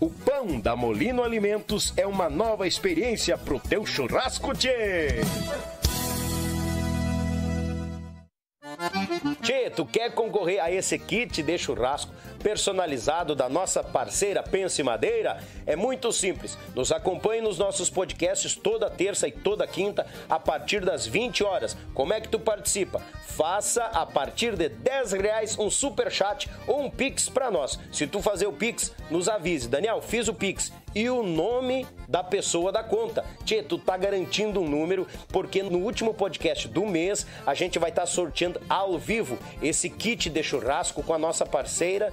O pão da Molino Alimentos é uma nova experiência pro teu churrasco, tchê! Tchê, tu quer concorrer a esse kit de churrasco personalizado da nossa parceira Pense Madeira? É muito simples. Nos acompanhe nos nossos podcasts toda terça e toda quinta a partir das 20 horas. Como é que tu participa? Faça a partir de 10 reais um super chat ou um pix para nós. Se tu fazer o pix, nos avise. Daniel, fiz o pix e o nome da pessoa da conta. Tchê, tu tá garantindo um número, porque no último podcast do mês a gente vai estar tá ao vivo esse kit de churrasco com a nossa parceira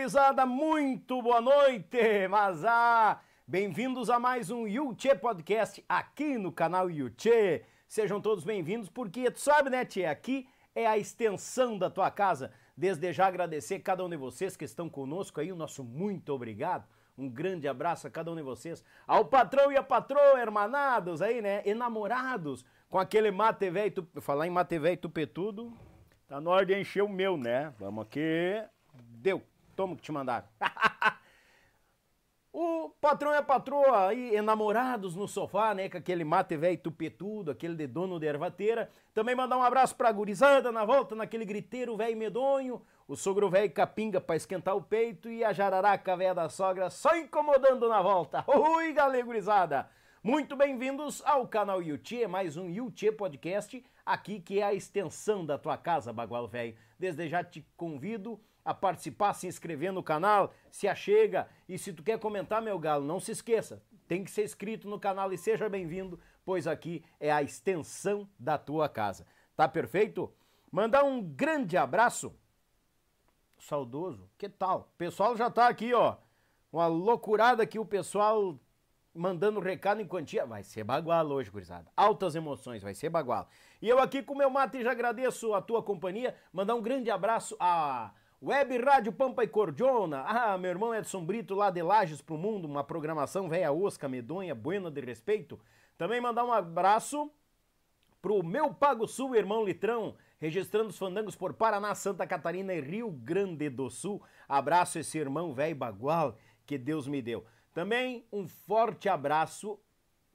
Gurizada, muito boa noite! Mas ah, bem-vindos a mais um Yuchê Podcast aqui no canal Yuchê. Sejam todos bem-vindos, porque tu sabe, né, Tchê, aqui é a extensão da tua casa. Desde já agradecer cada um de vocês que estão conosco aí, o nosso muito obrigado. Um grande abraço a cada um de vocês. Ao patrão e a patroa, hermanados aí, né? Enamorados com aquele mate velho. Tu... Falar em mate velho tupetudo, Tá na hora de encher o meu, né? Vamos aqui. Deu. Toma que te mandaram. O patrão e a patroa aí, enamorados no sofá, né? Com aquele mate velho tupetudo, aquele de dono de ervateira. Também mandar um abraço pra gurizada na volta, naquele griteiro velho medonho. O sogro velho capinga pra esquentar o peito e a jararaca velha da sogra só incomodando na volta. Oi, galera gurizada! Muito bem-vindos ao canal Yuchê, mais um Yuchê Podcast, aqui que é a extensão da tua casa, Bagual Velho. Desde já te convido a participar, se inscrever no canal, se achega. E se tu quer comentar, meu galo, não se esqueça, tem que ser inscrito no canal e seja bem-vindo, pois aqui é a extensão da tua casa. Tá perfeito? Mandar um grande abraço. Saudoso, que tal? O pessoal já tá aqui, ó. Uma loucurada aqui, o pessoal mandando recado em quantia. Vai ser bagual hoje, gurizada. Altas emoções, vai ser bagual. E eu aqui com meu mate já agradeço a tua companhia. Mandar um grande abraço a Web Rádio Pampa e Cordiona. Ah, meu irmão Edson Brito lá de Lages pro Mundo, uma programação velha osca, medonha, buena de respeito. Também mandar um abraço pro meu Pago Sul, irmão Litrão, registrando os fandangos por Paraná, Santa Catarina e Rio Grande do Sul. Abraço esse irmão velho bagual que Deus me deu. Também um forte abraço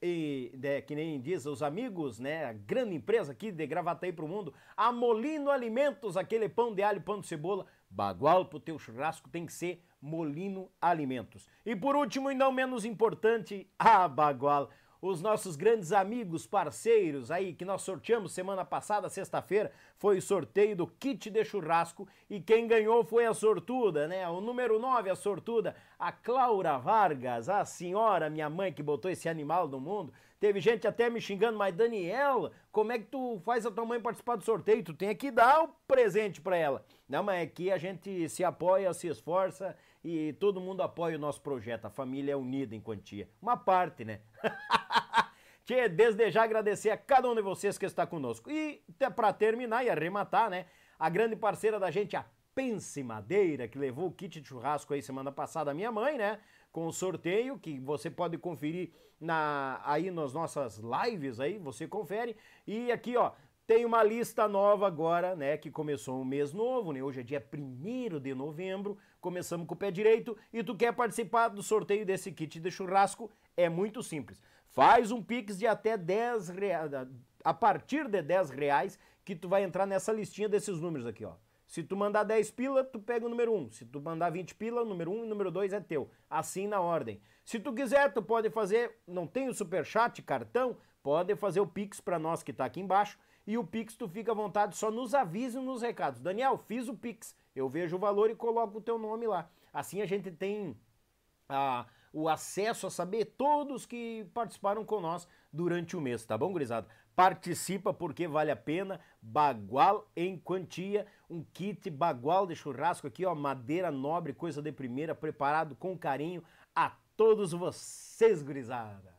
e né, que nem diz os amigos, né, a grande empresa aqui de Gravataí pro mundo, a Molino Alimentos, aquele pão de alho, pão de cebola, bagual pro teu churrasco tem que ser Molino Alimentos. E por último e não menos importante, a Bagual os nossos grandes amigos, parceiros aí que nós sorteamos semana passada, sexta-feira, foi o sorteio do kit de churrasco e quem ganhou foi a sortuda, né? O número 9, a sortuda, a Claura Vargas, a senhora, minha mãe que botou esse animal no mundo. Teve gente até me xingando, mas Daniel, como é que tu faz a tua mãe participar do sorteio? Tu tem que dar o presente para ela. Não, mas aqui a gente se apoia, se esforça e todo mundo apoia o nosso projeto. A família é unida em quantia. Uma parte, né? Tchê, desde já agradecer a cada um de vocês que está conosco. E para terminar e arrematar, né? A grande parceira da gente, a Pense Madeira, que levou o kit de churrasco aí semana passada, a minha mãe, né? Com o sorteio, que você pode conferir na, aí nas nossas lives aí, você confere. E aqui, ó, tem uma lista nova agora, né? Que começou um mês novo, né? Hoje é dia 1 de novembro. Começamos com o pé direito. E tu quer participar do sorteio desse kit de churrasco? É muito simples. Faz um Pix de até 10 reais. A partir de 10 reais, que tu vai entrar nessa listinha desses números aqui, ó. Se tu mandar 10 pila, tu pega o número 1. Se tu mandar 20 pila, o número 1 e o número 2 é teu. Assim na ordem. Se tu quiser, tu pode fazer, não tem o superchat, cartão, pode fazer o Pix para nós que tá aqui embaixo e o Pix tu fica à vontade, só nos avise nos recados. Daniel, fiz o Pix, eu vejo o valor e coloco o teu nome lá. Assim a gente tem a, o acesso a saber todos que participaram com nós durante o mês, tá bom, gurizada? Participa porque vale a pena. Bagual em quantia, um kit bagual de churrasco aqui, ó, madeira nobre, coisa de primeira, preparado com carinho a todos vocês, gurizada.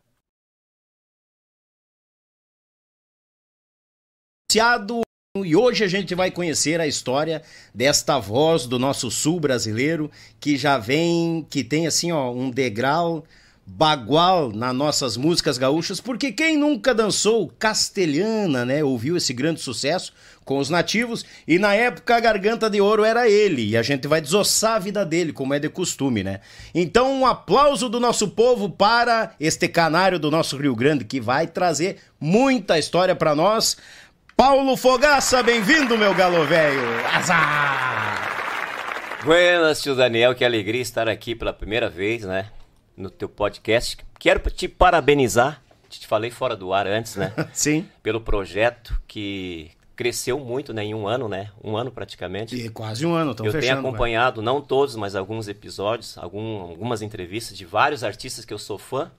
E hoje a gente vai conhecer a história desta voz do nosso sul brasileiro que já vem, que tem assim, ó, um degrau bagual nas nossas músicas gaúchas, porque quem nunca dançou castelhana, né, ouviu esse grande sucesso com os nativos e na época a garganta de ouro era ele e a gente vai desossar a vida dele, como é de costume, né? Então um aplauso do nosso povo para este canário do nosso Rio Grande que vai trazer muita história para nós. Paulo Fogaça, bem-vindo, meu galo velho. Azar! Buenas, tio Daniel, que alegria estar aqui pela primeira vez, né? No teu podcast. Quero te parabenizar, te falei fora do ar antes, né? Sim. Pelo projeto que cresceu muito, né? Em um ano, né? Um ano praticamente. E quase um ano, fechando. Eu tenho acompanhado, não todos, mas alguns episódios, algum, algumas entrevistas de vários artistas que eu sou fã.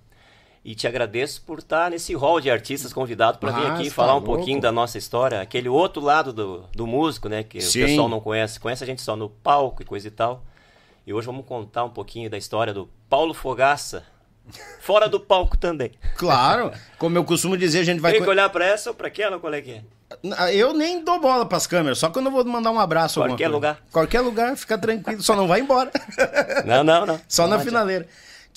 E te agradeço por estar nesse hall de artistas convidados para vir aqui tá falar um louco. pouquinho da nossa história, aquele outro lado do, do músico, né? Que Sim. o pessoal não conhece. Conhece a gente só no palco e coisa e tal. E hoje vamos contar um pouquinho da história do Paulo Fogaça. Fora do palco também. Claro, como eu costumo dizer, a gente vai. Tem que olhar para essa ou para aquela, qual é que é? Eu nem dou bola para as câmeras, só quando eu vou mandar um abraço. Qualquer lugar. Qualquer lugar, fica tranquilo, só não vai embora. Não, não, não. Só não na finaleira.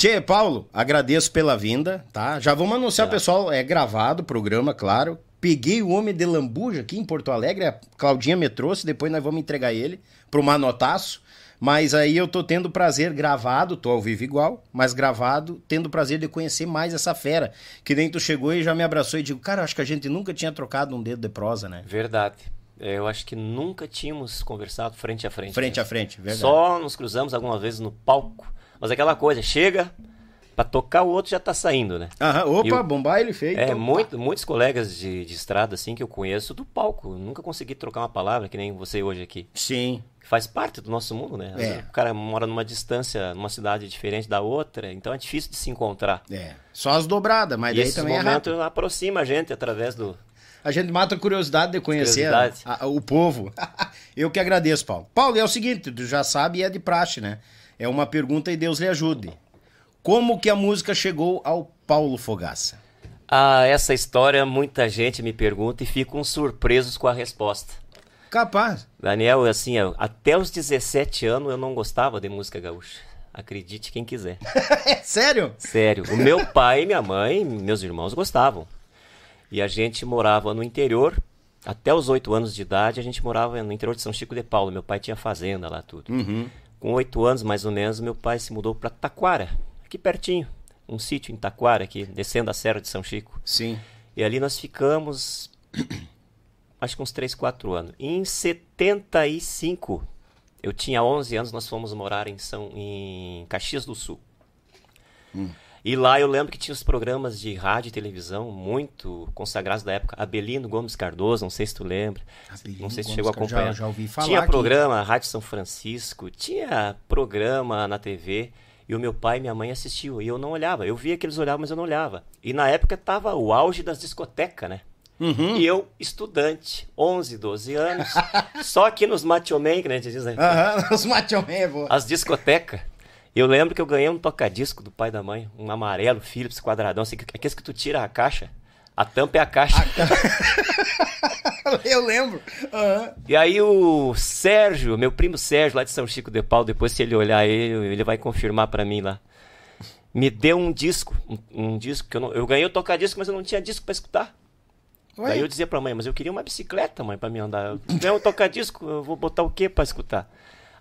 Tchê, Paulo, agradeço pela vinda, tá? Já vamos anunciar, é. pessoal, é gravado o programa, claro. Peguei o homem de Lambuja aqui em Porto Alegre, a Claudinha me trouxe, depois nós vamos entregar ele pro Manotaço. Mas aí eu tô tendo prazer gravado, tô ao vivo igual, mas gravado, tendo prazer de conhecer mais essa fera. Que nem tu chegou e já me abraçou e digo, cara, acho que a gente nunca tinha trocado um dedo de prosa, né? Verdade. É, eu acho que nunca tínhamos conversado frente a frente. Frente né? a frente, verdade. Só nos cruzamos algumas vezes no palco. Mas aquela coisa, chega, pra tocar o outro já tá saindo, né? Aham, opa, bombar ele fez. É, então, muito, muitos colegas de, de estrada, assim, que eu conheço do palco. Nunca consegui trocar uma palavra, que nem você hoje aqui. Sim. Faz parte do nosso mundo, né? É. O cara mora numa distância, numa cidade diferente da outra, então é difícil de se encontrar. É. Só as dobradas, mas E daí também é momento aproxima a gente através do. A gente mata a curiosidade de conhecer a- Curiosidade. a- o povo. eu que agradeço, Paulo. Paulo, é o seguinte, tu já sabe e é de praxe, né? É uma pergunta e Deus lhe ajude. Como que a música chegou ao Paulo Fogaça? Ah, essa história muita gente me pergunta e ficam surpresos com a resposta. Capaz. Daniel, assim, até os 17 anos eu não gostava de música gaúcha. Acredite quem quiser. É sério? Sério. O meu pai, minha mãe, meus irmãos gostavam. E a gente morava no interior. Até os oito anos de idade, a gente morava no interior de São Chico de Paulo. Meu pai tinha fazenda lá, tudo. Com oito anos, mais ou menos, meu pai se mudou para Taquara, aqui pertinho. Um sítio em Taquara, aqui, descendo a Serra de São Chico. Sim. E ali nós ficamos, acho que uns 3, 4 anos. Em 75, eu tinha 11 anos, nós fomos morar em, São, em Caxias do Sul. E lá eu lembro que tinha os programas de rádio e televisão muito consagrados da época. Abelino Gomes Cardoso, não sei se tu lembra. Abelino não sei se Gomes chegou a acompanhar. já- já ouvi falar tinha aqui. programa Rádio São Francisco, tinha programa na TV. E o meu pai e minha mãe assistiam. E eu não olhava. Eu via que eles olhavam, mas eu não olhava. E na época tava o auge das discotecas, né? Uhum. E eu, estudante, 11, 12 anos, só que nos macho man, que a gente diz, né? Aham, os machão é as discotecas. Eu lembro que eu ganhei um tocadisco do pai e da mãe, um amarelo Philips quadradão, assim, aqueles que tu tira a caixa, a tampa é a caixa. Eu lembro. Aham. E aí o Sérgio, meu primo Sérgio, lá de São Chico de Pau, depois se ele olhar ele, ele vai confirmar pra mim lá. Me deu um disco, um, um disco que eu não, eu ganhei o tocadisco, mas eu não tinha disco pra escutar. Ué? Daí eu dizia pra mãe, mas eu queria uma bicicleta, mãe, pra me andar. Eu ganhei um tocadisco, eu vou botar o quê pra escutar?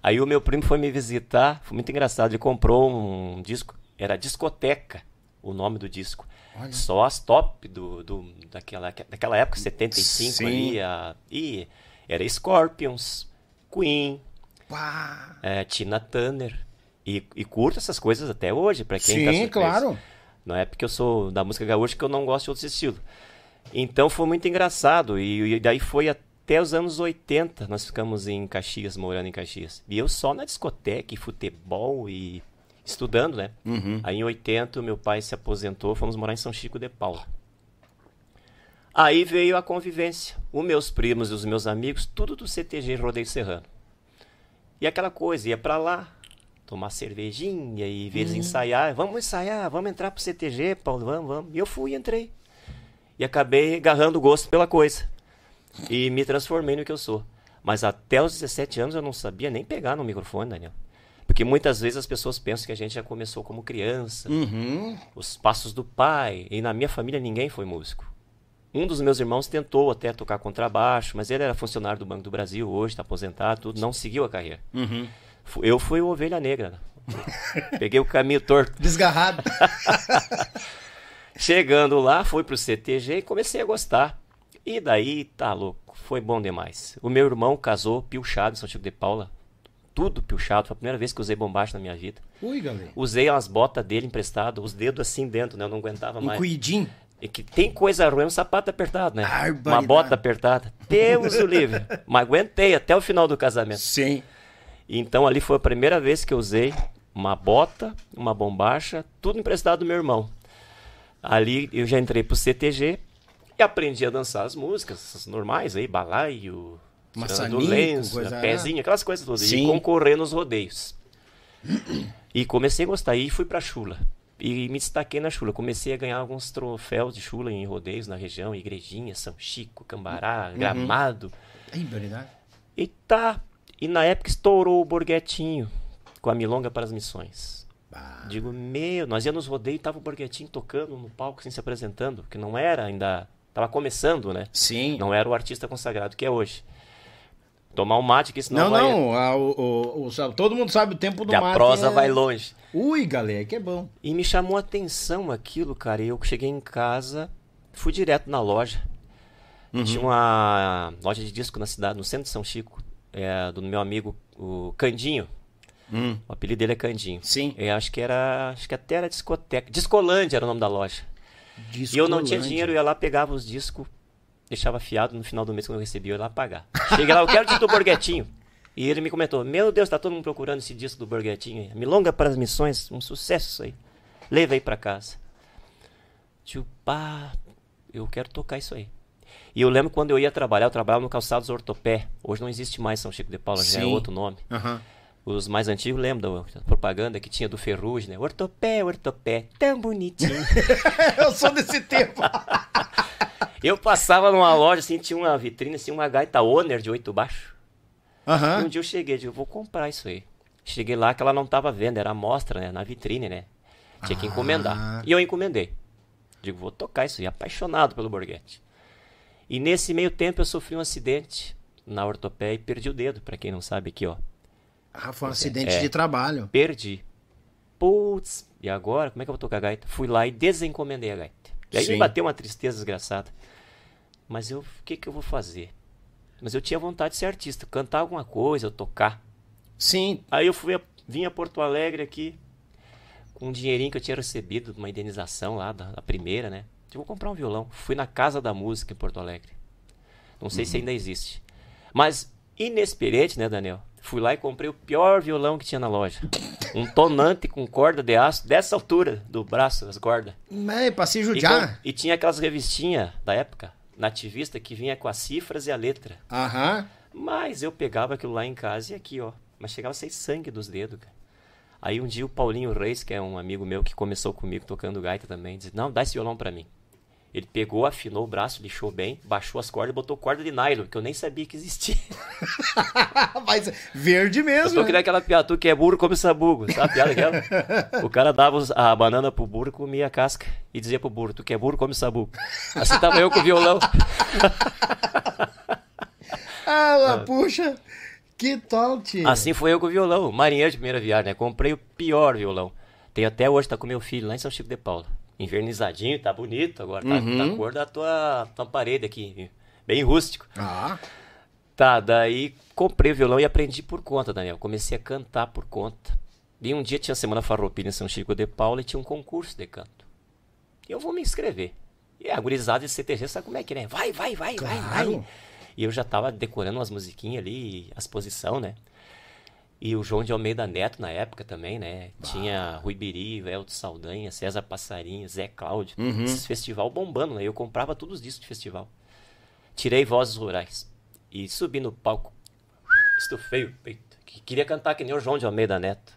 Aí o meu primo foi me visitar, foi muito engraçado, ele comprou um disco, era Discoteca, o nome do disco. Olha. Só as top do, do, daquela, daquela época, 75 Sim. ali, a, e era Scorpions, Queen, é, Tina Turner. E, e curto essas coisas até hoje, pra quem Sim, tá surpreso. claro. Não é porque eu sou da música gaúcha que eu não gosto de outros estilos. Então foi muito engraçado. E, e daí foi até os anos 80. Nós ficamos em Caxias, morando em Caxias. E eu só na discoteca, e futebol e estudando, né? Uhum. Aí em 80 meu pai se aposentou, fomos morar em São Chico de Paula. Aí veio a convivência. Os meus primos e os meus amigos, tudo do CTG Rodeio Serrano. E aquela coisa, ia pra lá, tomar cervejinha e ver eles ensaiar. Vamos ensaiar, vamos entrar pro CTG, Paulo, vamos, vamos. E eu fui e entrei. E acabei agarrando o gosto pela coisa. E me transformei no que eu sou. Mas até os 17 anos eu não sabia nem pegar no microfone, Daniel. Porque muitas vezes as pessoas pensam que a gente já começou como criança, Uhum. os passos do pai. E na minha família ninguém foi músico. Um dos meus irmãos tentou até tocar contrabaixo, mas ele era funcionário do Banco do Brasil, hoje está aposentado, tudo, não seguiu a carreira. Uhum. Eu fui o ovelha negra. né? Peguei o caminho torto. Desgarrado. Chegando lá, fui pro CTG e comecei a gostar. E daí, tá louco, foi bom demais. O meu irmão casou pilchado em São Chico de Paula. Tudo pilchado, foi a primeira vez que usei bombacha na minha vida. Ui, galera. Usei as botas dele emprestado, os dedos assim dentro, né? Eu não aguentava Um mais. cuidinho. E que tem coisa ruim, um sapato apertado, né? Barbaridade. Uma bota apertada. Deus o livre. Mas aguentei até o final do casamento. Sim. Então ali foi a primeira vez que eu usei uma bota, uma bombacha, tudo emprestado do meu irmão. Ali eu já entrei pro CTG e aprendi a dançar as músicas as normais aí, balaio, Maçanico, lenço, coisa- pezinho, aquelas coisas todas. Sim. E concorrer nos rodeios. E comecei a gostar. E fui pra chula. E me destaquei na chula. Comecei a ganhar alguns troféus de chula em rodeios na região, Igrejinha, São Chico, Cambará, Gramado. Ai, verdade. E tá. E na época estourou o Borguetinho com a Milonga para as Missões. Bah. Digo, meu, nós íamos nos rodeios e tava o Borguetinho tocando no palco, assim, se apresentando, que não era ainda. Tava começando, né? Sim. Não era o artista consagrado que é hoje. Tomar um mate, que senão Não, vai... não, a- o, o- o- todo mundo sabe o tempo do que a mate. prosa é- vai longe. Ui, galera, que é bom. E me chamou a atenção aquilo, cara. E eu cheguei em casa, fui direto na loja. Uhum. Tinha uma loja de disco na cidade, no centro de São Chico, é, do meu amigo, o Candinho. Hum. O apelido dele é Candinho. Sim. Eu acho que era. Acho que até era discoteca. Discolândia era o nome da loja. E eu não tinha dinheiro, eu ia lá, pegava os discos, deixava afiado no final do mês quando eu recebia, eu ia lá pagar. Cheguei lá, eu quero o disco do Borghetinho. E ele me comentou: Meu Deus, tá todo mundo procurando esse disco do Borghetinho. aí. Milonga para as missões, um sucesso isso aí. Leva aí pra casa. Tio, pá, eu quero tocar isso aí. E eu lembro quando eu ia trabalhar, eu trabalhava no Calçados Ortopé. Hoje não existe mais São Chico de Paula, já é Sim. outro nome. Aham. Os mais antigos lembram da propaganda que tinha do Ferrugem, né? Ortopé, ortopé, tão bonitinho. eu sou desse tempo. Eu passava numa loja, assim, tinha uma vitrine, assim, uma gaita Owner de oito baixo. E um dia eu cheguei, digo, vou comprar isso aí. Cheguei lá que ela não tava vendo, era amostra, né? Na vitrine, né? Tinha que encomendar. Ah. E eu encomendei. Digo, vou tocar isso aí, apaixonado pelo Borghetti. E nesse meio tempo eu sofri um acidente na ortopé e perdi o dedo, pra quem não sabe aqui, ó. Ah, foi um acidente É. de trabalho. Perdi. Putz, e agora? Como é que eu vou tocar a gaita? Fui lá e desencomendei a gaita. E aí Sim. me bateu uma tristeza desgraçada. Mas eu, o que que eu vou fazer? Mas eu tinha vontade de ser artista, cantar alguma coisa, tocar. Sim. Aí eu fui a, vim a Porto Alegre aqui com um dinheirinho que eu tinha recebido de uma indenização lá da, da primeira, né? Eu vou comprar um violão. Fui na Casa da Música em Porto Alegre. Não sei se ainda existe. Mas inexperiente, né, Daniel? Fui lá e comprei o pior violão que tinha na loja. Um tonante com corda de aço dessa altura do braço, as cordas. É, pra se E, judiar. com- e tinha aquelas revistinhas da época, nativista, que vinha com as cifras e a letra. Aham. Mas eu pegava aquilo lá em casa e aqui, ó. Mas chegava a sair sangue dos dedos, cara. Aí um dia o Paulinho Reis, que é um amigo meu que começou comigo tocando gaita também, disse: Não, dá esse violão pra mim. Ele pegou, afinou o braço, lixou bem, baixou as cordas e botou corda de nylon, que eu nem sabia que existia. Mas verde Eu mesmo. tô né? que nem aquela piada, tu que é burro, come sabugo. Sabe a piada aquela? O cara dava a banana pro burro, comia a casca e dizia pro burro, tu que é burro, come sabugo. Assim tava eu com o violão. Ah, puxa. Que tal, tio? Assim foi eu com o violão, marinheiro de primeira viagem, né? Comprei o pior violão. Tem até hoje, tá com meu filho lá em São Chico de Paula. Invernizadinho, tá bonito agora, tá, Uhum. tá a cor da tua, tua parede aqui, bem rústico. Ah, Tá, daí comprei o violão e aprendi por conta, Daniel. Comecei a cantar por conta. E um dia tinha a Semana Farroupilha em São Chico de Paula e tinha um concurso de canto. E eu vou me inscrever. E a gurizada de CTG sabe como é que é, né? Vai, vai, vai, vai, Claro. vai. E eu já tava decorando umas musiquinhas ali, as posição, né? E o João de Almeida Neto na época também, né? Tinha Rui Biri, Elton Saldanha, César Passarinho, Zé Cláudio. Esses festival bombando, né? Eu comprava todos os discos de festival. Tirei vozes rurais. E subi no palco. Estufei o peito. que- Queria cantar que nem o João de Almeida Neto.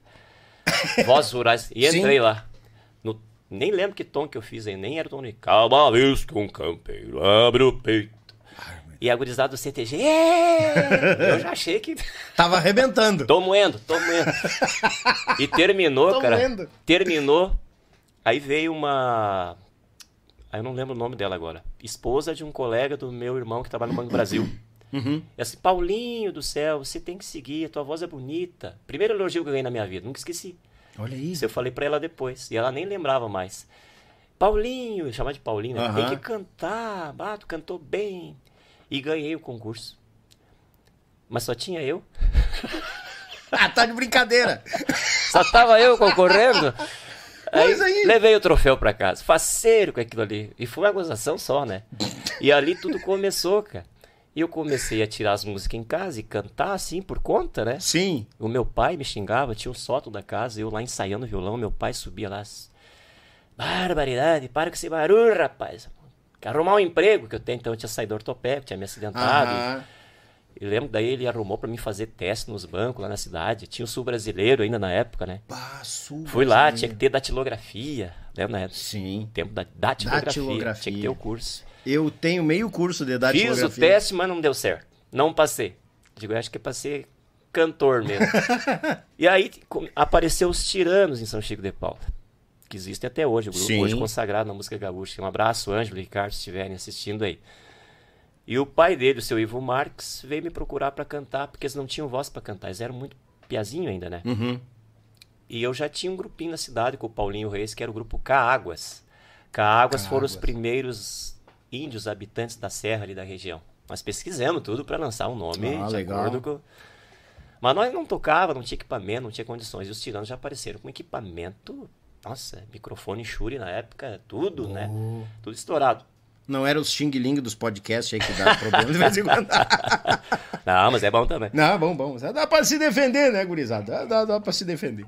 Vozes rurais. E Sim. entrei lá. No- nem lembro que tom que eu fiz aí. Nem era o tom de calma vez que um campeiro abre o peito. E a gurizada do CTG. "É!" Eu já achei que. tava arrebentando. Tô moendo, tô moendo. E terminou, Tô cara. moendo. Terminou. Aí veio uma. Aí eu não lembro o nome dela agora. Esposa de um colega do meu irmão que trabalha no Banco do Brasil. Uhum. E assim, Paulinho do céu, você tem que seguir, a tua voz é bonita. Primeiro elogio que eu ganhei na minha vida, nunca esqueci. Olha isso. Isso eu falei pra ela depois. E ela nem lembrava mais. Paulinho, chamar de Paulinho, né? tem que cantar. Ah, tu cantou bem. E ganhei o concurso. Mas só tinha eu. Ah, tá de brincadeira. Só tava eu concorrendo. Aí, aí. levei o troféu pra casa. Faceiro com aquilo ali. E foi uma gozação só, né? E ali tudo começou, cara. E eu comecei a tirar as músicas em casa e cantar assim por conta, né? Sim. O meu pai me xingava, tinha o sótão da casa, eu lá ensaiando violão, meu pai subia lá. Barbaridade, para com esse barulho, rapaz. Arrumar um emprego, que eu tenho, então eu tinha saído ortopédico, tinha me acidentado. Aham. E lembro daí ele arrumou pra mim fazer teste nos bancos lá na cidade. Tinha o sul brasileiro ainda na época, né? Fui lá, tinha que ter datilografia. Lembra na época? Sim. Tempo da datilografia. Datilografia. Tinha que ter o curso. Eu tenho meio curso de Fiz datilografia. o teste, mas não deu certo. Não passei. Digo, eu acho que é pra ser cantor mesmo. e aí apareceu os Tiranos em São Chico de Paula. Que existem até hoje, o grupo Sim. hoje consagrado na música gaúcha. Um abraço, Ângelo e Ricardo, se estiverem assistindo aí. E o pai dele, o seu Ivo Marques, veio me procurar para cantar, porque eles não tinham voz para cantar. Eles eram muito piazinho ainda, né? Uhum. E eu já tinha um grupinho na cidade com o Paulinho Reis, que era o grupo Caáguas. Caáguas foram os primeiros índios habitantes da serra ali da região. Nós pesquisamos tudo para lançar um nome Ah, de legal. acordo com... Mas nós não tocava, não tinha equipamento, não tinha condições. E os tiranos já apareceram com equipamento, nossa, microfone Shure na época, tudo, né? Oh. Tudo estourado. Não era os xing-ling dos podcasts aí que dá problema de vez em quando. Não, mas é bom também. Não, bom, bom. Dá pra se defender, né, gurizada? Dá, dá, dá pra se defender.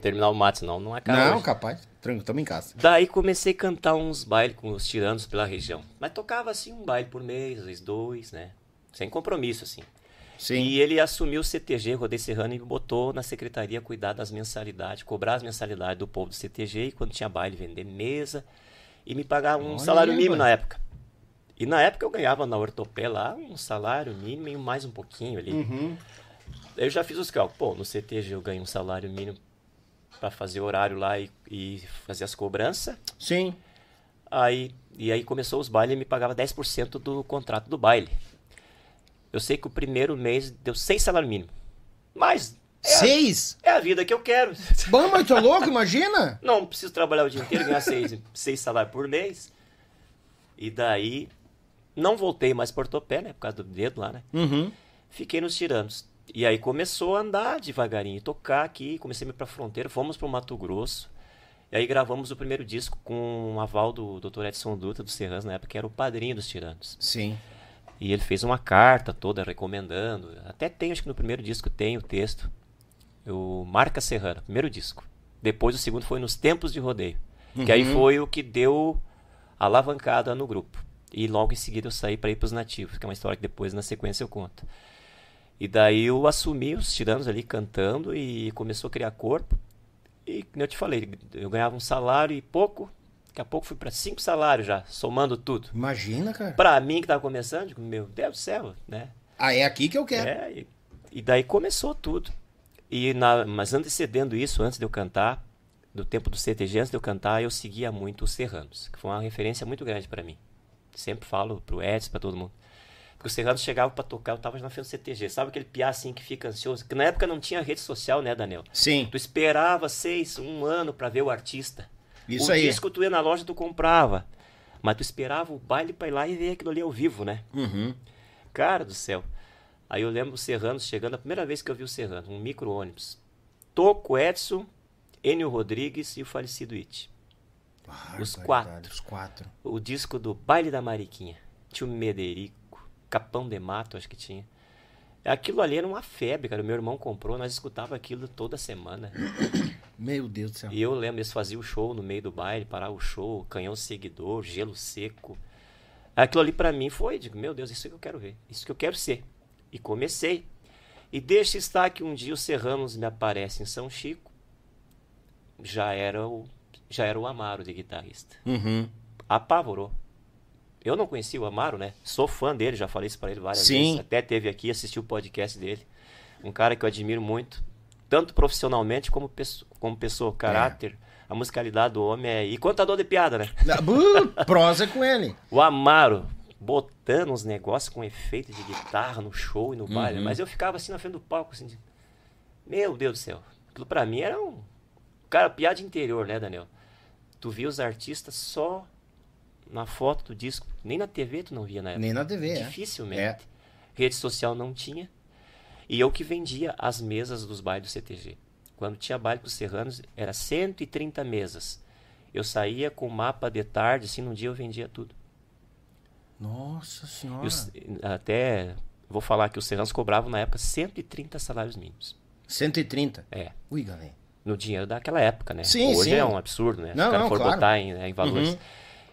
Terminar o mate, não, não acaba. não, hoje. capaz. Tranquilo, tamo em casa. Daí comecei a cantar uns bailes com os tiranos pela região. Mas tocava assim um baile por mês, às vezes dois, né? Sem compromisso, assim. Sim. E ele assumiu o CTG, Rodei Serrano, e me botou na secretaria cuidar das mensalidades, cobrar as mensalidades do povo do CTG e quando tinha baile vender mesa e me pagar um Olha, salário mínimo na época. E na época eu ganhava na ortopé lá um salário mínimo e mais um pouquinho ali. Uhum. Eu já fiz os cálculos. Pô, no CTG eu ganho um salário mínimo para fazer horário lá e, e fazer as cobranças. Sim. Aí, e aí começou os bailes e me pagava 10% do contrato do baile. Eu sei que o primeiro mês deu seis salário mínimo. Mas é a, Seis? é a vida que eu quero. Bom, mas tu é louco, imagina? Não preciso trabalhar o dia inteiro, ganhar seis, seis salários por mês. E daí, não voltei mais para ortopé, né? Por causa do dedo lá, né? Uhum. Fiquei nos tiranos. E aí começou a andar devagarinho, tocar aqui, comecei a ir pra fronteira, fomos pro Mato Grosso. E aí gravamos o primeiro disco com um aval do Dr. Edson Dutra dos Serrans, na época, que era o padrinho dos tiranos. Sim. E ele fez uma carta toda recomendando. Até tem, acho que no primeiro disco tem o texto. O Marca Serrana, primeiro disco. Depois o segundo foi Nos Tempos de Rodeio. Que aí foi o que deu alavancada no grupo. E logo em seguida eu saí para ir para os nativos, que é uma história que depois na sequência eu conto. E daí eu assumi os tiranos ali cantando e começou a criar corpo. E como eu te falei, eu ganhava um salário e pouco. Daqui a pouco fui para cinco salários já, somando tudo. Imagina, cara. Pra mim que tava começando, digo, meu Deus do céu, né? Ah, é aqui que eu quero. É, e, e daí começou tudo. E na, mas antecedendo isso, antes de eu cantar, do tempo do CTG, antes de eu cantar, eu seguia muito os Serranos, que foi uma referência muito grande pra mim. Sempre falo pro Edson, pra todo mundo. Porque os Serranos chegavam pra tocar, eu tava na frente do CTG. Sabe aquele piá assim que fica ansioso? Que na época não tinha rede social, né, Daniel? Sim. Tu esperava seis, um ano pra ver o artista. Isso o aí. disco tu ia na loja, tu comprava. Mas tu esperava o baile pra ir lá e ver aquilo ali ao vivo, né? Uhum. Cara do céu. Aí eu lembro o Serranos chegando, a primeira vez que eu vi o Serrano, um micro-ônibus. Toco, Edson, Enio Rodrigues e o falecido It. Os Barbaridade, quatro. Os quatro. O disco do Baile da Mariquinha. Tinha o Mederico, Capão de Mato, acho que tinha. Aquilo ali era uma febre, cara. O meu irmão comprou, nós escutava aquilo toda semana. Meu Deus do céu. E eu lembro, eles faziam o show no meio do baile, parar o show, canhão seguidor, gelo seco. Aquilo ali pra mim foi, digo, meu Deus, isso que eu quero ver, isso que eu quero ser. E comecei. E deixa estar que um dia o Serranos me aparece em São Chico. Já era o, já era o Amaro de guitarrista. Uhum. Apavorou. Eu não conhecia o Amaro, né? Sou fã dele, já falei isso pra ele várias Sim. vezes. Até teve aqui, assisti o podcast dele. Um cara que eu admiro muito, tanto profissionalmente como, pesso- como pessoa, caráter, a musicalidade do homem é. E contador de piada, né? Prosa com ele. O Amaro botando uns negócios com efeito de guitarra no show e no baile. Uhum. Mas eu ficava assim na frente do palco, assim. de- Meu Deus do céu. Aquilo pra mim era um. Cara, piada interior, né, Daniel? Tu via os artistas só na foto do disco. Nem na TV tu não via na época. Nem na TV, é. Dificilmente. É. Rede social não tinha. E eu que vendia as mesas dos bailes do CTG. Quando tinha baile com os Serranos, era 130 mesas. Eu saía com mapa de tarde, assim, num dia eu vendia tudo. Nossa senhora. E os- até vou falar que os Serranos cobravam na época 130 salários mínimos. 130. É, Ui, galera. no dinheiro daquela época, né? Sim, Hoje sim. é um absurdo, né? Se Não, o cara não, for claro. botar em, né, em valores. Uhum.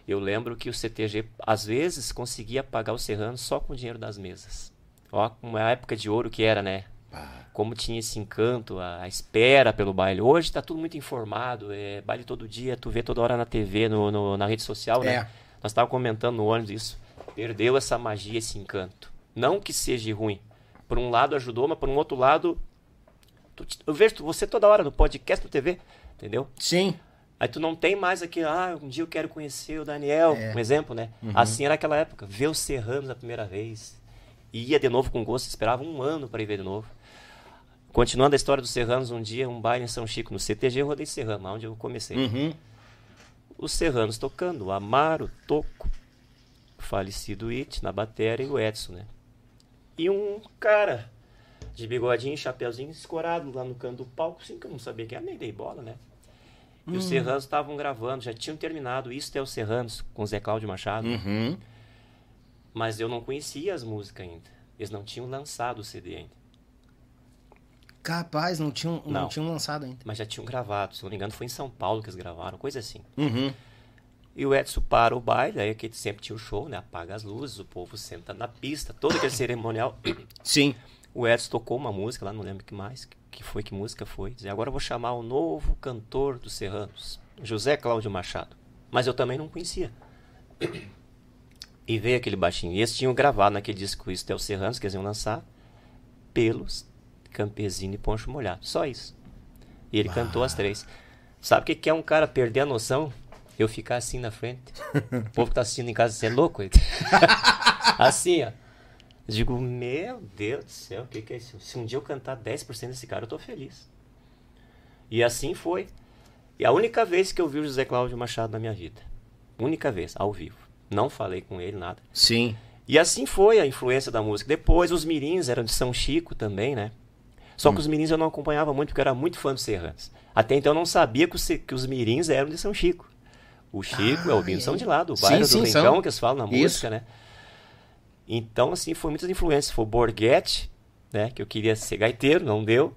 Eu lembro que o CTG, às vezes, conseguia pagar os Serranos só com o dinheiro das mesas. Ó, uma época de ouro que era, né? Como tinha esse encanto, a, a espera pelo baile. Hoje tá tudo muito informado, é baile todo dia, tu vê toda hora na TV, no, no- na rede social, né? É. Nós estávamos comentando no ônibus isso. Perdeu essa magia, esse encanto. Não que seja ruim. Por um lado ajudou, mas por um outro lado. tu eu vejo você toda hora no podcast, no TV, entendeu? Sim. Aí tu não tem mais aqui, ah, um dia eu quero conhecer o Daniel, é. um exemplo, né? Uhum. Assim era aquela época, ver os Serranos a primeira vez. E ia de novo com gosto, esperava um ano para ir ver de novo. Continuando a história dos Serranos, um dia, um baile em São Chico, no CTG, eu rodei Serrano, onde eu comecei. Uhum. Os Serranos tocando, o Amaro, Toco, o falecido It na bateria e o Edson, né? E um cara de bigodinho, chapeuzinho, escorado lá no canto do palco, assim, que eu não sabia que era, nem dei bola, né? E hum. os Serranos estavam gravando, já tinham terminado Isso é os Serranos, com o Zé Cláudio Machado. Uhum. Mas eu não conhecia as músicas ainda. Eles não tinham lançado o CD ainda. Capaz, não tinham, não. não tinham lançado ainda. Mas já tinham gravado, se não me engano, foi em São Paulo que eles gravaram, coisa assim. Uhum. E o Edson para o baile, aí que sempre tinha o show, né? Apaga as luzes, o povo senta na pista, todo aquele cerimonial. Sim. O Edson tocou uma música lá, não lembro que mais, que foi, que música foi. Dizer, agora eu vou chamar o novo cantor dos Serranos, José Cláudio Machado. Mas eu também não conhecia. E veio aquele baixinho. E eles tinham gravado naquele disco Isso o Serranos, que eles iam lançar, Pelos, Campesino e Poncho Molhado. Só isso. E ele ah. cantou as três. Sabe o que, é um cara perder a noção? Eu ficar assim na frente. o povo que tá assistindo em casa, você é louco? assim, ó. Digo, meu Deus do céu, o que, que é isso? Se um dia eu cantar 10% desse cara, eu tô feliz. E assim foi. E a única vez que eu vi o José Cláudio Machado na minha vida. Única vez, ao vivo. Não falei com ele nada. Sim. E assim foi a influência da música. Depois os mirins eram de São Chico também, né? Só hum. que os mirins eu não acompanhava muito porque eu era muito fã dos Serranos. Até então eu não sabia que os, que os mirins eram de São Chico. O Chico ah, e o Albino é. são de lá, do bairro sim, do sim, Rincão, são. que eles falam na música, Isso. né? Então, assim, foi muitas influências. Foi o Borghetti, né? Que eu queria ser gaiteiro, não deu.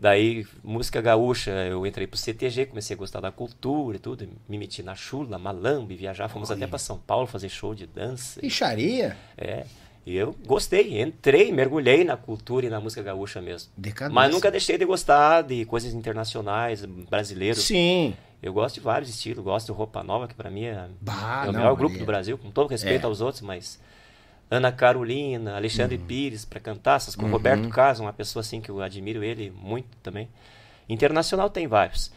Daí, música gaúcha, eu entrei pro CTG, comecei a gostar da cultura e tudo. Me meti na chula, malambe, viajar. Fomos até para São Paulo fazer show de dança. Ixaria? É. E eu gostei, entrei, mergulhei na cultura e na música gaúcha mesmo. Decadência. Mas nunca deixei de gostar de coisas internacionais, brasileiros. Sim. Eu gosto de vários estilos, gosto de Roupa Nova, que para mim é, bah, é o não, melhor grupo do Brasil, com todo respeito é. aos outros, mas Ana Carolina, Alexandre uhum. Pires para cantar, essas com uhum. Roberto Carlos, uma pessoa assim que eu admiro ele muito também. Internacional tem vários.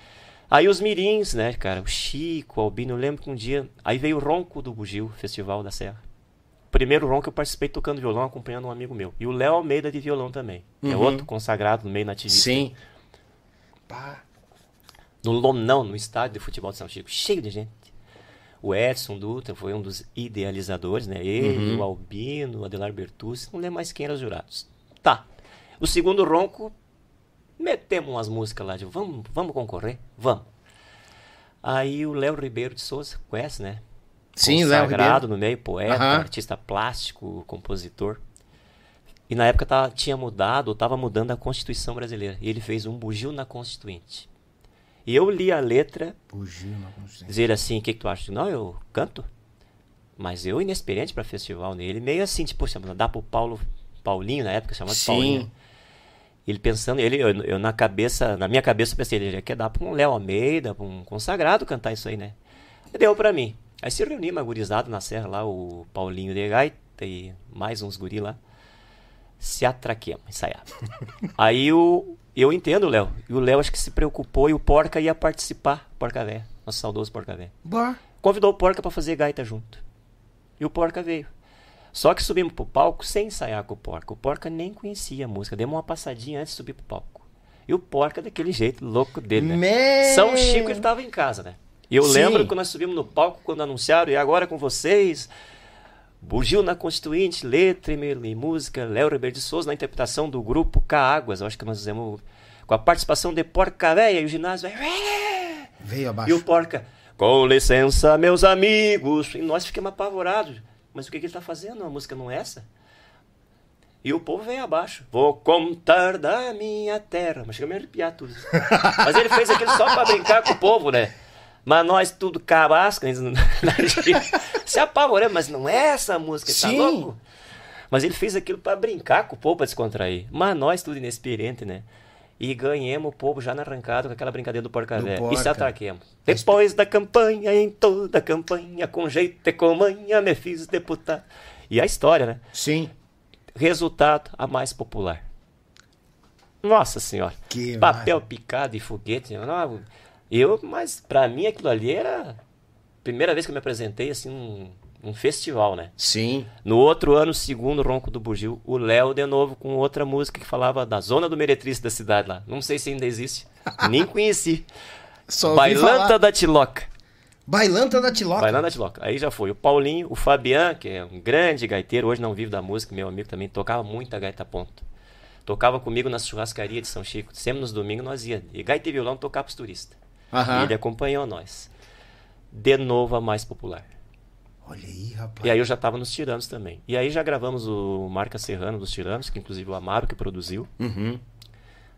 Aí os mirins, né, cara, o Chico, o Albino, eu lembro que um dia, aí veio o Ronco do Bugio, Festival da Serra. Primeiro ronco eu participei tocando violão, acompanhando um amigo meu. E o Léo Almeida de violão também, é uhum. é outro consagrado no meio nativista. Sim. Pá. No Lonão, no estádio de futebol de São Chico, cheio de gente. O Edson Dutra foi um dos idealizadores, né? Ele, uhum. o Albino, o Adelar Bertucci, não lembro mais quem eram os jurados. Tá. O segundo ronco, metemos umas músicas lá de vamos, vamos concorrer? Vamos. Aí o Léo Ribeiro de Souza, conhece, né? Sim, Léo Ribeiro. no meio, poeta, uhum. artista plástico, compositor. E na época tava, tinha mudado, estava mudando a Constituição brasileira. E ele fez um bugio na Constituinte. E eu li a letra. Dizer assim, o que, que tu acha? Não, eu canto. Mas eu, inexperiente para festival nele, meio assim, tipo, dá pro Paulo, Paulinho, na época, chamado Sim. Paulinho. Ele pensando, ele, eu, eu, na cabeça, na minha cabeça, eu pensei, ele já quer dar pra um Léo Almeida, pra um consagrado cantar isso aí, né? E deu pra mim. Aí se reuniu uma gurizada na serra lá, o Paulinho de Gaita e mais uns guri lá. Se atraquemos, ensaiar. aí o, eu entendo o Léo. E o Léo acho que se preocupou e o Porca ia participar, Porca Vé, nosso saudoso Porca Vé. Convidou o Porca para fazer gaita junto. E o Porca veio. Só que subimos pro palco sem ensaiar com o Porca. O Porca nem conhecia a música. Demos uma passadinha antes de subir pro palco. E o Porca daquele jeito louco dele, né? São Chico ele tava em casa, né? E eu Sim. lembro que nós subimos no palco quando anunciaram, e agora com vocês, Bugio na Constituinte, letra e música, Léo Ribeiro de Souza na interpretação do grupo K Águas. Eu acho que nós fizemos com a participação de Porca Véia e o ginásio veio abaixo. E o Porca, com licença, meus amigos. E nós ficamos apavorados. Mas o que, que ele está fazendo? A música não é essa? E o povo veio abaixo. Vou contar da minha terra. Mas chega a arrepiar tudo. Mas ele fez aquilo só para brincar com o povo, né? Mas nós tudo cabasca, se apavoramos, mas não é essa música, tá Sim. tá louco? Mas ele fez aquilo para brincar com o povo, para descontrair. Mas nós tudo inexperiente, né? E ganhamos o povo já na arrancada com aquela brincadeira do porca velho. E se atraquemos. Depois da campanha, em toda a campanha, com jeito e com manha, me fiz deputado. E a história, né? Sim. Resultado, a mais popular. Nossa senhora. Que Papel picado e foguete. Não, Eu, mas pra mim aquilo ali era primeira vez que eu me apresentei, assim, um, um festival, né? Sim. No outro ano, segundo Ronco do Bugio, o Léo de novo com outra música que falava da zona do meretriz da cidade lá. Não sei se ainda existe. Nem conheci. Só Bailanta falar. da Tiloca. Bailanta da Tiloca. Bailanta da Tiloca. Aí já foi o Paulinho, o Fabian, que é um grande gaiteiro, hoje não vive da música, meu amigo também, tocava muita gaita ponto. Tocava comigo na churrascaria de São Chico. Sempre nos domingos nós ia. E gaita e violão tocar pros turistas. Aham. E ele acompanhou nós. De novo a mais popular. Olha aí, rapaz. E aí eu já tava nos Tiranos também. E aí já gravamos o Marca Serrano dos Tiranos, que inclusive o Amaro que produziu. Uhum.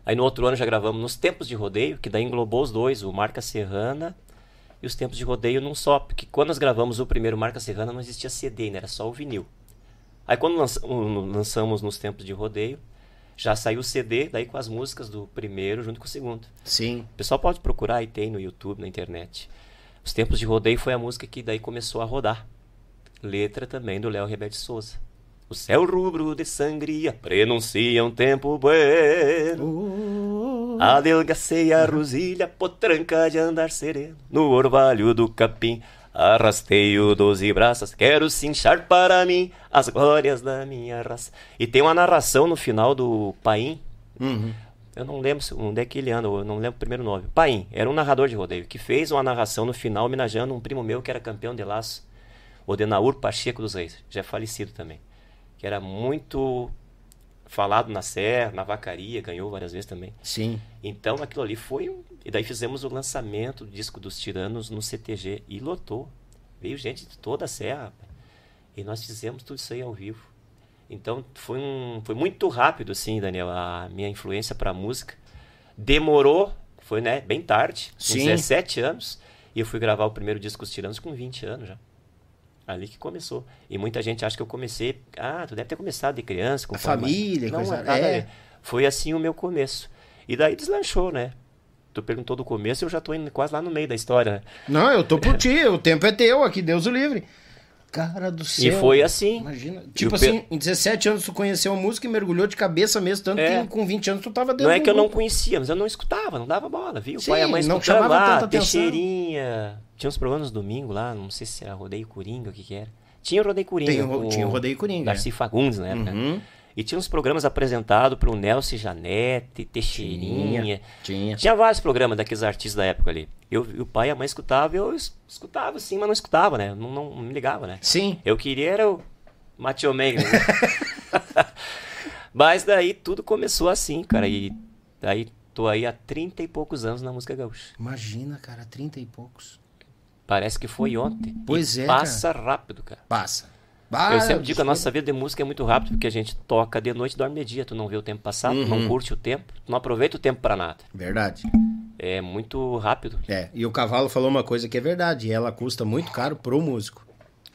Aí no outro ano já gravamos nos Tempos de Rodeio, que daí englobou os dois, o Marca Serrana e os Tempos de Rodeio num só. Porque quando nós gravamos o primeiro Marca Serrana não existia CD, ainda era só o vinil. Aí quando lança- um, lançamos nos Tempos de Rodeio, já saiu o CD, daí com as músicas do primeiro junto com o segundo. Sim. O pessoal pode procurar aí, tem no YouTube, na internet. Os Tempos de Rodeio foi a música que daí começou a rodar. Letra também do Léo Rebelde Souza. O céu rubro de sangria prenuncia um tempo bueno. Adelgacei a rosilha, potranca de andar sereno. No orvalho do capim, arrastei o doze braças. Quero cinchar para mim as glórias da minha raça. E tem uma narração no final do Paim, Uhum. Eu não lembro onde é que ele anda, eu não lembro o primeiro nome. Paim, era um narrador de rodeio, que fez uma narração no final homenageando um primo meu que era campeão de laço, o Denaur Pacheco dos Reis, já é falecido também. Que era muito falado na serra, na vacaria, ganhou várias vezes também. Sim. Então aquilo ali foi um... E daí fizemos o lançamento do disco dos Tiranos no CTG e lotou. Veio gente de toda a serra. E nós fizemos tudo isso aí ao vivo. Então foi um foi muito rápido assim, Daniel, a minha influência para música. Demorou, foi né, bem tarde, com Sim. 17 anos, e eu fui gravar o primeiro disco dos Tiranos com 20 anos já. Ali que começou. E muita gente acha que eu comecei, ah, tu deve ter começado de criança, com A família, Não, coisa- nada é. Foi assim o meu começo. E daí deslanchou, né? Tu perguntou do começo, eu já tô indo quase lá no meio da história. né? Não, eu tô por ti, o tempo é teu aqui, Deus o livre. Cara do E céu. foi assim. Imagina. E Tipo assim, em 17 anos tu conheceu a música e mergulhou de cabeça mesmo, tanto É. que com 20 anos tu tava dentro Não é que eu não conhecia, mas eu não escutava, não dava bola, viu? O Sim, pai e a mãe não chamava lá, tanta atenção. Teixeirinha. Tinha uns programas no domingo lá, não sei se era Rodeio Coringa, o que que era. Tinha o Rodeio Coringa. Tem o tinha o Rodeio Coringa, Darcy Fagundes na época. Uhum. E tinha uns programas apresentados pelo Nelson Janete, Teixeirinha. Tinha. Tinha vários programas daqueles artistas da época ali. Eu, o pai e a mãe escutavam, eu es- escutava sim, mas não escutava, né? Não, não, não me ligava, né? Sim. Eu queria era o Macho Man. né? mas daí tudo começou assim, cara. E daí tô aí há 30 e poucos anos na música gaúcha. Imagina, cara, 30 e poucos. Parece que foi ontem. Pois E é, Passa rápido, cara. Passa. Ah, eu sempre digo que a nossa vida de música é muito rápido, porque a gente toca de noite e dorme de dia. Tu não vê o tempo passar, tu Uhum. não curte o tempo, tu não aproveita o tempo pra nada. Verdade. É muito rápido. É, e o cavalo falou uma coisa que é verdade, ela custa muito caro pro músico.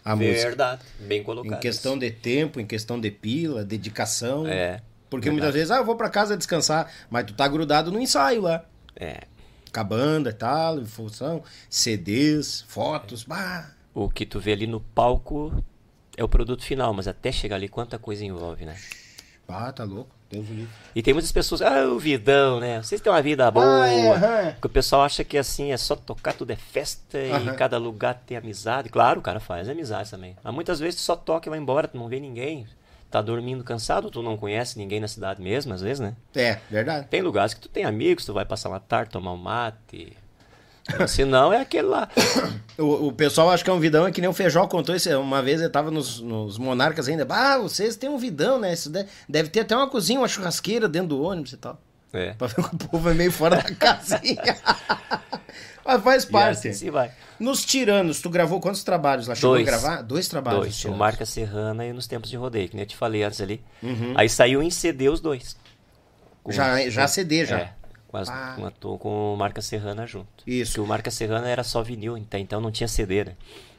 A música. Verdade. Bem Em colocado. questão de tempo, em questão de pila, dedicação. É. Porque muitas vezes, ah, eu vou pra casa descansar, mas tu tá grudado no ensaio lá. É. Com a banda e tal, em função, CDs, fotos, bah. O que tu vê ali no palco é o produto final, mas até chegar ali, quanta coisa envolve, né? Ah, tá louco. Deus o livre. E tem muitas pessoas, ah, o vidão, né? Vocês têm uma vida boa. Ah, é, aham. Que o pessoal acha que assim é só tocar, tudo é festa e cada lugar tem amizade. Claro, o cara faz amizade também. Mas muitas vezes tu só toca e vai embora, tu não vê ninguém. Tá dormindo cansado, tu não conhece ninguém na cidade mesmo, às vezes, né? É, verdade. Tem lugares que tu tem amigos, tu vai passar uma tarde, tomar um mate. Se não, é aquele lá. O, o pessoal acha que é um vidão, é que nem o Feijó contou isso. Uma vez ele tava nos, nos Monarcas ainda. Ah, vocês têm um vidão, né? Isso deve, deve ter até uma cozinha, uma churrasqueira dentro do ônibus e tal. É. Pra ver que o povo é meio fora da casinha. Mas faz E parte. assim vai. Nos Tiranos, tu gravou quantos trabalhos lá? Chegou Dois. a gravar? Dois trabalhos. Dois, o. Marca Serrana e nos tempos de rodeio, que nem eu te falei antes ali. Uhum. Aí saiu em CD os dois. Com- Já, já CD, já. É, com, as, Ah. com, a- com o Marca Serrana junto. Isso. Porque o Marca Serrana era só vinil, então, então não tinha CD, né?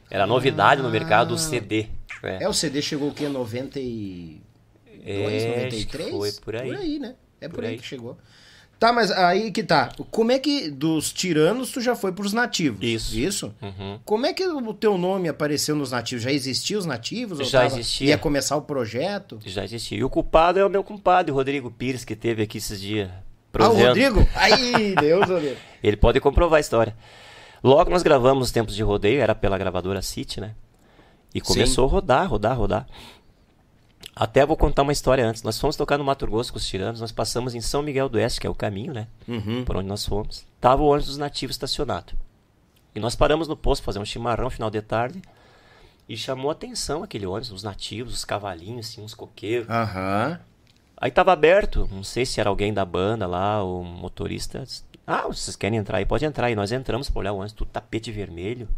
Era novidade no mercado o CD. É, o CD chegou o quê? 92, É, acho que 93? foi por aí. Por aí, né? É por, Por aí. aí. que chegou. Tá, mas aí que tá. Como é que dos tiranos tu já foi pros nativos? Isso. Isso? Uhum. Como é que o teu nome apareceu nos nativos? Já existia os nativos? Já tava- existia. Ia começar o projeto? Já existia. E o culpado é o meu compadre, o Rodrigo Pires, que teve aqui esses dias Ah, o Rodrigo? Aí, Deus, Rodrigo. Ele pode comprovar a história. Logo nós gravamos os tempos de rodeio, era pela gravadora City, né? E começou Sim. a rodar, rodar, rodar. Até vou contar uma história antes. Nós fomos tocar no Mato Grosso com os tiranos, nós passamos em São Miguel do Oeste, que é o caminho, né? Uhum. Por onde nós fomos. Tava o ônibus dos nativos estacionado. E nós paramos no posto fazer um chimarrão final de tarde. E chamou atenção aquele ônibus, os nativos, os cavalinhos, assim, uns coqueiros. Aham. Uhum. Aí tava aberto, não sei se era alguém da banda lá, o motorista. Ah, vocês querem entrar aí? Pode entrar. E nós entramos para olhar o ônibus, tudo tapete vermelho.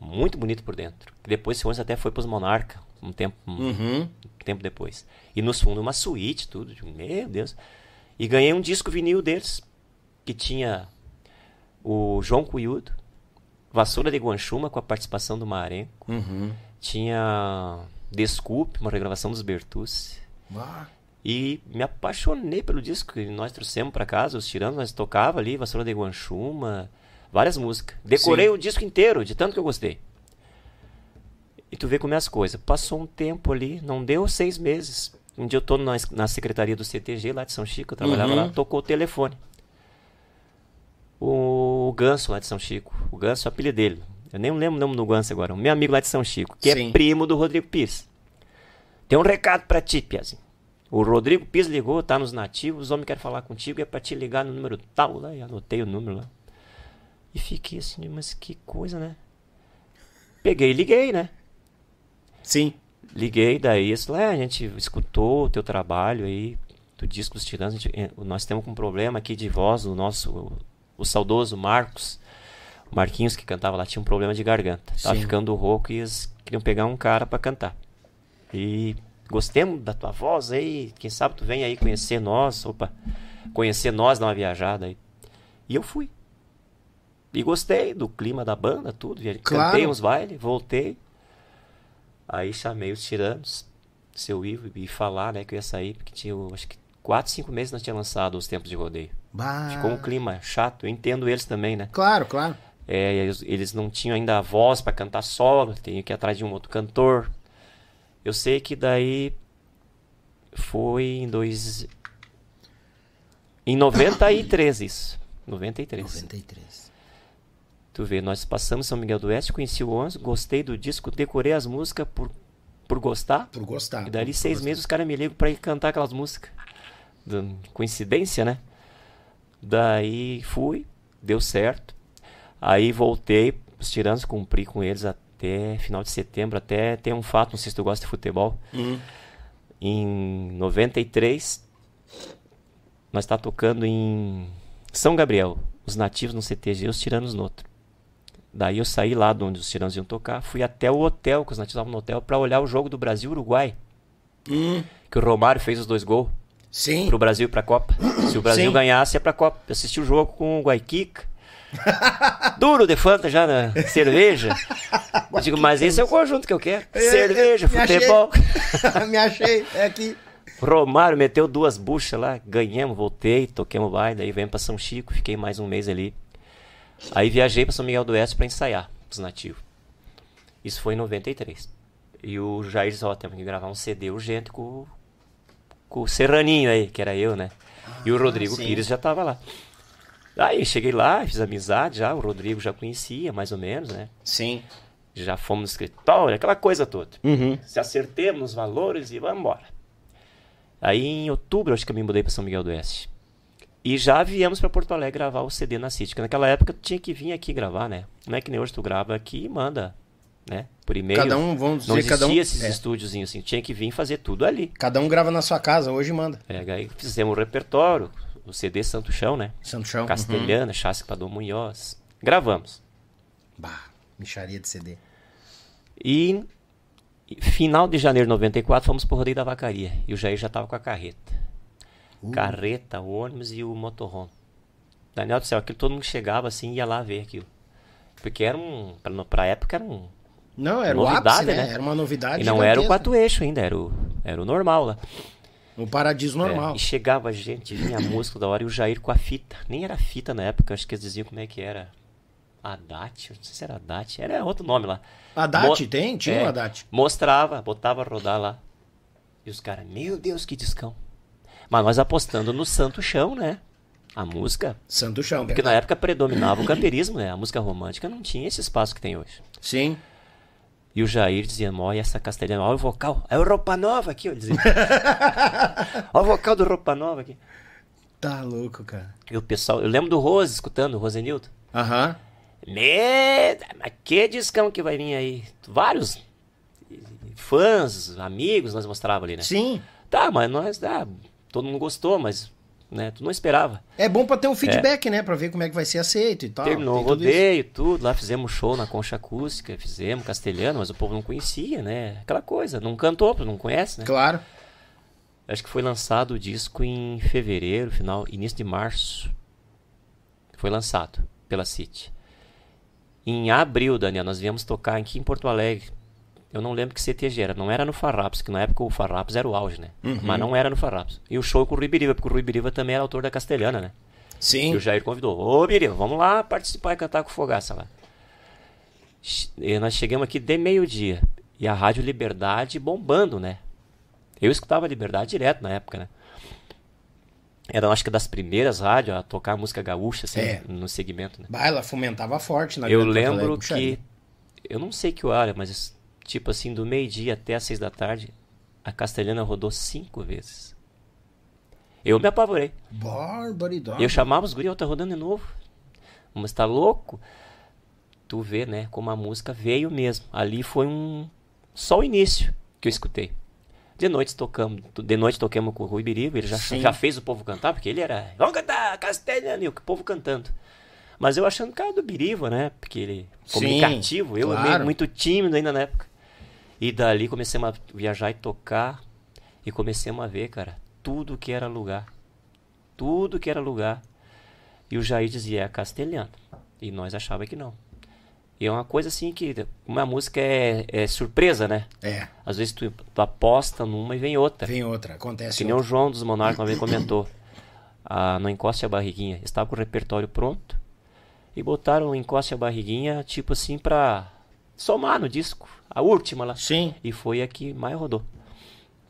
Muito bonito por dentro. Depois esse ônibus até foi pros Monarca, um tempo, uhum. um tempo depois. E nos fundos uma suíte, tudo. Meu Deus. E ganhei um disco vinil deles, que tinha o João Cuyudo, Vassoura de Guanchuma, com a participação do Marenco. Uhum. Tinha Desculpe, uma regravação dos Bertucci. Ah. E me apaixonei pelo disco que nós trouxemos para casa, os tiranos, nós tocava ali, Vassoura de Guanchuma, várias músicas. Decorei Sim. o disco inteiro, de tanto que eu gostei. E tu vê como é as coisas. Passou um tempo ali, não deu seis meses. Um dia eu tô na, na secretaria do CTG lá de São Chico, eu trabalhava uhum. lá, tocou o telefone. O Ganso lá de São Chico, o Ganso, é o apelido dele. Eu nem lembro o nome do Ganso agora, o meu amigo lá de São Chico, que é Sim. é primo do Rodrigo Pires. Tem um recado para ti, Piazinho. O Rodrigo Pires ligou, tá nos nativos, o homem quer falar contigo, é para te ligar no número tal lá, e anotei o número lá. E fiquei assim, mas que coisa, né? Peguei e liguei, né? Sim. Liguei, daí é, a gente escutou o teu trabalho aí, do disco dos tiranos, gente, eh, nós temos um problema aqui de voz, o nosso, o, o saudoso Marcos, Marquinhos que cantava lá, tinha um problema de garganta. Tava Sim. ficando rouco e eles queriam pegar um cara para cantar. E gostemos da tua voz aí, quem sabe tu vem aí conhecer nós, opa, conhecer nós, dar uma viajada aí. E eu fui. E gostei do clima da banda, tudo. Claro. Cantei uns bailes, voltei. Aí chamei os tiranos, seu Ivo, e falar, né, que eu ia sair, porque tinha, acho que quatro, cinco meses nós tinha lançado os tempos de rodeio. Bah. Ficou um clima chato, eu entendo eles também, né? Claro, claro. É, eles, eles não tinham ainda a voz para cantar solo, tinha que ir atrás de um outro cantor. Eu sei que daí foi em dois. Em 93 isso. 93. 93. Tu vê, nós passamos São Miguel do Oeste, conheci o Onze, gostei do disco, decorei as músicas por, por gostar. Por gostar. E dali seis por meses os caras me ligam pra ir cantar aquelas músicas. Coincidência, né? Daí fui, deu certo. Aí voltei, os tiranos, cumpri com eles até até final de setembro, até tem um fato, não sei se tu gosta de futebol. Uhum. Em 93, nós está tocando em São Gabriel, os nativos no CTG, os tiranos no outro. Daí eu saí lá de onde os tiranos iam tocar, fui até o hotel, que os nativos estavam no hotel, para olhar o jogo do Brasil-Uruguai. Uhum. Que o Romário fez os dois gols. Sim. Pro Brasil e pra Copa. Se o Brasil Sim. ganhasse, é pra Copa. Eu assisti o jogo com o Guaiquica. Duro de Fanta já na cerveja. Eu digo, mas esse é o conjunto que eu quero. É, cerveja, me futebol. Achei. me achei, é aqui. Romário meteu duas buchas lá, ganhamos, voltei, toquemos baile, daí vem pra São Chico, fiquei mais um mês ali. Aí viajei pra São Miguel do Oeste pra ensaiar os nativos. Isso foi em 93. E o Jair disse, ó, temos que gravar um CD urgente com, com o Serraninho aí, que era eu, né? Ah, e o Rodrigo sim. Pires já tava lá. Aí cheguei lá, fiz amizade já, o Rodrigo já conhecia, mais ou menos, né? Sim. Já fomos no escritório, aquela coisa toda. Uhum. Se acertemos os valores e vamos embora. Aí em outubro, acho que eu me mudei para São Miguel do Oeste. E já viemos para Porto Alegre gravar o CD na City. Naquela época tu tinha que vir aqui gravar, né? Não é que nem hoje tu grava aqui e manda, né? Por e-mail. Cada um, vamos dizer, Não existia cada um, esses é. estúdiozinhos assim. Tinha que vir fazer tudo ali. Cada um grava na sua casa, hoje manda. É, aí fizemos o repertório, o CD Santo Chão, né? Santo Chão. Castelhana, uhum. Chasque Pador Munhoz. Gravamos. Bah, micharia de CD. E final de janeiro de 94 fomos pro Rodeio da Vacaria. E o Jair já tava com a carreta. Uh. Carreta, o ônibus e o motorhome. Daniel do céu, aquilo todo mundo chegava assim e ia lá ver aquilo. Porque era um. Pra, pra época era um. Não, era novidade, o ápice, né? né? Era uma novidade. E não era o quatro eixo ainda, era o, era o normal lá. No paradiso normal. É, e chegava gente, vinha a música da hora e o Jair com a fita. Nem era fita na época, acho que eles diziam como é que era. Haddad, não sei se era Haddad, era outro nome lá. Haddad Mo tem? Tinha é, um Haddad. Mostrava, botava a rodar lá. E os caras, meu Deus, que discão. Mas nós apostando no santo chão, né? A música. Santo chão, Porque na época predominava o camperismo, né? A música romântica não tinha esse espaço que tem hoje. Sim. E o Jair dizia, olha essa castelhana, olha o vocal, é o Roupa Nova aqui, eu dizia. olha o vocal do Roupa Nova aqui. Tá louco, cara. E o pessoal, eu lembro do Rose escutando, o Rosenildo. Aham. Merda, mas que discão que vai vir aí? Vários fãs, amigos, nós mostrava ali, né? Sim. Tá, mas nós, ah, todo mundo gostou, mas né, tu não esperava. É bom pra ter um feedback, é. né? Pra ver como é que vai ser aceito e tal. Terminou o rodeio, tudo, tudo. Lá fizemos show na concha acústica, fizemos castelhano, mas o povo não conhecia, né? Aquela coisa, não cantou, não conhece, né? Claro. Acho que foi lançado o disco em fevereiro, final, início de março. Foi lançado pela City. Em abril, Daniel, nós viemos tocar aqui em Porto Alegre. Eu não lembro que CTG era, não era no Farrapos, que na época o Farrapos era o auge, né? Uhum. Mas não era no Farrapos. E o show com o Rui Biriva, porque o Rui Biriva também era autor da Castelhana, né? Sim. E o Jair convidou, ô Biriva, vamos lá participar e cantar com o Fogaça lá. E nós chegamos aqui de meio-dia. E a Rádio Liberdade bombando, né? Eu escutava Liberdade direto na época, né? Era, acho que das primeiras rádios a tocar música gaúcha, assim, É. no segmento, né? Bah, ela fomentava forte na Eu lembro que. Eu não sei que hora, mas tipo assim, do meio-dia até as seis da tarde, a Castelhana rodou cinco vezes. Eu me apavorei. Barbaridade. Eu chamava os guri, eu tá rodando de novo. Mas tá louco? Tu vê, né, como a música veio mesmo. Ali foi um. Só o início que eu escutei. De noite tocamos, de noite tocamos com o Rui Biriba, ele já, Sim. já fez o povo cantar, porque ele era. Vamos cantar, Castelhana, e o povo cantando. Mas eu achando cara do Biriva, né? Porque ele Sim, comunicativo, eu claro. meio muito tímido ainda na época. E dali comecemos a viajar e tocar. E comecemos a ver, cara, tudo que era lugar. Tudo que era lugar. E o Jair dizia, é castelhano. E nós achava que não. E é uma coisa assim que, uma música é, é surpresa, né? É, Às vezes tu, tu aposta numa e vem outra. vem outra, acontece Que nem o. João dos Monarcas uma vez comentou. Ah, não encoste a barriguinha. Estava com o repertório pronto. E botaram o encoste a barriguinha, tipo assim, pra somar no disco. A última lá. Sim, E foi a que mais rodou.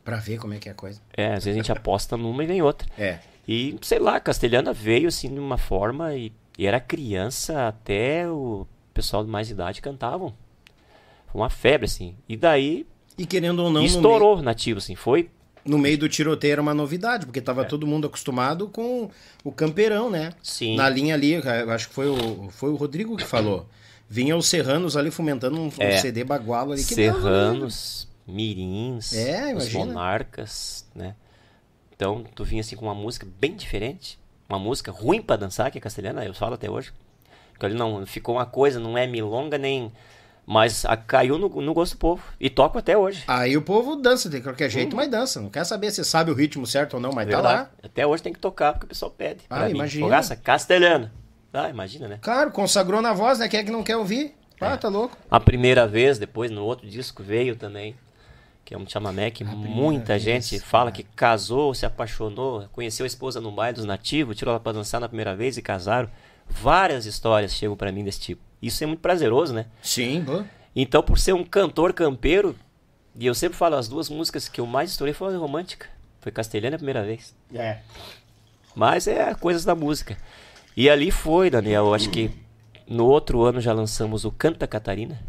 pra ver como é que é a coisa. É, às vezes a gente aposta numa e vem outra. É. E, sei lá, a Castelhana veio assim de uma forma e, e era criança até o pessoal de mais idade cantavam. Foi uma febre, assim. E daí E querendo ou não, no meio, estourou nativo, assim. Foi. no meio do tiroteio era uma novidade, porque tava todo mundo acostumado com o campeirão, né? É. Sim. Na linha ali, eu acho que foi o, foi o Rodrigo que falou. Vinha os Serranos ali fomentando um, um É. CD bagualo ali. que Serranos, Mirins, É, os. Monarcas, né? Então, tu vinha assim com uma música bem diferente. Uma música ruim pra dançar, que é castelhana, eu falo até hoje. Porque ali não ficou uma coisa, não é milonga nem. Mas a, caiu no, no gosto do povo. E toco até hoje. Aí o povo dança de qualquer jeito, mas dança. Não quer saber se sabe o ritmo certo ou não, mas tá Verdade. lá. Até hoje tem que tocar, porque o pessoal pede. Ah, mim. imagina. Fogaça, castelhano. Ah, imagina, né? Claro, consagrou na voz, né? Quem é que não quer ouvir? É. Ah, tá louco. A primeira vez, depois no outro disco veio também, que é um chamamé que muita vez, gente fala que casou, se apaixonou, conheceu a esposa no baile dos nativos, tirou ela pra dançar na primeira vez e casaram. Várias histórias chegam pra mim desse tipo. Isso é muito prazeroso, né? Sim, pô. Então, por ser um cantor campeiro, e eu sempre falo, as duas músicas que eu mais estourei foram romântica. Foi Castelhana a primeira vez. É. Mas é coisas da música. E ali foi, Daniel, eu acho que no outro ano já lançamos o Canta Catarina,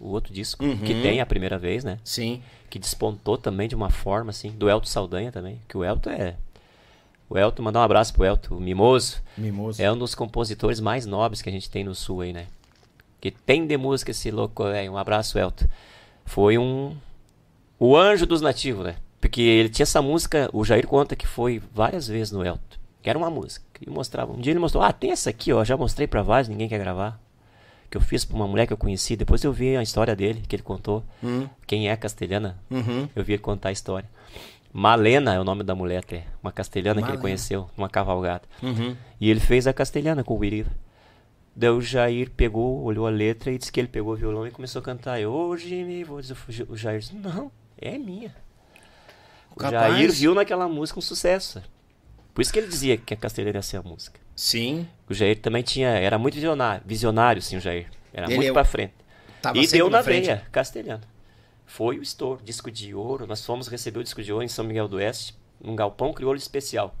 o outro disco, que tem a primeira vez, né? Sim. Que despontou também de uma forma, assim, do Elton Saldanha também, que o Elton é... O Elton, mandar um abraço pro Elton, o Mimoso. Mimoso. É um dos compositores mais nobres que a gente tem no Sul aí, né? Que tem de música esse louco, velho. Um abraço, Elton. Foi um... O anjo dos nativos, né? Porque ele tinha essa música, o Jair conta que foi várias vezes no Elton. Que era uma música. Que ele mostrava. Um dia ele mostrou, ah, tem essa aqui, ó. Já mostrei pra vários, ninguém quer gravar. Que eu fiz pra uma mulher que eu conheci. Depois eu vi a história dele, que ele contou. Quem é castelhana. Uhum. Eu vi ele contar a história. Malena é o nome da mulher até. Uma castelhana que Malena. ele conheceu, numa cavalgada. Uhum. E ele fez a castelhana com o Biriva. Daí o Jair pegou, olhou a letra e disse que ele pegou o violão e começou a cantar. Eu, hoje me vou. dizer, O Jair disse, não, é minha. O Capaz. Jair viu naquela música um sucesso. Por isso que ele dizia que a castelhana ia ser a música. Sim. O Jair também tinha, era muito visionário, visionário sim, o Jair. Era Ele muito é pra frente. Tava e deu na frente. veia, castelhano. Foi o estouro, disco de ouro. Nós fomos receber o disco de ouro em São Miguel do Oeste, num galpão crioulo especial.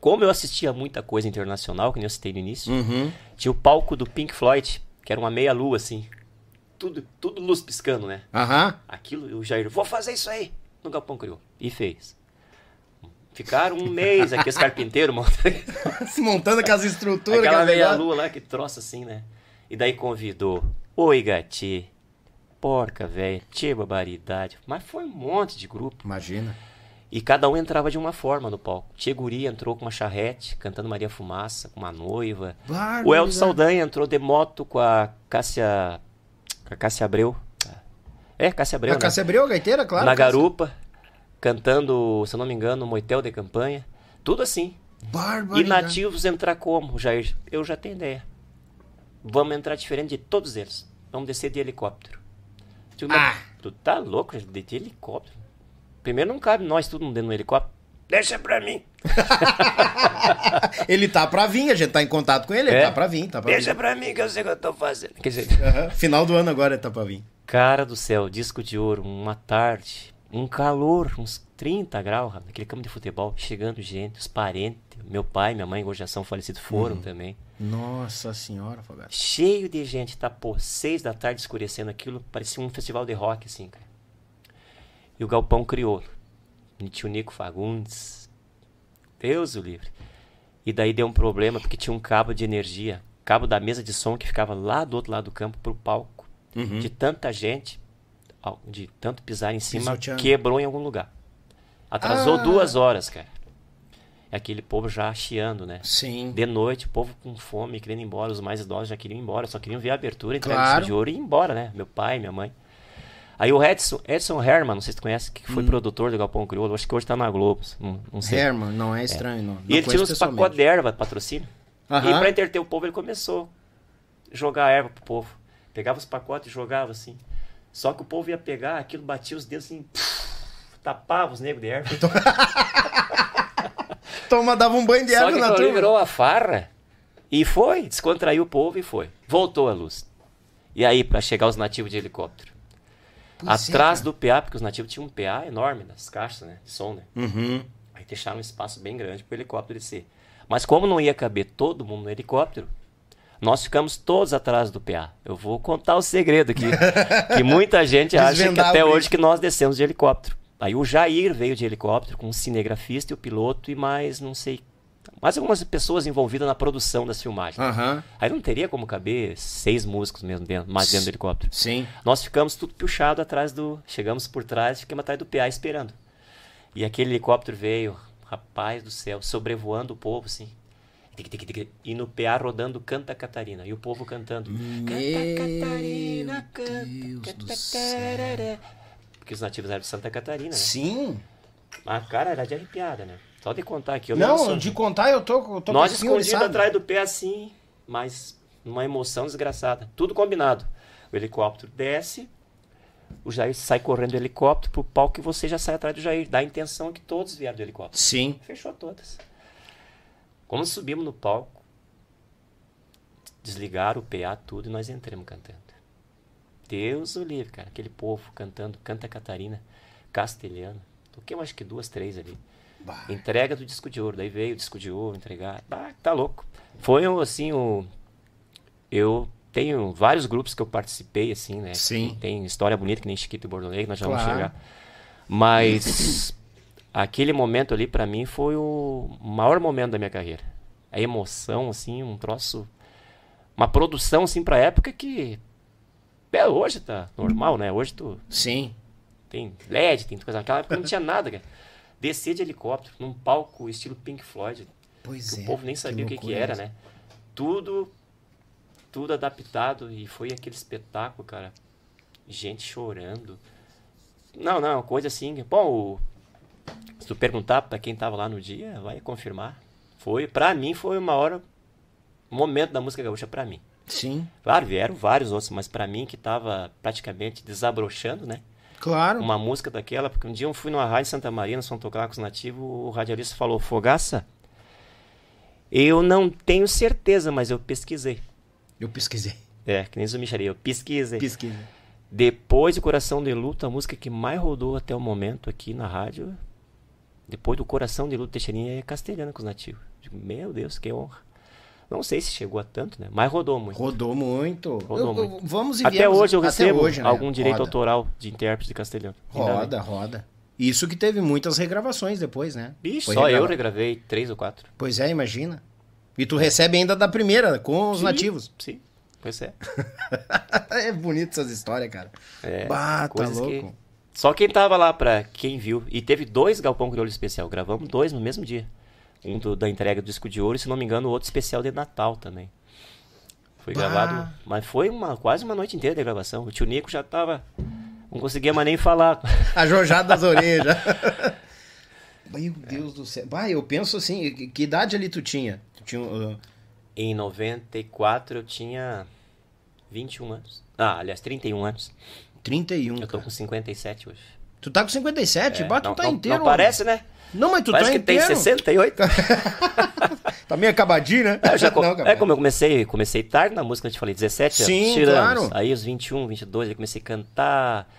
como eu assistia muita coisa internacional, que nem eu citei no início, Uhum. tinha o palco do Pink Floyd, que era uma meia-lua, assim. Tudo, tudo luz piscando, né? Aham. Aquilo, o Jair, vou fazer isso aí no Galpão Criou. E fez. Ficaram um mês aqui, os carpinteiros montando montando aquelas estruturas, aquela meia-lua lá, que troço assim, né? E daí convidou, oi gati, porca velha, tchê barbaridade. Mas foi um monte de grupo. Imagina. E cada um entrava de uma forma no palco. Tchê Guri entrou com uma charrete, cantando Maria Fumaça, com uma noiva. O Elton. Saldanha entrou de moto com a Cássia. Com a Cássia Abreu. É, Cássia Abreu. A né? Cássia Abreu, gaiteira, claro. Na Cássia. garupa, cantando, se eu não me engano, Moitel de Campanha. Tudo assim. E Barbaridade. nativos entrar como, Jair? Eu já tenho ideia. Vamos entrar diferente de todos eles. Vamos descer de helicóptero. Mas Ah. Tu tá louco? De de helicóptero? Primeiro não cabe nós tudo dentro do helicóptero. Deixa pra mim. Ele tá pra vir, a gente tá em contato com ele, ele É. tá pra vir, tá pra Deixa vir. pra mim que eu sei o que eu tô fazendo. Quer dizer, Aham. Final do ano agora ele tá pra vir. cara do céu, disco de ouro, uma tarde, um calor, uns 30 graus, naquele campo de futebol, chegando gente, os parentes, meu pai, minha mãe, hoje já são falecidos, foram também. Nossa senhora, Fogaça. Cheio de gente, tá, pô, seis da tarde escurecendo aquilo, parecia um festival de rock, assim, cara. E o Galpão Crioulo, tio Nico Fagundes, Deus o livre. E daí deu um problema, porque tinha um cabo de energia, cabo da mesa de som que ficava lá do outro lado do campo pro palco. Uhum. De tanta gente, de tanto pisar em cima, Pisoteando. quebrou em algum lugar. Atrasou Ah. duas horas, cara. E aquele povo já chiando, né? Sim. De noite, o povo com fome, querendo ir embora, os mais idosos já queriam ir embora, só queriam ver a abertura, entregar Claro. de ouro e ir embora, né? Meu pai, minha mãe. Aí o Edson, Edson Herman, não sei se conhece, que foi produtor do Galpão Crioulo, acho que hoje tá na Globo, não, não sei. Herman, não é estranho, não. não e ele tinha uns pacotes de erva, patrocínio. Aham. E pra entreter o povo, ele começou a jogar erva pro povo. Pegava os pacotes e jogava assim. Só que o povo ia pegar, aquilo batia os dedos assim, tapava os negros de erva. Toma, dava um banho de erva na turma. virou a farra. E foi, descontraiu o povo e foi. Voltou a luz. E aí, pra chegar os nativos de helicóptero. Pois é, Atrás cara. do PA, porque os nativos tinham um PA enorme nas caixas, né? De som, né? Uhum. Aí deixaram um espaço bem grande pro helicóptero descer. Mas como não ia caber todo mundo no helicóptero, nós ficamos todos atrás do PA. Eu vou contar o segredo aqui. que muita gente acha que até hoje que nós descemos de helicóptero. Aí o Jair veio de helicóptero com o cinegrafista e o piloto e mais, não sei, mais algumas pessoas envolvidas na produção das filmagens. Aham. Aí não teria como caber seis músicos mesmo dentro, mais dentro do helicóptero. Sim. Nós ficamos tudo puxado atrás do. Chegamos por trás, ficamos atrás do PA esperando. E aquele helicóptero veio, rapaz do céu, sobrevoando o povo, assim. Tic, tic, tic, E no PA rodando Canta Catarina. E o povo cantando. Canta Catarina, Deus canta. do canta, céu. tarará. Porque os nativos eram de Santa Catarina, né? Sim. A cara era de arrepiada, né? Só de contar aqui. Eu Não, de contar eu tô, eu tô nós escondidos atrás do pé assim, mas uma emoção desgraçada. Tudo combinado. O helicóptero desce, o Jair sai correndo do helicóptero pro palco e você já sai atrás do Jair. Dá a intenção que todos vieram do helicóptero. Sim. Fechou todas. Quando subimos no palco, desligaram o PA tudo e nós entramos cantando. Deus o livre, cara. Aquele povo cantando Canta Catarina, castelhano. Toquei acho que duas, três ali. Bah. Entrega do disco de ouro. Daí veio o disco de ouro, entregar. Bah, tá louco. Foi um, assim, o. Eu tenho vários grupos que eu participei, assim, né? Sim. Tem história bonita, que nem Chiquito e que nós já vamos Claro. chegar. Mas aquele momento ali, pra mim, foi o maior momento da minha carreira. A emoção, assim, um troço. Uma produção, assim, pra época que. É, hoje tá normal, né? Hoje tu Sim. tem LED, tem coisa. Naquela época não tinha nada, cara. Descer de helicóptero num palco estilo Pink Floyd. Pois é. o povo nem sabia o que, que era, né? Tudo, tudo adaptado e foi aquele espetáculo, cara. Gente chorando. Não, não, coisa assim. Bom, o- se tu perguntar pra quem tava lá no dia, vai confirmar. Foi, pra mim, foi o maior momento da música gaúcha pra mim. Sim. Claro, vieram vários outros, mas pra mim que tava praticamente desabrochando, né? Claro. uma música daquela, porque um dia eu fui numa rádio em Santa Maria, nós fomos tocar com os nativos, o radialista falou, Fogaça, eu não tenho certeza, mas eu pesquisei. Eu pesquisei. É, que nem Zumicharia, eu pesquisei. Pesquisei. Depois de Coração de Luto, a música que mais rodou até o momento aqui na rádio, depois do Coração de Luto Teixeirinha, é castelhana com os nativos. Digo, meu Deus, que honra. Não sei se chegou a tanto, né? Mas rodou muito. Rodou muito. Rodou Eu- eu- muito. vamos e Até viemos- hoje eu recebo hoje, né? algum direito Roda. autoral de intérprete de castelhano. Roda, roda. Isso que teve muitas regravações depois, né? Bicho, Foi só eu regravei três ou quatro. Pois é, imagina. E tu recebe ainda da primeira, com os Sim, nativos. Sim, pois é. é bonito essas histórias, cara. É, bah, tá coisas que- louco. Só quem tava lá pra quem viu. E teve dois Galpão Crioulo especial. Gravamos dois no mesmo dia. Um do- da entrega do disco de ouro e, se não me engano, o outro especial de Natal também. Foi Bah. gravado. Mas foi uma, quase uma noite inteira de gravação. O tio Nico já tava. Não conseguia mais nem falar. A jojada das orelhas. Meu Deus do céu. Bah, eu penso assim, que, que idade ali tu tinha? Tu tinha uh, Em 94 eu tinha 21 anos. Ah, aliás, 31 anos. 31. Eu tô cara. com 57 hoje. Tu tá com 57? É, bah, tu não, tá não- inteiro. Não parece, né? Não, mas tu Parece tá que tem inteiro. 68. Tá meio acabadinho, né? É, já Não, é como eu comecei, comecei tarde na música, eu te falei, 17 anos, Sim, claro. Aí os 21, 22, eu comecei a cantar.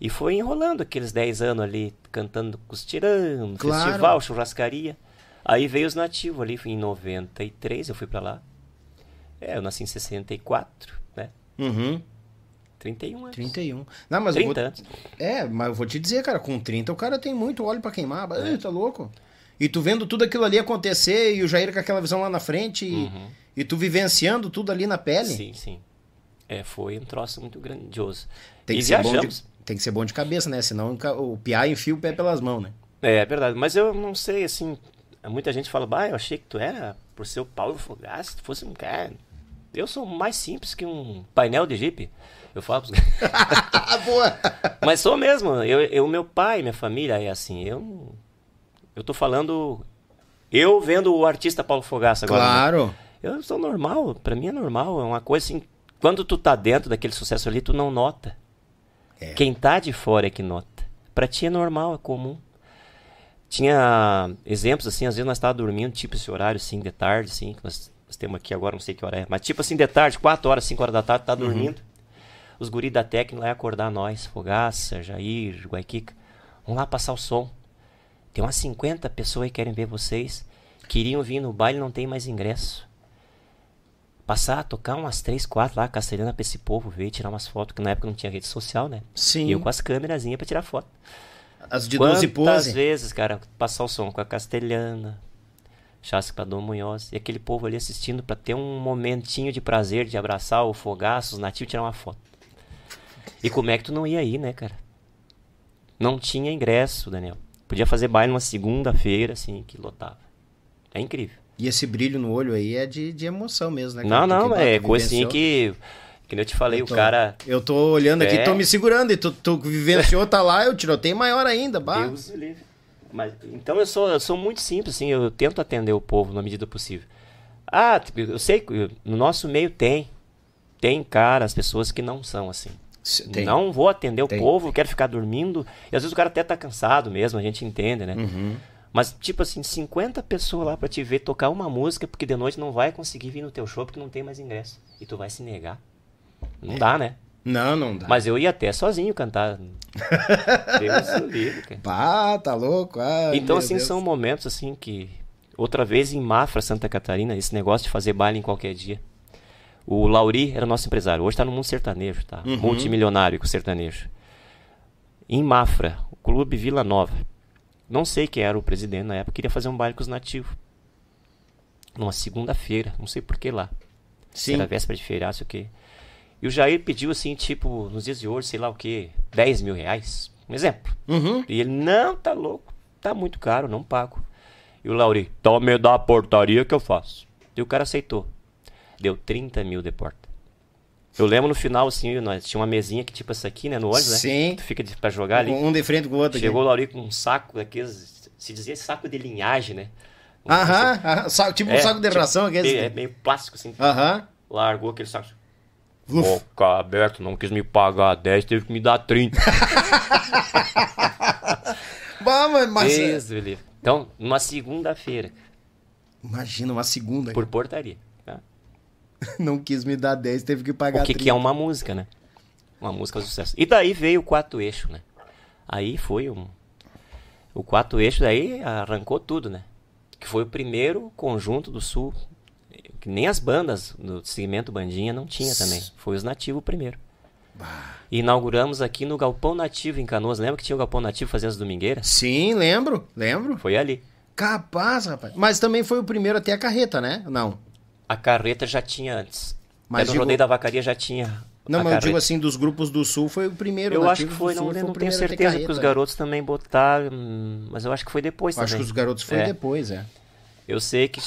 E foi enrolando aqueles 10 anos ali, cantando com os tiranos, Claro. festival, churrascaria. Aí veio os nativos ali, em 93, eu fui pra lá. É, eu nasci em 64, né? Uhum, 31 anos. 31. Não, mas eu 30 vou... anos. É, mas eu vou te dizer, cara, com 30 o cara tem muito óleo pra queimar. Ai, tá louco? E tu vendo tudo aquilo ali acontecer e o Jair com aquela visão lá na frente e, e tu vivenciando tudo ali na pele. Uhum. Sim, sim. É, foi um troço muito grandioso. Tem e que, ser bom de, tem que ser bom de cabeça, né? Senão o piá enfia o pé pelas mãos, né? É, é verdade, mas eu não sei, assim, muita gente fala, bah, eu achei que tu era, por ser o Paulo Fogaça, tu fosse um cara... Eu sou mais simples que um painel de Jeep. Eu falo pros... Boa! Mas sou mesmo, eu, eu, meu pai, minha família é assim, eu... Eu tô falando... Eu vendo o artista Paulo Fogaça agora. né? Claro. Eu sou normal, pra mim é normal, é uma coisa assim... Quando tu tá dentro daquele sucesso ali, tu não nota. É. Quem tá de fora é que nota. Pra ti é normal, é comum. Tinha exemplos assim, às vezes nós estávamos dormindo, tipo esse horário assim, de tarde, assim, que nós, nós temos aqui agora, não sei que hora é, mas tipo assim, de tarde, 4 horas, 5 horas da tarde, tá dormindo. Os guris da técnica lá acordar nós, Fogaça, Jair, Guaiquica. Vamos lá passar o som. Tem umas 50 pessoas que querem ver vocês. Queriam vir no baile não tem mais ingresso. Passar, tocar umas 3, 4 lá, castelhana pra esse povo ver, tirar umas fotos, que na época não tinha rede social, né? Sim. E eu com as câmerazinhas pra tirar foto. As de 12 Quantas pose. vezes, cara, passar o som com a Castelhana, Chasque pra Dom Munhoz, e aquele povo ali assistindo pra ter um momentinho de prazer de abraçar o fogaço, os nativos, tirar uma foto. E como é que tu não ia aí, né, cara? Não tinha ingresso, Daniel. Podia fazer baile numa segunda-feira, assim, que lotava. É incrível. E esse brilho no olho aí é de, de emoção mesmo, né? cara? Não, não, Porque, é coisa assim que. Que nem eu te falei, Eu o cara. Eu tô olhando aqui, É. tô me segurando e tu, tu vivenciou, tá lá, eu tiroteio maior ainda, bah. Deus livre. Mas, então eu sou, eu sou muito simples, assim, eu tento atender o povo na medida possível. Ah, eu sei que no nosso meio tem. Tem, cara, as pessoas que não são assim. Tem. Não vou atender o Tem. povo, quero ficar dormindo. E às vezes o cara até tá cansado mesmo, a gente entende, né? Uhum. Mas, tipo assim, 50 pessoas lá pra te ver tocar uma música, porque de noite não vai conseguir vir no teu show porque não tem mais ingresso. E tu vai se negar. Não dá, né? Não, não dá. Mas eu ia até sozinho cantar. Deus livre, cara. Pá, tá louco? Ai, Então, assim, Deus. são momentos assim que. Outra vez em Mafra, Santa Catarina, esse negócio de fazer baile em qualquer dia. O Lauri era nosso empresário. Hoje tá no mundo sertanejo, tá? Uhum. Multimilionário com sertanejo. Em Mafra, o Clube Vila Nova. Não sei quem era o presidente na época, queria fazer um baile com os nativos. Numa segunda-feira, não sei por que lá. Sim. Era véspera de feriado, sei o quê. E o Jair pediu assim, tipo, nos dias de hoje, sei lá o quê, 10 mil reais. Um exemplo. Uhum. E ele, não, tá louco. Tá muito caro, não pago. E o Lauri, então me dá a portaria que eu faço. E o cara aceitou. Deu 30 mil de porta. Eu lembro no final, assim, nós tinha uma mesinha que tipo essa aqui, né, no ônibus, né? Sim. Tu fica de, pra jogar ali. Um de frente com o outro Chegou o aqui. Lauri com um saco daqueles, se dizia saco de linhagem, né? Um- Aham, aham, tipo um É, saco de tipo, ração aquele. É meio plástico, assim. Aham. Largou aquele saco. Uf. Boca aberta, não quis me pagar 10, teve que me dar 30. Bah, mas, do livre. Então, numa segunda-feira, Imagina, uma segunda. por portaria. Não quis me dar 10, teve que pagar O que, que 30. é uma música, né? Uma música de sucesso. E daí veio o quatro eixo, né? Aí foi um. O quatro eixo daí arrancou tudo, né? que foi o primeiro conjunto do Sul, que nem as bandas do segmento Bandinha não tinha também. Foi os nativos primeiro. Bah. E inauguramos aqui no Galpão Nativo em Canoas. Lembra que tinha o Galpão Nativo fazendo as domingueiras? Sim, lembro, lembro. Foi ali. Capaz, rapaz. Mas também foi o primeiro a ter a carreta, né? Não. A carreta já tinha antes. Mas digo... rodeio da vacaria já tinha. Não, mas carreta. eu digo assim, dos grupos do sul foi o primeiro. Eu acho que foi, não, não tenho certeza que os garotos também botaram, mas eu acho que foi depois acho também. Acho que os garotos foi é. depois, é. Eu sei que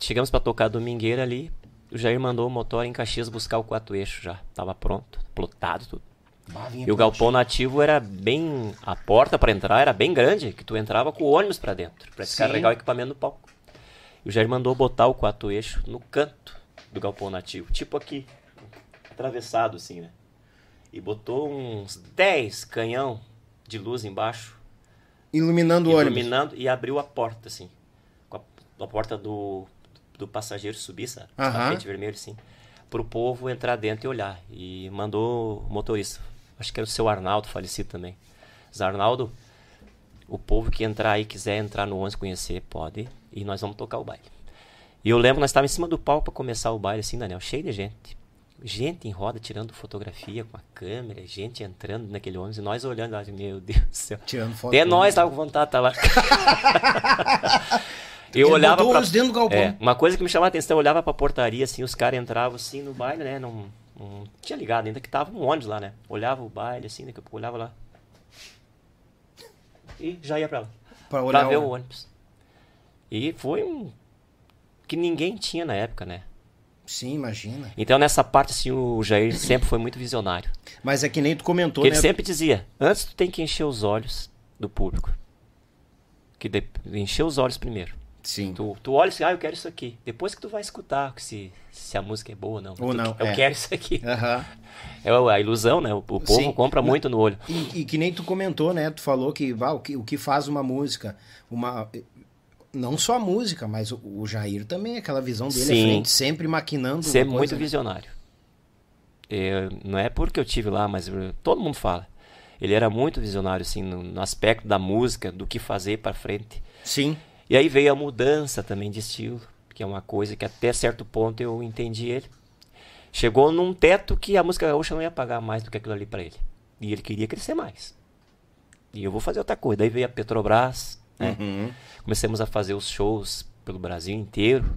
chegamos para tocar domingueira ali, o Jair mandou o motor em Caxias buscar o quatro eixo já. Tava pronto, plotado tudo. e o galpão nativo era bem. A porta para entrar era bem grande, que tu entrava com o ônibus para dentro, para descarregar o equipamento no palco. O Jair mandou botar o quatro eixo no canto do galpão nativo, tipo aqui, atravessado assim, né? E botou uns 10 canhão de luz embaixo. Iluminando o ônibus. Iluminando e abriu a porta, assim. Com a, a porta do, do passageiro subir, sabe? Uhum. Tapete vermelho, sim. Pro povo entrar dentro e olhar. E mandou o motorista. Acho que era o seu Arnaldo, falecido também. Mas Arnaldo, o povo que entrar aí, quiser entrar no ônibus conhecer, pode. E nós vamos tocar o baile. E eu lembro, nós estávamos em cima do palco para começar o baile, assim, Daniel, cheio de gente. Gente em roda tirando fotografia com a câmera, gente entrando naquele ônibus e nós olhando lá, meu Deus do céu. Tirando foto. Até nós tava com vontade de estar lá. eu olhava pra, dentro do galpão. É, uma coisa que me chamava a atenção, eu olhava pra portaria, assim, os caras entravam assim no baile, né? Não, não tinha ligado ainda que tava um ônibus lá, né? Olhava o baile, assim, daqui a pouco olhava lá. E já ia pra lá. Pra, olhar pra ver o ônibus. E foi um que ninguém tinha na época, né? Sim, imagina. Então nessa parte assim o Jair sempre foi muito visionário. Mas é que nem tu comentou, que né? Ele sempre dizia: "Antes tu tem que encher os olhos do público. Que de... encher os olhos primeiro. Sim. Tu, tu olha e assim, ah, eu quero isso aqui. Depois que tu vai escutar se, se a música é boa ou não. Ou tu, não. Eu é. quero isso aqui. Uhum. É a ilusão, né? O, o povo Sim. compra muito no olho. E, e, que nem tu comentou, né? Tu falou que, ah, o que o que faz uma música, uma não só a música, mas o, o Jair também, aquela visão dele Sim. à frente, sempre maquinando. Sempre muito né? visionário. Eu, não é porque eu tive lá, mas todo mundo fala. Ele era muito visionário, assim, no, no aspecto da música, do que fazer para frente. Sim. E aí veio a mudança também de estilo, que é uma coisa que até certo ponto eu entendi ele. Chegou num teto que a música gaúcha não ia pagar mais do que aquilo ali para ele. E ele queria crescer mais. E eu vou fazer outra coisa. Daí veio a Petrobras, né? Uhum. Comecemos a fazer os shows pelo Brasil inteiro,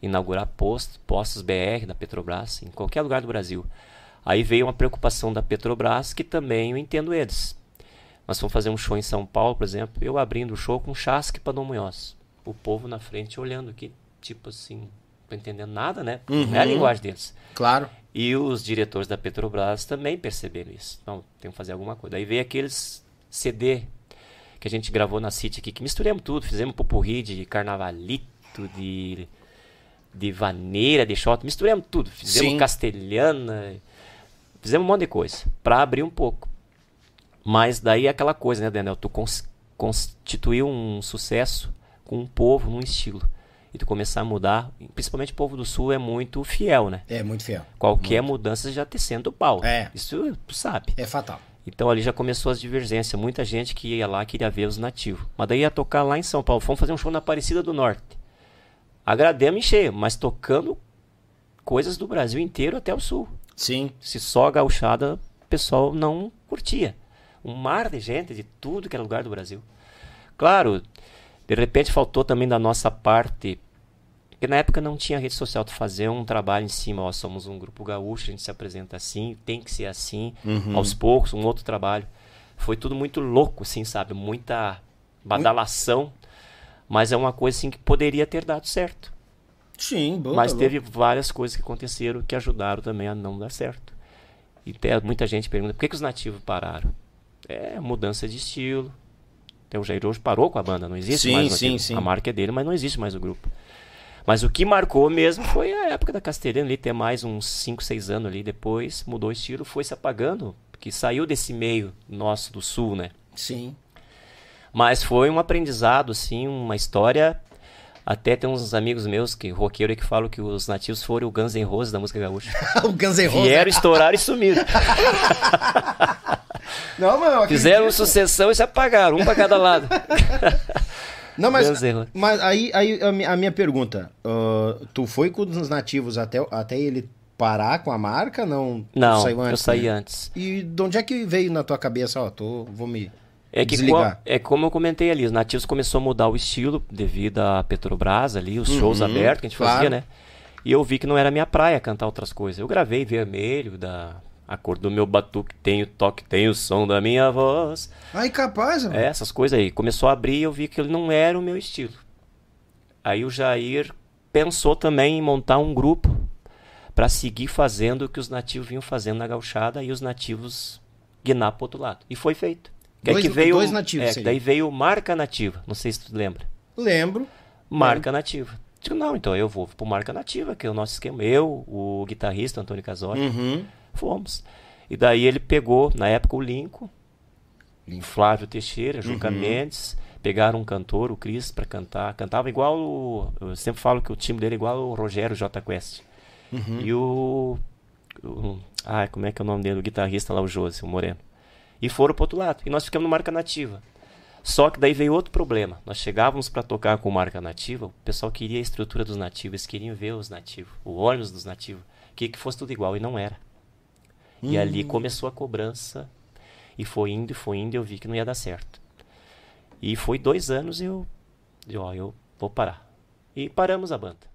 inaugurar postos, postos BR da Petrobras, em qualquer lugar do Brasil. Aí veio uma preocupação da Petrobras, que também eu entendo eles. Nós fomos fazer um show em São Paulo, por exemplo, eu abrindo o show com chasque para Dom Munhoz. O povo na frente olhando aqui, tipo assim, não entendendo nada, né? Uhum. Não é a linguagem deles. Claro. E os diretores da Petrobras também perceberam isso. Não, tem que fazer alguma coisa. Aí veio aqueles CD que a gente gravou na City aqui, que misturamos tudo, fizemos popurri de carnavalito, de, de vaneira, de shot, misturamos tudo, fizemos Sim. castelhana, fizemos um monte de coisa, para abrir um pouco. Mas daí é aquela coisa, né, Daniel, tu cons constituiu um sucesso com um povo, num estilo. E tu começar a mudar, principalmente o povo do sul é muito fiel, né? É, muito fiel. Qualquer muito. mudança já tecendo o pau. É. Isso tu sabe. É fatal. Então ali já começou as divergências. Muita gente que ia lá queria ver os nativos. Mas daí ia tocar lá em São Paulo. Fomos fazer um show na Aparecida do Norte. Agrademos em cheio, mas tocando coisas do Brasil inteiro até o sul. Sim. Se só a gauchada, o pessoal não curtia. Um mar de gente de tudo que era lugar do Brasil. Claro, de repente faltou também da nossa parte porque na época não tinha rede social, tu fazer um trabalho em cima, ó, somos um grupo gaúcho, a gente se apresenta assim, tem que ser assim, uhum. aos poucos, um outro trabalho. Foi tudo muito louco, assim, sabe? Muita badalação, mas é uma coisa assim que poderia ter dado certo. Sim, boa, Mas boa. teve várias coisas que aconteceram que ajudaram também a não dar certo. E tem, muita gente pergunta, por que, que os nativos pararam? É mudança de estilo. Então, o Jair hoje parou com a banda, não existe sim, mais. Sim, sim. A marca é dele, mas não existe mais o grupo. Mas o que marcou mesmo foi a época da Castelhana ali, ter mais uns 5, 6 anos ali. Depois mudou o estilo, foi se apagando, porque saiu desse meio nosso do sul, né? Sim. Mas foi um aprendizado, assim, uma história. Até tem uns amigos meus, que roqueiro, que falam que os nativos foram o Guns N' Roses da música gaúcha. o Guns N' Roses. Vieram, estouraram e sumiram. Não, mano, Fizeram sucessão e se apagaram, um para cada lado. Não, mas, mas aí, aí a, minha pergunta, uh, tu foi com os nativos até, até ele parar com a marca? Não, não saiu antes, eu saí né? antes. E de onde é que veio na tua cabeça, ó, tô, vou me é que desligar? é como eu comentei ali, os nativos começou a mudar o estilo devido à Petrobras ali, os uhum, shows abertos que a gente claro. fazia, né? E eu vi que não era minha praia cantar outras coisas. Eu gravei vermelho, da a cor do meu batuque, tem o toque, tem o som da minha voz. Ai, capaz, mano. É, essas coisas aí. Começou a abrir e eu vi que ele não era o meu estilo. Aí o Jair pensou também em montar um grupo para seguir fazendo o que os nativos vinham fazendo na gauchada e os nativos guinar pro outro lado. E foi feito. Que dois, que veio, dois nativos. É, daí veio marca nativa. Não sei se tu lembra. Lembro. Marca lembro. nativa. Digo, não, então eu vou pro marca nativa, que é o nosso esquema. Eu, o guitarrista Antônio Casotti, uhum. Fomos. E daí ele pegou, na época, o Lincoln, Flávio Teixeira, Juca uhum. Mendes, pegaram um cantor, o Cris, para cantar. Cantava igual o. Eu sempre falo que o time dele é igual o Rogério J Quest. Uhum. E o, o. Ah, como é que é o nome dele? O guitarrista lá, o Josi, o Moreno. E foram pro outro lado. E nós ficamos no marca nativa. Só que daí veio outro problema. Nós chegávamos para tocar com marca nativa, o pessoal queria a estrutura dos nativos, eles queriam ver os nativos, o ônibus dos nativos, queria que fosse tudo igual e não era. Hum. E ali hum. começou a cobrança e foi indo e foi indo e eu vi que não ia dar certo. E foi dois anos e eu, eu, ó, eu vou parar. E paramos a banda.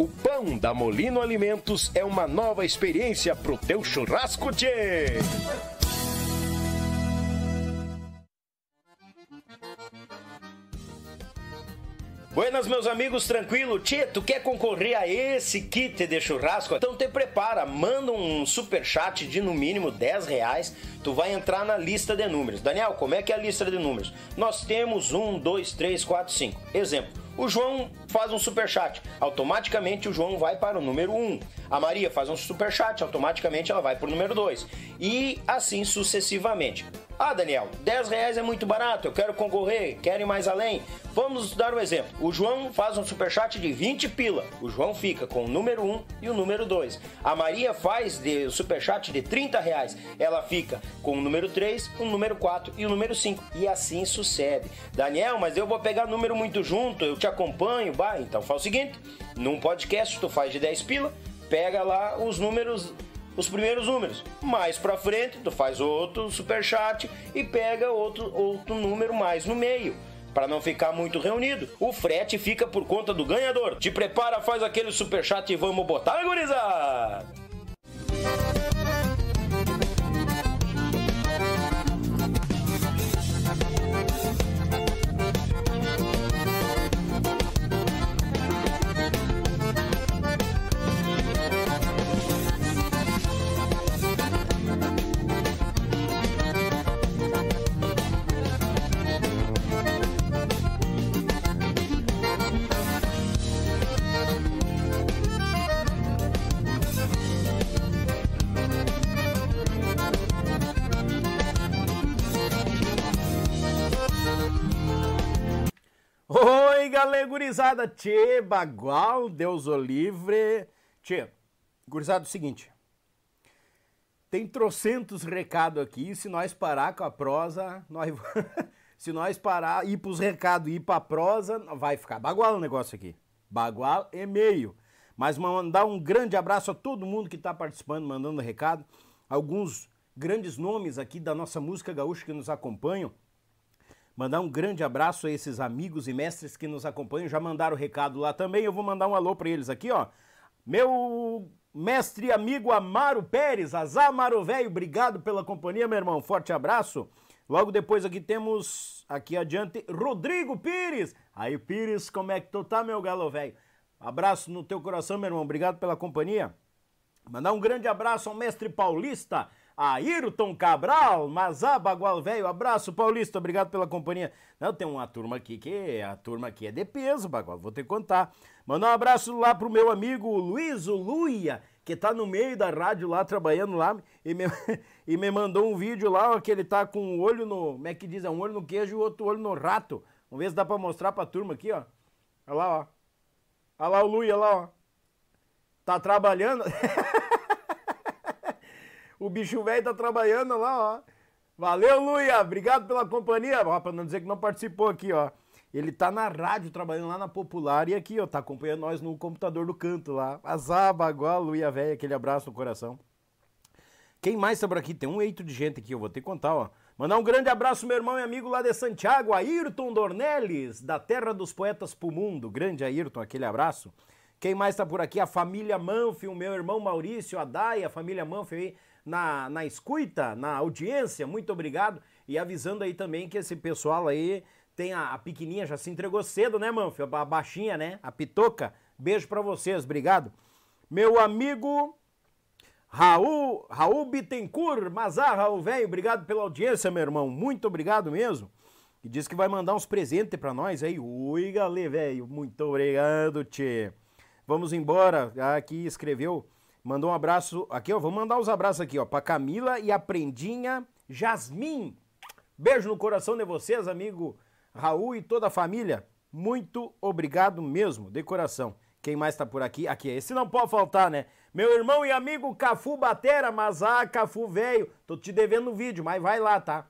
O pão da Molino Alimentos é uma nova experiência pro teu churrasco, tchê! Buenas, meus amigos, tranquilo? Tchê, tu quer concorrer a esse kit de churrasco? Então te prepara, manda um super chat de no mínimo 10 reais, tu vai entrar na lista de números. Daniel, como é que é a lista de números? Nós temos 1, 2, 3, 4, 5. Exemplo, o João faz um super chat, automaticamente o João vai para o número 1. A Maria faz um super chat, automaticamente ela vai para o número 2. E assim sucessivamente. Ah, Daniel, 10 reais é muito barato, eu quero concorrer, quero ir mais além. Vamos dar um exemplo. O João faz um superchat de 20 pila. O João fica com o número 1 e o número 2. A Maria faz de superchat de 30 reais. Ela fica com o número 3, o número 4 e o número 5. E assim sucede. Daniel, mas eu vou pegar número muito junto, eu te acompanho. Então faz o seguinte: num podcast tu faz de 10 pila, pega lá os números os primeiros números. Mais para frente, tu faz outro super chat e pega outro, outro número mais no meio. Para não ficar muito reunido, o frete fica por conta do ganhador. Te prepara, faz aquele super chat e vamos botar, gurizada! Galera, gurizada. Tchê, bagual, Deus o livre. Tchê, gurizada, é o seguinte. Tem trocentos recados aqui. Se nós parar com a prosa, nós. se nós parar, ir pros recados e ir pra prosa, vai ficar bagual o negócio aqui. Bagual e meio. Mas mandar um grande abraço a todo mundo que está participando, mandando recado. Alguns grandes nomes aqui da nossa música gaúcha que nos acompanham. Mandar um grande abraço a esses amigos e mestres que nos acompanham. Já mandaram recado lá também. Eu vou mandar um alô para eles aqui, ó. Meu mestre e amigo Amaro Pérez, Azamaro Velho, obrigado pela companhia, meu irmão. Forte abraço. Logo depois aqui temos, aqui adiante, Rodrigo Pires. Aí, Pires, como é que tu tá, meu galo velho? Abraço no teu coração, meu irmão. Obrigado pela companhia. Mandar um grande abraço ao mestre paulista, Ayrton Cabral, Mazá Bagual Velho. Abraço, Paulista. Obrigado pela companhia. Não, tem uma turma aqui que a turma aqui é de peso, Bagual. Vou ter que contar. Mandar um abraço lá pro meu amigo Luiz Luia, que tá no meio da rádio lá, trabalhando lá, e me, e me mandou um vídeo lá, ó, que ele tá com um olho no. Como é que diz? É um olho no queijo e o outro olho no rato. Vamos ver se dá pra mostrar pra turma aqui, ó. Olha lá, ó. Olha lá o Luia lá, ó. Tá trabalhando. o bicho velho tá trabalhando lá, ó. Valeu, Luia. Obrigado pela companhia. Ó, pra não dizer que não participou aqui, ó. Ele tá na rádio, trabalhando lá na Popular e aqui, ó, tá acompanhando nós no computador do canto lá. Azaba, igual Luia velho, aquele abraço no coração. Quem mais tá por aqui? Tem um eito de gente aqui, eu vou ter que contar, ó. Mandar um grande abraço, meu irmão e amigo lá de Santiago, Ayrton Dornelles, da Terra dos Poetas pro Mundo. Grande Ayrton, aquele abraço. Quem mais tá por aqui? A família Manfi, o meu irmão Maurício, a Dai, a família Manfi aí na, na escuta, na audiência. Muito obrigado. E avisando aí também que esse pessoal aí tem a, a pequenininha, já se entregou cedo, né, Manfi? A baixinha, né? A pitoca. Beijo para vocês, obrigado. Meu amigo Raul, Raul Bittencourt, Mazar, Raul velho, obrigado pela audiência, meu irmão, muito obrigado mesmo. E diz que vai mandar uns presentes para nós aí. Ui, galê, velho, muito obrigado, tchê. Vamos embora. Aqui escreveu, mandou um abraço. Aqui, ó, vou mandar os abraços aqui, ó, pra Camila e a prendinha Jasmin. Beijo no coração de vocês, amigo Raul e toda a família. Muito obrigado mesmo, de coração. Quem mais tá por aqui? Aqui, esse não pode faltar, né? Meu irmão e amigo Cafu Batera, mas ah, Cafu velho, tô te devendo o vídeo, mas vai lá, tá?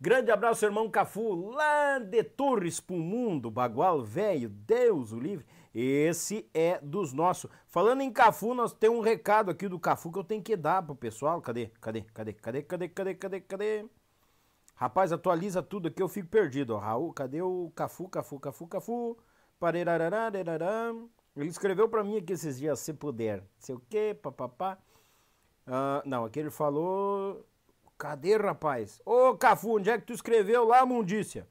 Grande abraço, irmão Cafu, lá de Torres pro mundo, bagual velho, Deus o livre. Esse é dos nossos. Falando em Cafu, nós temos um recado aqui do Cafu que eu tenho que dar pro pessoal. Cadê? Cadê? Cadê? Cadê? Cadê? Cadê? Cadê? Cadê? Rapaz, atualiza tudo aqui, eu fico perdido. Ó. Raul, cadê o Cafu, Cafu, Cafu, Cafu? Ele escreveu para mim aqui esses dias, se puder. Sei o quê, papapá. Uh, não, aqui ele falou. Cadê, rapaz? Ô, Cafu, onde é que tu escreveu lá, mundícia?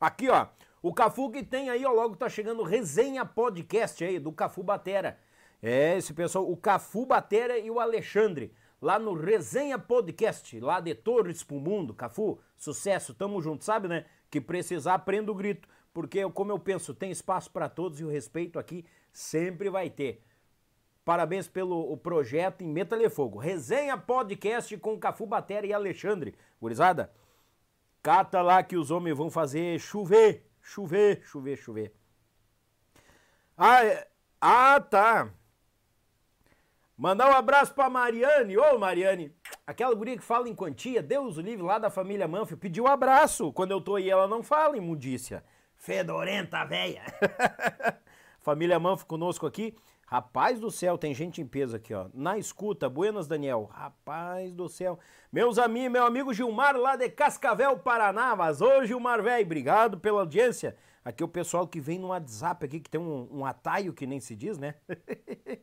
Aqui, ó. O Cafu que tem aí, ó, logo tá chegando resenha podcast aí do Cafu Batera. É, esse pessoal, o Cafu Batera e o Alexandre, lá no Resenha Podcast, lá de Torres pro Mundo. Cafu, sucesso, tamo junto, sabe, né? Que precisar, prenda o grito porque, como eu penso, tem espaço para todos e o respeito aqui sempre vai ter. Parabéns pelo projeto em Metal Fogo. Resenha podcast com Cafu Batera e Alexandre. Gurizada, cata lá que os homens vão fazer chover, chover, chover, chover. Ah, é... ah tá. Mandar um abraço pra Mariane. Ô, Mariane, aquela guria que fala em quantia, Deus o livre, lá da família Manfio, pediu um abraço. Quando eu tô aí, ela não fala em mudícia. Fedorenta, véia. Família Manfo conosco aqui. Rapaz do céu, tem gente em peso aqui, ó. Na escuta, Buenas Daniel. Rapaz do céu. Meus amigos, meu amigo Gilmar lá de Cascavel, Paraná. Mas ô Gilmar, velho, obrigado pela audiência. Aqui é o pessoal que vem no WhatsApp aqui, que tem um, um ataio que nem se diz, né?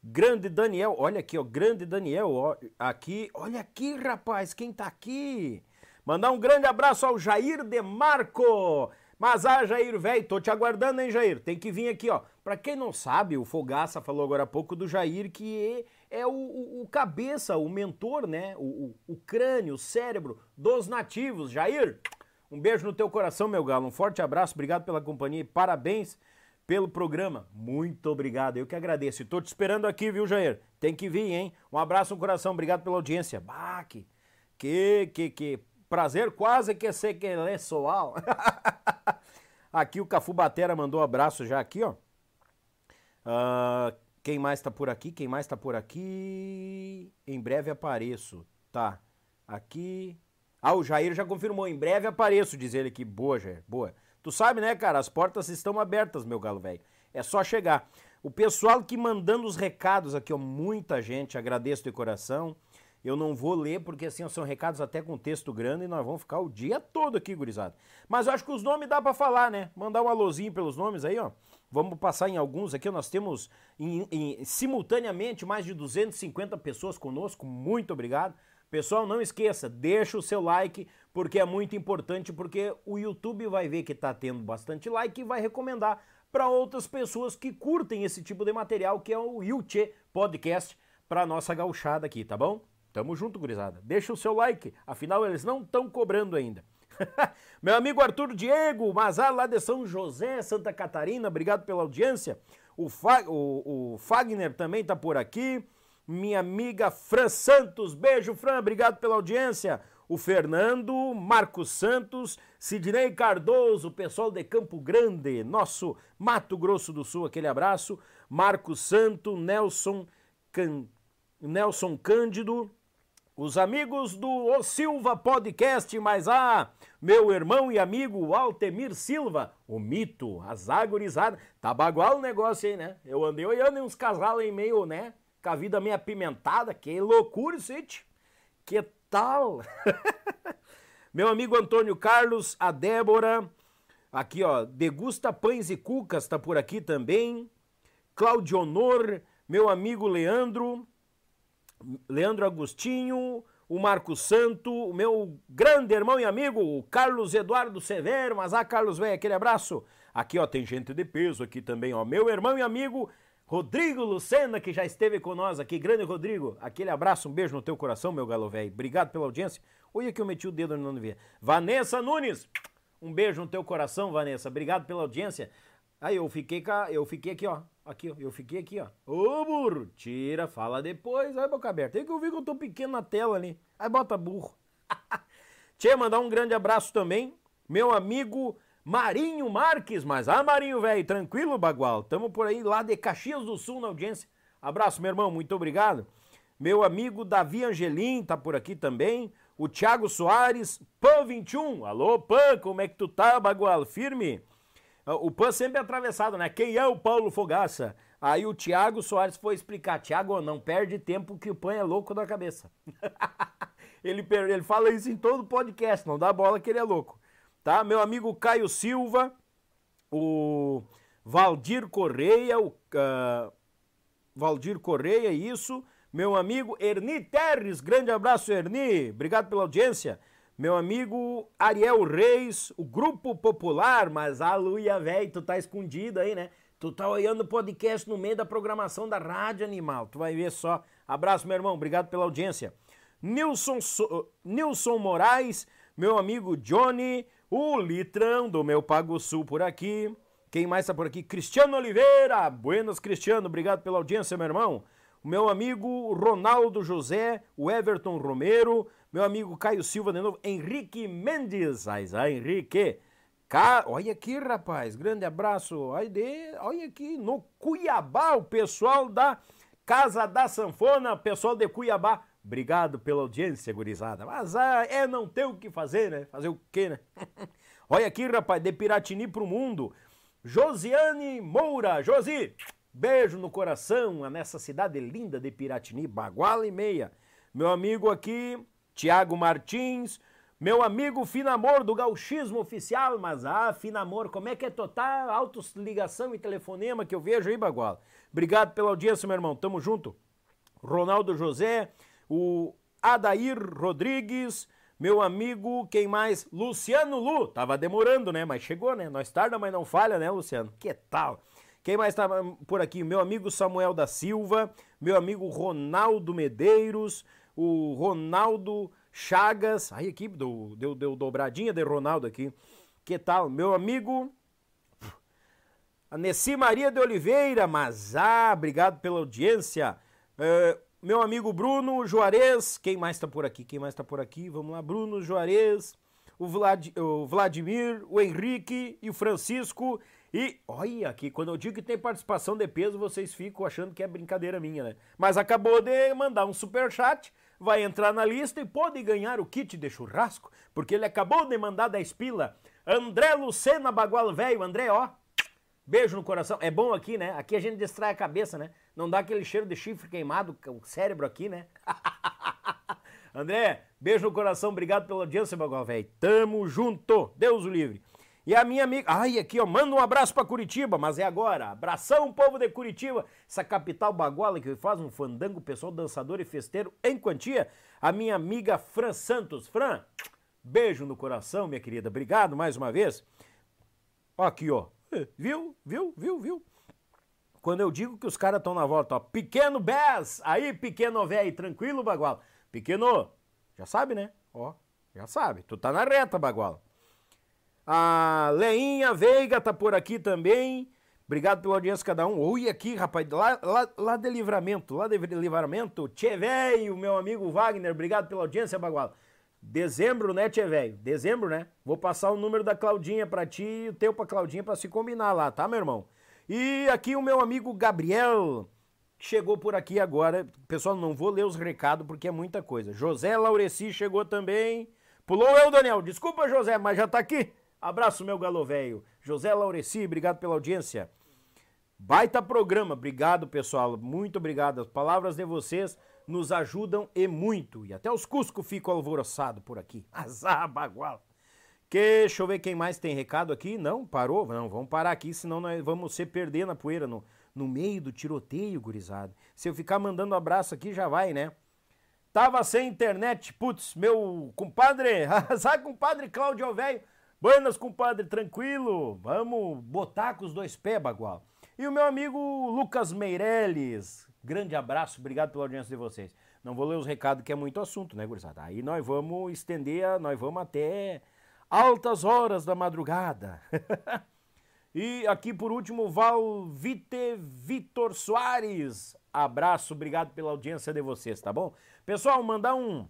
grande Daniel, olha aqui, ó. Grande Daniel, ó. Aqui, olha aqui, rapaz, quem tá aqui? Mandar um grande abraço ao Jair Demarco. Mas ah, Jair, velho, tô te aguardando, hein, Jair? Tem que vir aqui, ó. Pra quem não sabe, o Fogaça falou agora há pouco do Jair, que é o, o, o cabeça, o mentor, né? O, o, crânio, o cérebro dos nativos. Jair, um beijo no teu coração, meu galo. Um forte abraço, obrigado pela companhia e parabéns pelo programa. Muito obrigado, eu que agradeço. E tô te esperando aqui, viu, Jair? Tem que vir, hein? Um abraço no coração, obrigado pela audiência. Bah, que, que, que prazer quase que é soal. aqui o Cafu Batera mandou um abraço já aqui, ó. Uh, quem mais tá por aqui? Quem mais tá por aqui? Em breve apareço. Tá. Aqui. Ah, o Jair já confirmou. Em breve apareço, diz ele aqui. Boa, Jair. Boa. Tu sabe, né, cara? As portas estão abertas, meu galo velho. É só chegar. O pessoal que mandando os recados aqui, ó, muita gente, agradeço de coração. Eu não vou ler porque assim são recados até com texto grande e nós vamos ficar o dia todo aqui, gurizada. Mas eu acho que os nomes dá para falar, né? Mandar um alôzinho pelos nomes aí, ó. Vamos passar em alguns aqui. Nós temos em, em, simultaneamente mais de 250 pessoas conosco. Muito obrigado. Pessoal, não esqueça, deixa o seu like, porque é muito importante, porque o YouTube vai ver que está tendo bastante like e vai recomendar para outras pessoas que curtem esse tipo de material, que é o Yuchê Podcast, para nossa gauchada aqui, tá bom? Tamo junto, gurizada. Deixa o seu like, afinal eles não estão cobrando ainda. Meu amigo Arthur Diego, Mazar lá de São José, Santa Catarina, obrigado pela audiência. O, Fa o, o Fagner também tá por aqui. Minha amiga Fran Santos, beijo Fran, obrigado pela audiência. O Fernando, Marcos Santos, Sidney Cardoso, pessoal de Campo Grande, nosso Mato Grosso do Sul, aquele abraço. Marcos Santo, Nelson, Can... Nelson Cândido, os amigos do O Silva Podcast, mas ah, meu irmão e amigo Altemir Silva, o mito, as agorizadas. Tá bagual o negócio aí, né? Eu andei olhando uns casal aí meio, né? Com a vida meio apimentada, que loucura isso, Que tal? meu amigo Antônio Carlos, a Débora, aqui ó, Degusta Pães e Cucas, tá por aqui também. Claudio Honor, meu amigo Leandro, Leandro Agostinho, o Marco Santo, o meu grande irmão e amigo, o Carlos Eduardo Severo, mas ah, Carlos, vem, aquele abraço. Aqui, ó, tem gente de peso aqui também, ó, meu irmão e amigo Rodrigo Lucena, que já esteve nós aqui, grande Rodrigo, aquele abraço, um beijo no teu coração, meu galo velho, obrigado pela audiência. Olha que eu meti o dedo no não ver. Vanessa Nunes, um beijo no teu coração, Vanessa, obrigado pela audiência. Aí eu fiquei, eu fiquei aqui, ó, Aqui, eu fiquei aqui, ó. Ô, burro, tira, fala depois. Vai, boca aberta. Aí que eu vi que eu tô pequeno na tela ali. Aí bota burro. Tchê, mandar um grande abraço também. Meu amigo Marinho Marques. Mas, ah, Marinho, velho, tranquilo, Bagual? Tamo por aí, lá de Caxias do Sul, na audiência. Abraço, meu irmão, muito obrigado. Meu amigo Davi Angelim tá por aqui também. O Thiago Soares, Pan 21. Alô, Pan, como é que tu tá, Bagual? Firme? O PAN sempre é atravessado, né? Quem é o Paulo Fogaça? Aí o Thiago Soares foi explicar. Thiago, não perde tempo que o PAN é louco da cabeça. ele, ele fala isso em todo podcast, não dá bola que ele é louco. Tá? Meu amigo Caio Silva, o Valdir Correia, o uh, Valdir Correia, isso. Meu amigo Erni Terres, grande abraço, Erni. Obrigado pela audiência. Meu amigo Ariel Reis, o Grupo Popular, mas a Luia, velho, tu tá escondido aí, né? Tu tá olhando o podcast no meio da programação da Rádio Animal, tu vai ver só. Abraço, meu irmão, obrigado pela audiência. Nilson, so... Nilson Moraes, meu amigo Johnny, o Litrão do meu Pago Sul por aqui. Quem mais tá por aqui? Cristiano Oliveira, buenas Cristiano, obrigado pela audiência, meu irmão. O meu amigo Ronaldo José, o Everton Romero, meu amigo Caio Silva de novo, Henrique Mendes, Aizá Henrique. Ca... Olha aqui, rapaz, grande abraço. Olha, de... Olha aqui, no Cuiabá, o pessoal da Casa da Sanfona, pessoal de Cuiabá. Obrigado pela audiência, gurizada. Mas ah, é não ter o que fazer, né? Fazer o quê, né? Olha aqui, rapaz, de Piratini pro mundo. Josiane Moura. Josi, beijo no coração nessa cidade linda de Piratini, Baguala e meia. Meu amigo aqui, Tiago Martins, meu amigo Finamor do Gauchismo Oficial, mas ah, Finamor, como é que é total autos ligação e telefonema que eu vejo aí, Baguala? Obrigado pela audiência, meu irmão, tamo junto. Ronaldo José, o Adair Rodrigues, meu amigo, quem mais? Luciano Lu, tava demorando, né, mas chegou, né, nós tarda, mas não falha, né, Luciano? Que tal? Quem mais estava por aqui? Meu amigo Samuel da Silva, meu amigo Ronaldo Medeiros, o Ronaldo Chagas, aí aqui, deu, deu, deu dobradinha de Ronaldo aqui. Que tal? Meu amigo Nessi Maria de Oliveira, mas ah, obrigado pela audiência. Uh, meu amigo Bruno Juarez, quem mais tá por aqui? Quem mais tá por aqui? Vamos lá, Bruno Juarez, o, Vlad, o Vladimir, o Henrique e o Francisco. E olha aqui, quando eu digo que tem participação de peso, vocês ficam achando que é brincadeira minha, né? Mas acabou de mandar um super chat, vai entrar na lista e pode ganhar o kit de churrasco, porque ele acabou de mandar 10 pila. André Lucena Bagual Velho, André, ó, Beijo no coração. É bom aqui, né? Aqui a gente distrai a cabeça, né? Não dá aquele cheiro de chifre queimado, o cérebro aqui, né? André, beijo no coração. Obrigado pela audiência, Bagual, velho. Tamo junto. Deus o livre. E a minha amiga. Ai, aqui, ó. Manda um abraço pra Curitiba, mas é agora. Abração, povo de Curitiba. Essa capital baguala que faz um fandango, pessoal dançador e festeiro em quantia. A minha amiga Fran Santos. Fran, beijo no coração, minha querida. Obrigado mais uma vez. Aqui, ó. Viu? Viu? Viu? Viu? Quando eu digo que os caras estão na volta, ó, pequeno Bess, aí pequeno velho, tranquilo, Bagual. Pequeno, já sabe, né? Ó, já sabe, tu tá na reta, Bagual. A Leinha Veiga tá por aqui também. Obrigado pela audiência, cada um. Oi, aqui, rapaz, lá, lá, lá de livramento, lá de livramento. Tchê velho, meu amigo Wagner, obrigado pela audiência, Bagual. Dezembro, né, Tchê velho? Dezembro, né? Vou passar o número da Claudinha pra ti e o teu pra Claudinha pra se combinar lá, tá, meu irmão? E aqui o meu amigo Gabriel chegou por aqui agora. Pessoal, não vou ler os recados porque é muita coisa. José Laureci chegou também. Pulou eu, Daniel. Desculpa, José, mas já tá aqui. Abraço, meu galo velho. José Laureci, obrigado pela audiência. Baita programa, obrigado, pessoal. Muito obrigado. As palavras de vocês nos ajudam e muito. E até os Cusco ficam alvoroçados por aqui. Azar, bagual. Que, deixa eu ver quem mais tem recado aqui. Não, parou? Não, vamos parar aqui, senão nós vamos se perder na poeira, no, no meio do tiroteio, gurizada. Se eu ficar mandando abraço aqui, já vai, né? Tava sem internet, putz, meu compadre, sabe, compadre Cláudio Velho? Buenas, compadre, tranquilo? Vamos botar com os dois pés, bagual. E o meu amigo Lucas Meirelles, Grande abraço, obrigado pela audiência de vocês. Não vou ler os recados que é muito assunto, né, gurizada? Aí nós vamos estender, nós vamos até altas horas da madrugada. e aqui por último, Valvite Vitor Soares. Abraço, obrigado pela audiência de vocês, tá bom? Pessoal, mandar um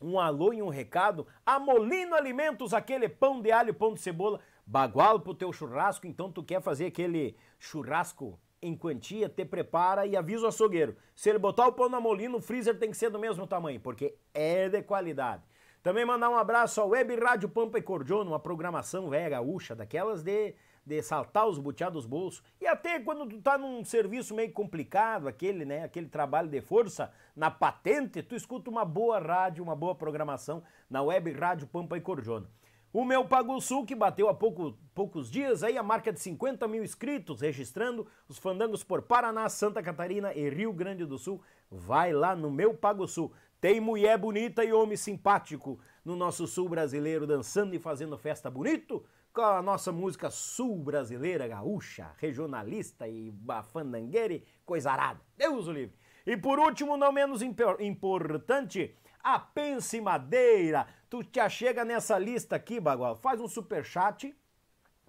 um alô e um recado. A Molino Alimentos, aquele pão de alho, pão de cebola, bagual pro teu churrasco. Então tu quer fazer aquele churrasco em quantia, te prepara e avisa o açougueiro. Se ele botar o pão na molina, o freezer tem que ser do mesmo tamanho, porque é de qualidade. Também mandar um abraço ao Web Rádio Pampa e Cordiona, uma programação velha gaúcha, daquelas de, de saltar os buteados dos bolsos. E até quando tu tá num serviço meio complicado, aquele, né, aquele trabalho de força, na patente, tu escuta uma boa rádio, uma boa programação na Web Rádio Pampa e Cordiona. O meu Pago Sul, que bateu há pouco, poucos dias aí a marca de 50 mil inscritos, registrando os fandangos por Paraná, Santa Catarina e Rio Grande do Sul. Vai lá no meu Pago Sul. Tem mulher bonita e homem simpático no nosso sul brasileiro dançando e fazendo festa bonito com a nossa música sul brasileira, gaúcha, regionalista e bafandangueira, coisa arada. Deus o livre. E por último, não menos importante, a Pense Madeira. Tu te achega nessa lista aqui, Bagual. Faz um super chat,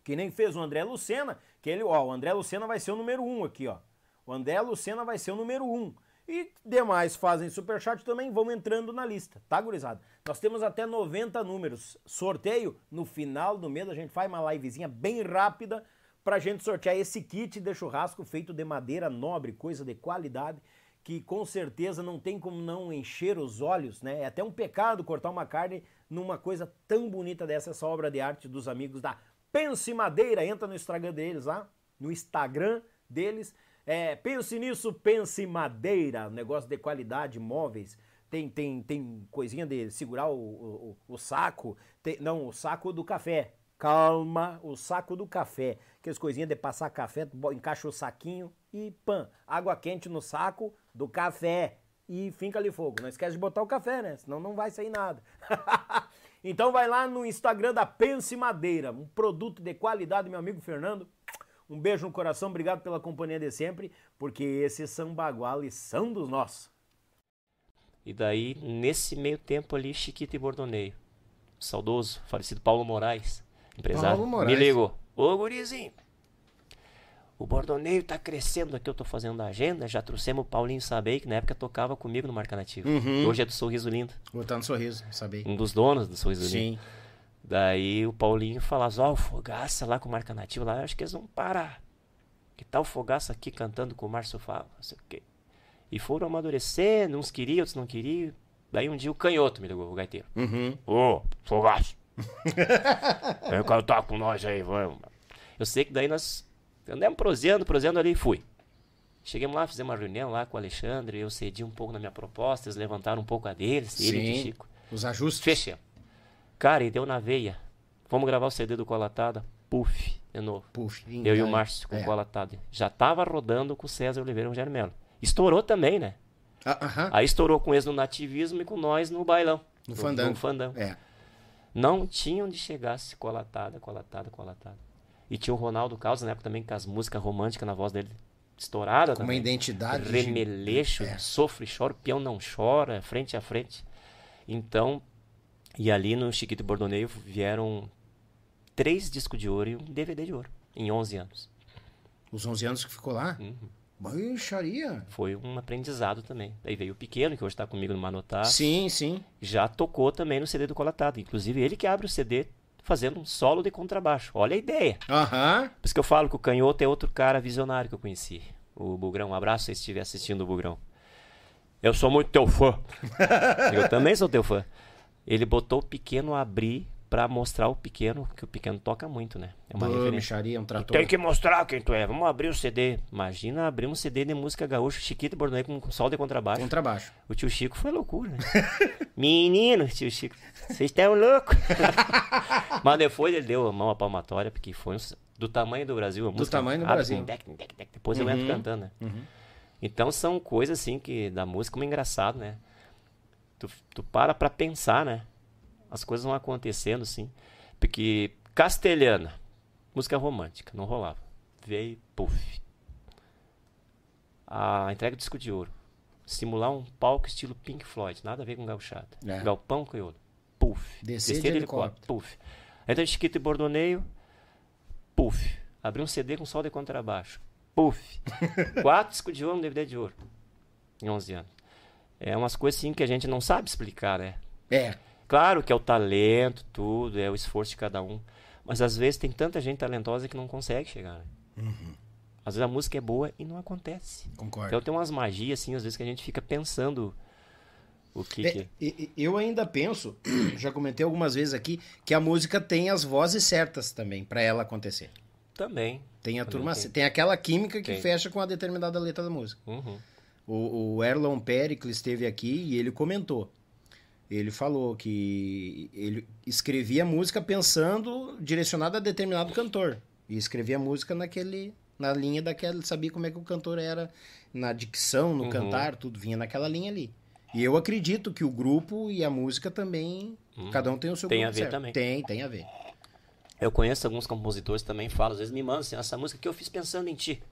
que nem fez o André Lucena, que ele, ó, o André Lucena vai ser o número um aqui, ó. O André Lucena vai ser o número um. E demais fazem superchat também vão entrando na lista, tá, gurizada? Nós temos até 90 números. Sorteio no final do mês, a gente faz uma livezinha bem rápida pra gente sortear esse kit de churrasco feito de madeira nobre, coisa de qualidade que com certeza não tem como não encher os olhos, né? É até um pecado cortar uma carne numa coisa tão bonita dessa, essa obra de arte dos amigos da Pense Madeira. Entra no Instagram deles lá, no Instagram deles. É, pense nisso, Pense Madeira, negócio de qualidade, móveis. Tem, tem, tem coisinha de segurar o, o, o saco, tem, não, o saco do café. Calma, o saco do café. Aquelas coisinhas de passar café, encaixa o saquinho e pã, água quente no saco, do café e finca ali fogo. Não esquece de botar o café, né? Senão não vai sair nada. então vai lá no Instagram da Pense Madeira, um produto de qualidade, meu amigo Fernando. Um beijo no coração, obrigado pela companhia de sempre, porque esses são baguales, são dos nossos. E daí, nesse meio tempo ali, Chiquito e Bordoneio. Saudoso, falecido Paulo Moraes, empresário, Paulo Moraes. me ligou. Ô, gurizinho, o Bordoneio tá crescendo aqui, eu tô fazendo a agenda. Já trouxemos o Paulinho Sabei, que na época tocava comigo no Marca Nativa. Uhum. Hoje é do Sorriso Lindo. Botando sorriso, sabia? Um dos donos do Sorriso Lindo. Sim. Daí o Paulinho falava, ó, o Fogaça lá com o Marca Nativa, lá, acho que eles vão parar. Que tal o Fogaça aqui cantando com o Márcio Fava, não sei o quê. E foram amadurecendo, uns queriam, outros não queriam. Daí um dia o canhoto me ligou, o gaiteiro. Uhum. Ô, Fogaça. Vem cantar com nós aí, vamos. Eu sei que daí nós andamos proseando, proseando ali e fui. Chegamos lá, fizemos uma reunião lá com o Alexandre, eu cedi um pouco na minha proposta, eles levantaram um pouco a deles, ele e o Sim. Chico. Os ajustes. Fechamos. Cara, e deu na veia. Vamos gravar o CD do Colatada. Puf, de novo. Puxa, Eu e o Márcio com é. o Colatada. Já tava rodando com o César Oliveira e o Rogério Melo. Estourou também, né? Ah, Aham. Aí estourou com eles no nativismo e com nós no bailão. No fandango. No fandango. É. Não tinha onde chegasse colatada, colatada, colatada. E tinha o Ronaldo Carlos, na época também, com as músicas românticas na voz dele estourada Com uma também. identidade. de- Remeleixo, É. sofre, chora, o peão não chora, frente a frente. Então, e ali no Chiquito Bordoneio vieram três discos de ouro e um DVD de ouro, em 11 anos. Os 11 anos que ficou lá? Uhum. Baixaria. Foi um aprendizado também. Aí veio o Pequeno, que hoje está comigo no Manotá. Sim, sim. já tocou também no CD do Colatado. Inclusive, ele que abre o CD fazendo um solo de contrabaixo. Olha a ideia. Aham. Por isso que eu falo que o Canhoto é outro cara visionário que eu conheci. O Bugrão, um abraço se estiver assistindo o Bugrão. Eu sou muito teu fã. eu também sou teu fã. Ele botou o pequeno abrir pra mostrar o pequeno, que o pequeno toca muito, né? É uma Ô, referência. Micharia, um trator. Tem que mostrar quem tu é. Vamos abrir o CD. Imagina abrir um CD de música gaúcha, Chiquito e Bornei com sol de contrabaixo. Contrabaixo. O tio Chico foi loucura, né? Menino, tio Chico, vocês estão loucos. Mas depois ele deu a mão à palmatória, porque foi um- do tamanho do Brasil. A Do música tamanho do abre Brasil. dec, dec, dec, depois eu entro Uhum. cantando, né? Então são coisas assim que da música como é engraçado, né? Tu, tu para pra pensar, né? As coisas vão acontecendo, assim. Porque castelhana, música romântica, não rolava. Veio, puf. A entrega do disco de ouro. Simular um palco estilo Pink Floyd, nada a ver com gauchada. É. Galpão crioulo. Puf. Descer de helicóptero. Puf. Entra de Chiquito e Bordoneio. Puf. Abrir um CD com sol de contrabaixo. Puf. Quatro discos de ouro, um DVD de ouro. Em 11 anos. É umas coisas assim que a gente não sabe explicar, né? É. Claro que é o talento, tudo, é o esforço de cada um. Mas às vezes tem tanta gente talentosa que não consegue chegar. Né? Uhum. Às vezes a música é boa e não acontece. Concordo. Então tem umas magias, assim, às vezes que a gente fica pensando o que. É, que... e- eu ainda penso, já comentei algumas vezes aqui, que a música tem as vozes certas também pra ela acontecer. Também. Tem a Também turma, tem. tem aquela química que Tem. fecha com a determinada letra da música. Uhum. O, o Erlon Pericles esteve aqui e ele comentou. Ele falou que ele escrevia música pensando direcionada a determinado cantor. E escrevia música naquele na linha daquela, ele sabia como é que o cantor era na dicção, no Uhum. cantar, tudo vinha naquela linha ali. E eu acredito que o grupo e a música também, cada um tem o seu Tem a ver certo. também. Tem, tem a ver. Eu conheço alguns compositores também, falam, às vezes me mandam assim, essa música que eu fiz pensando em ti.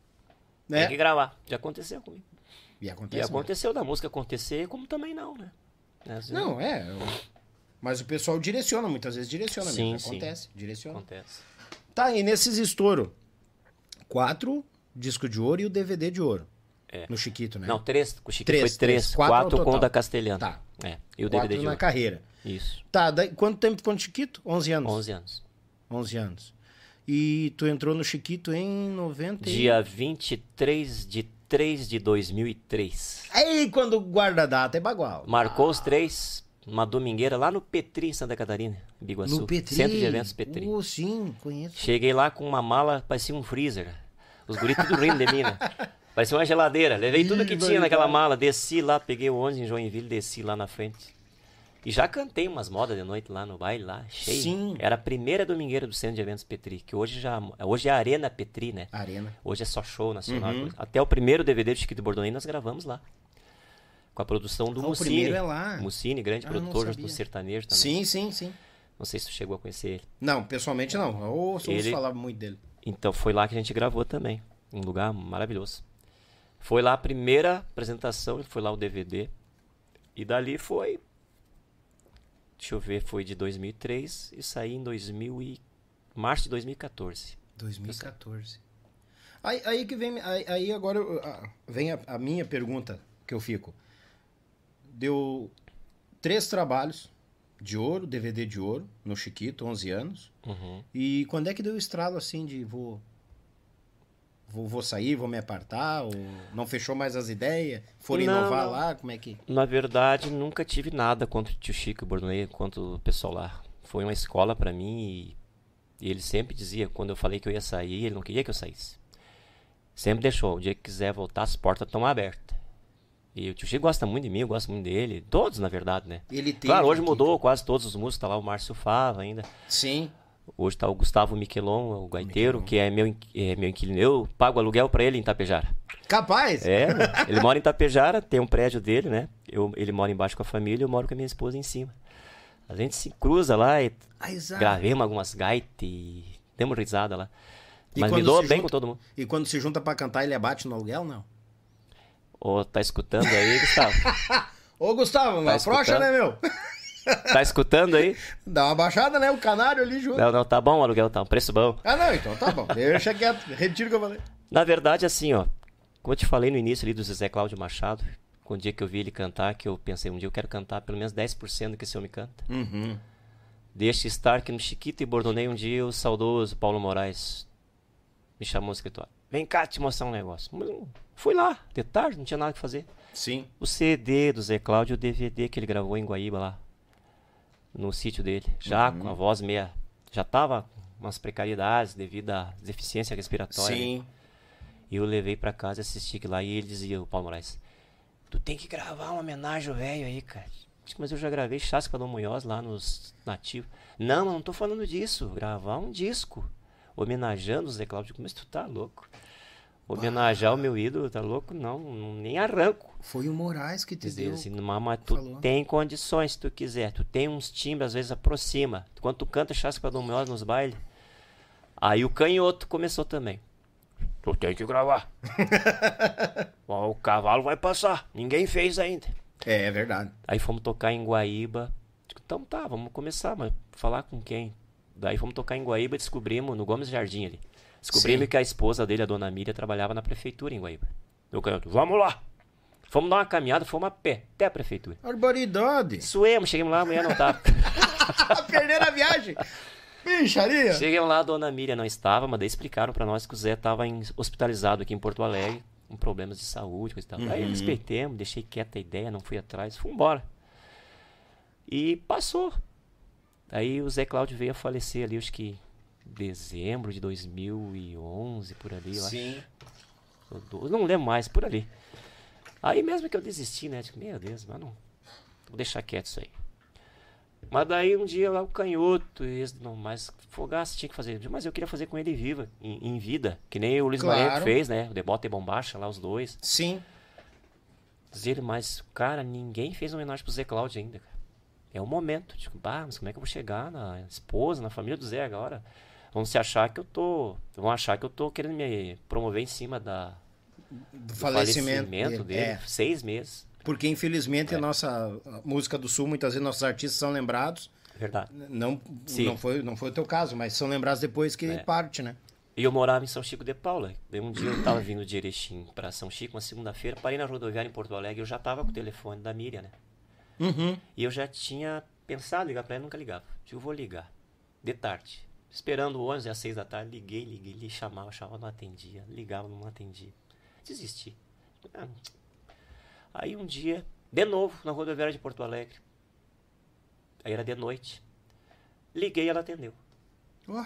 Tem que gravar. Já aconteceu comigo. E E acontece. muito. aconteceu da música acontecer, como também não, né? Às vezes Não, é. eu- Mas o pessoal direciona, muitas vezes direciona Sim, mesmo. sim. Acontece, direciona. Acontece. Tá, e nesses estouro, quatro disco de ouro e o DVD de ouro. É. No Chiquito, né? Não, três. O Chico Três, foi três. três. Quatro Quatro, com o da Castelhana. Tá. É. E o quatro DVD de na ouro. carreira. Isso. Tá, daí, quanto tempo ficou no Chiquito? 11 anos. 11 anos. 11 anos. E tu entrou no Chiquito em 90 e... Dia 23 de 3 de 2003. Aí, quando guarda a data, é bagual. Marcou os três, uma domingueira lá no Petri, Santa Catarina, Biguaçu. No Petri? Centro de Eventos Petri. Oh, sim, conheço. Cheguei lá com uma mala, parecia um freezer. Os guris tudo rindo de mim, né? Parecia uma geladeira. Levei tudo que tinha naquela mala. Desci lá, peguei o ônibus em Joinville, desci lá na frente. E já cantei umas modas de noite lá no baile, lá, cheio. Sim. Era a primeira domingueira do Centro de Eventos Petri, que hoje já hoje é a Arena Petri, né? Arena. Hoje é só show nacional. Uhum. Até o primeiro DVD do Chiquito Bordoni nós gravamos lá. Com a produção do Ah, o Mussini. primeiro é lá. Mussini, grande Ah, produtor do sertanejo também. Sim, sim, sim. Não sei se tu chegou a conhecer ele. Não, pessoalmente não. Eu ouço Ele- falar muito dele. Então foi lá que a gente gravou também. Um lugar maravilhoso. Foi lá a primeira apresentação, foi lá o DVD. E dali foi. Deixa eu ver, foi de 2003 e saí em 2000 e... março de 2014. 2014. Aí, aí que vem, aí, aí agora vem a, a, minha pergunta que eu fico. Deu três trabalhos de ouro, DVD de ouro, no Chiquito, 11 anos. Uhum. E quando é que deu o estralo assim de vou, vou, vou sair, vou me apartar? Ou não fechou mais as ideias? Foram não, inovar não. lá? Como é que. Na verdade, nunca tive nada contra o tio Chico Bornei, quanto o pessoal lá. Foi uma escola para mim e, e ele sempre dizia, quando eu falei que eu ia sair, ele não queria que eu saísse. Sempre deixou. O dia que quiser voltar, as portas estão abertas. E o tio Chico gosta muito de mim, eu gosto muito dele. Todos, na verdade, né? Ele tem. Claro, hoje mudou quase todos os músicos. Tá lá o Márcio Fava ainda. Sim. Hoje tá o Gustavo Miquelon, o gaiteiro, que é meu, é meu inquilino. Eu pago aluguel para ele em Itapejara. Capaz? É, ele mora em Itapejara, tem um prédio dele, né? Eu, ele mora embaixo com a família, eu moro com a minha esposa em cima. A gente se cruza lá e ah, gravemos algumas gaitas e demos risada lá. E Mas me dou bem junta, com todo mundo. E quando se junta para cantar, ele abate no aluguel, não? Ô, tá escutando aí, Gustavo? Ô, Gustavo, tá afrouxa, né, meu? Tá escutando aí? Dá uma baixada, né? O canário ali junto. Não, não, tá bom o aluguel, tá um preço bom. Ah, não, então tá bom. Deixa quieto, retiro o que eu falei. Na verdade, assim, ó, como eu te falei no início ali do Zezé Cláudio Machado, com o dia que eu vi ele cantar, que eu pensei, um dia eu quero cantar pelo menos 10% do que esse homem canta. Uhum. Deixa estar que no Chiquito e Bordonei um dia o saudoso Paulo Moraes me chamou no escritório. Vem cá te mostrar um negócio. Fui lá, de tarde, não tinha nada que fazer. Sim. O CD do Zé Cláudio o DVD que ele gravou em Guaíba lá. No sítio dele. Já uhum. com a voz meia. Já tava umas precariedades devido à deficiência respiratória. Sim. Né? E eu levei para casa assisti lá e ele dizia, o Paulo Moraes, tu tem que gravar uma homenagem ao velho aí, cara. Mas eu já gravei Chasca do Munhoz lá nos nativos. Não, não tô falando disso. Gravar um disco homenageando o Zé Cláudio. Mas tu tá louco? Homenagear o meu ídolo, tá louco? Não, nem arranco. Foi o Moraes que te deu. Assim, mas tu falou. tem condições se tu quiser. Tu tem uns timbres, às vezes aproxima. Quando tu canta Chasca do Munhoz nos bailes. Aí o canhoto começou também. Tu tem que gravar. o cavalo vai passar. Ninguém fez ainda. É, é verdade. Aí fomos tocar em Guaíba. Então tá, vamos começar, mas falar com quem? Daí fomos tocar em Guaíba e descobrimos, no Gomes Jardim ali. Descobrimos Sim. que a esposa dele, a dona Miriam, trabalhava na prefeitura em Guaíba. Eu canto, vamos lá! Fomos dar uma caminhada, fomos a pé, até a prefeitura. Barbaridade! Suemos, chegamos lá, a mulher não tava. Perderam a viagem! Bicharia! Chegamos lá, a dona Miriam não estava, mas daí explicaram para nós que o Zé estava hospitalizado aqui em Porto Alegre, com problemas de saúde, coisa e tal. Uhum. Aí respeitemos, deixei quieta a ideia, não fui atrás, fui embora. E passou. Aí o Zé Cláudio veio a falecer ali, acho que dezembro de 2011, por ali, eu Sim. acho. Não lembro mais, por ali. Aí mesmo que eu desisti, né? Tipo, meu Deus, mas não. Vou deixar quieto isso aí. Mas daí um dia lá o canhoto, esse, não, mas Fogaça tinha que fazer. Mas eu queria fazer com ele viva, em, em vida. Que nem o Luiz claro. Maria fez, né? O Debota e Bombacha, lá os dois. Sim. Dizer, mas, cara, ninguém fez homenagem pro Zé Cláudio ainda, cara. É o momento. Tipo, bah, mas como é que eu vou chegar na esposa, na família do Zé agora? Vão se achar que eu tô. Vão achar que eu tô querendo me promover em cima da. Do, falecimento, falecimento dele. É. Seis meses. Porque, infelizmente, é. a nossa música do Sul, muitas vezes nossos artistas são lembrados. Verdade. Não, não, foi, não foi o teu caso, mas são lembrados depois que é. parte, né? E eu morava em São Chico de Paula. Um dia eu tava vindo de Erechim para São Chico, uma segunda-feira, parei na rodoviária em Porto Alegre, eu já tava com o telefone da Miriam, né? Uhum. E eu já tinha pensado em ligar para ela, nunca ligava. Eu vou ligar, de tarde. Esperando o ônibus às seis da tarde, liguei, liguei, lhe chamava, chamava, não atendia, ligava, não atendia. Desisti. Ah, Aí um dia, de novo, na rodoviária de Porto Alegre. Aí era de noite. Liguei e ela atendeu. Uh.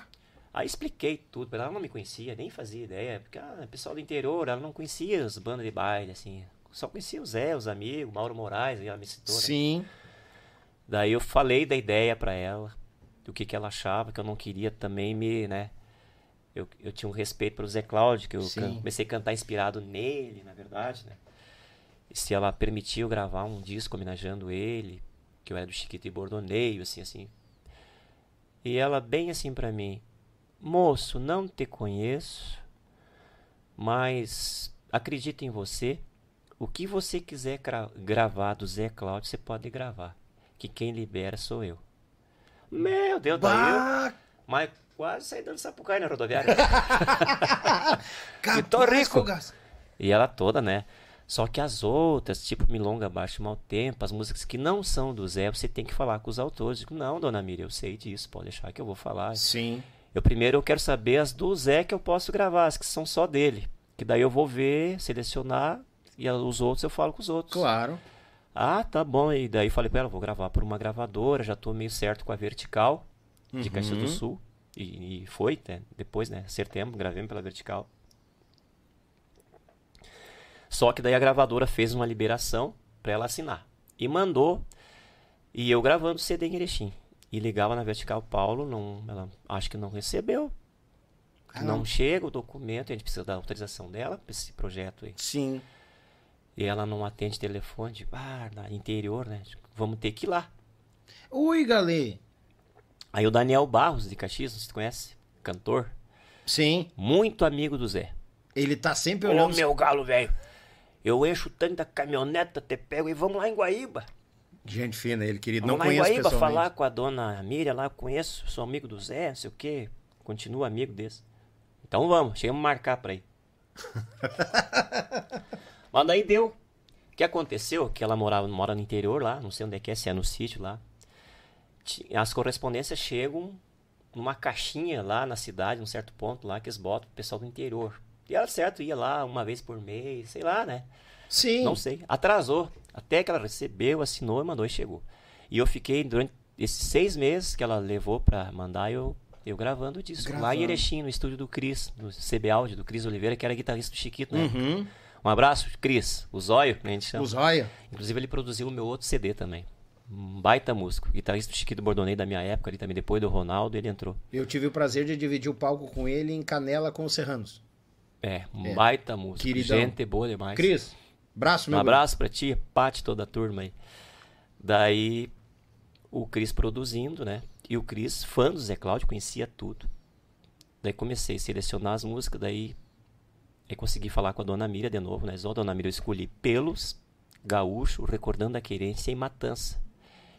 Aí expliquei tudo pra ela. Ela não me conhecia, nem fazia ideia. Porque, ah, pessoal do interior, ela não conhecia as bandas de baile, assim. Só conhecia o Zé, os amigos, Mauro Moraes, ela me citou. Né? Sim. Né? Daí eu falei da ideia pra ela, do que, que ela achava, que eu não queria também me, né? Eu, eu tinha um respeito pro Zé Cláudio, que eu comecei a cantar inspirado nele, na verdade, né? se ela permitiu gravar um disco homenageando ele, que eu era do Chiquito e Bordoneio, assim, assim. E ela bem assim para mim, moço, não te conheço, mas acredito em você. O que você quiser gra gravar do Zé Cláudio, você pode gravar. Que quem libera sou eu. Meu Deus, daí eu. Mas quase saí dando sapucaí na rodoviária. e tô rico. E ela toda, né? Só que as outras, tipo Milonga Baixo Mal Tempo, as músicas que não são do Zé, você tem que falar com os autores. Digo, não, dona Miriam, eu sei disso, pode deixar que eu vou falar. Sim. Eu primeiro eu quero saber as do Zé que eu posso gravar, as que são só dele. Que daí eu vou ver, selecionar, e os outros eu falo com os outros. Claro. Ah, tá bom. E daí falei pra ela, vou gravar por uma gravadora, já tô meio certo com a Vertical, de uhum. Caxias do Sul. E, e foi, né? depois, né? Setembro, gravei pela Vertical. Só que daí a gravadora fez uma liberação para ela assinar. E mandou. E eu gravando CD em Erechim. E ligava na Vertical Paulo, não, ela acho que não recebeu. Ah, não. não chega o documento, a gente precisa da autorização dela para esse projeto aí. Sim. E ela não atende telefone, de ah, na interior, né? Vamos ter que ir lá. Oi, galê. Aí o Daniel Barros de Caxias, você conhece? Cantor. Sim. Muito amigo do Zé. Ele tá sempre olhando. Ô, meu galo, velho. Eu encho o tanque da caminhoneta, te pego e vamos lá em Guaíba. Gente fina, ele querido. Vamos não lá conheço em Guaíba falar com a dona Miriam lá, conheço, sou amigo do Zé, não sei o quê. Continuo amigo desse. Então vamos, chegamos a marcar pra ir. Mas daí deu. O que aconteceu? Que ela morava, mora no interior lá, não sei onde é que é, se é no sítio lá. As correspondências chegam numa caixinha lá na cidade, num certo ponto lá, que eles botam pro pessoal do interior. E ela, certo, ia lá uma vez por mês, sei lá, né? Sim. Não sei. Atrasou. Até que ela recebeu, assinou, mandou e chegou. E eu fiquei durante esses seis meses que ela levou para mandar, eu, eu gravando o disco. Gravando. Lá em Erechim, no estúdio do Cris, no CB Audio, do Cris Oliveira, que era guitarrista do Chiquito, né? Uhum. Um abraço, Cris. O Zóio, né, a gente chama. O Zóio. Inclusive, ele produziu o meu outro CD também. Um baita músico. Guitarrista do Chiquito Bordonei da minha época, ali também, depois do Ronaldo, ele entrou. Eu tive o prazer de dividir o palco com ele em Canela com os Serranos. É, um é. baita músico. Queridão. Gente boa demais. Cris, abraço, meu Um abraço pra ti, Pati, toda a turma aí. Daí, o Cris produzindo, né? E o Cris, fã do Zé Cláudio, conhecia tudo. Daí comecei a selecionar as músicas, daí aí consegui falar com a Dona Mira de novo, né? Só Dona Mira eu escolhi Pelos, Gaúcho, Recordando a Querência e Matança,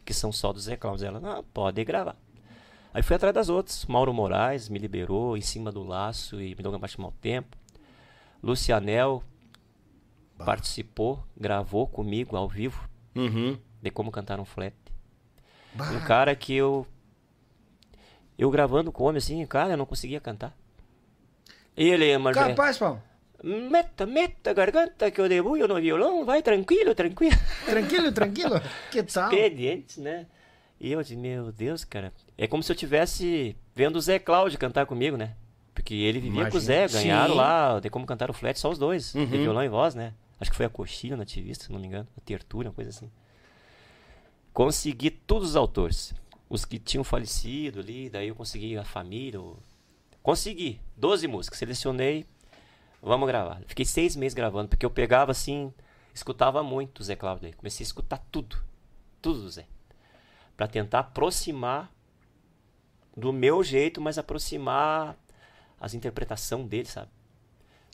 que são só do Zé Cláudio. Ela, não, pode gravar. Aí fui atrás das outras. Mauro Moraes me liberou, Em Cima do Laço e Me Deu Baixo Mal Tempo. Lucianel bah. participou, gravou comigo ao vivo uhum. de como cantar um flat. Bah. Um cara que eu. Eu gravando com homem assim, cara, eu não conseguia cantar. E ele, mas. Capaz, Paulo. Meta, meta garganta que eu debulho no violão, vai tranquilo, tranquilo. Tranquilo, tranquilo? Que tal? Expedientes, né? E eu disse, meu Deus, cara. É como se eu tivesse vendo o Zé Cláudio cantar comigo, né? Porque ele vivia Imagina. com o Zé, ganharam Sim. lá, tem como cantar o flat, só os dois, uhum. de violão e voz, né? Acho que foi a Coxilha nativista, se não me engano, a Tertúlia, uma coisa assim. Consegui todos os autores, os que tinham falecido ali, daí eu consegui a família. Consegui, 12 músicas, selecionei, vamos gravar. Fiquei seis meses gravando, porque eu pegava assim, escutava muito o Zé Cláudio aí. Comecei a escutar tudo, tudo do Zé. Pra tentar aproximar do meu jeito, mas aproximar as interpretação dele, sabe?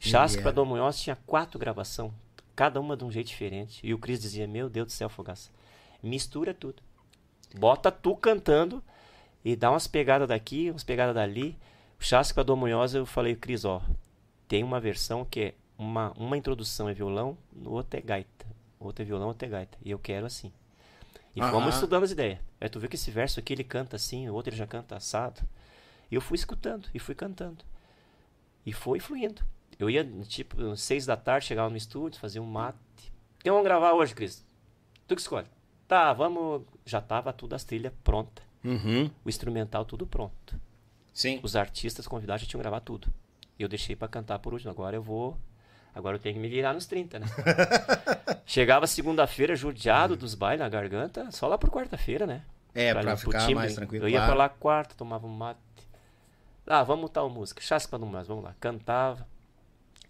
Chassi yeah. para Dom Munhoz tinha quatro gravações, cada uma de um jeito diferente. E o Cris dizia: Meu Deus do céu, Fogaça, mistura tudo. Bota tu cantando e dá umas pegadas daqui, umas pegadas dali. O Chassi para Dom Munhoz, eu falei: Cris, ó, tem uma versão que é uma, uma introdução é violão, no outro é gaita. Outro é violão, outro é gaita. E eu quero assim. E Aham. fomos estudando as ideias. Aí tu vê que esse verso aqui ele canta assim, o outro ele já canta assado. E eu fui escutando e fui cantando. E foi fluindo. Eu ia, tipo, seis da tarde, chegava no estúdio, fazia um mate. O que vamos gravar hoje, Cris? Tu que escolhe. Tá, vamos. Já tava tudo as trilhas pronta. Uhum. O instrumental tudo pronto. Sim. Os artistas convidados já tinham gravado tudo. Eu deixei para cantar por último. Agora eu vou. Agora eu tenho que me virar nos 30, né? Chegava segunda-feira, judiado dos bailes na garganta, só lá por quarta-feira, né? É, pra, pra ficar mais tranquilo. Eu ia claro. pra lá quarta, tomava um mate. Ah, vamos tal música. Chaspa no mais, vamos lá. Cantava,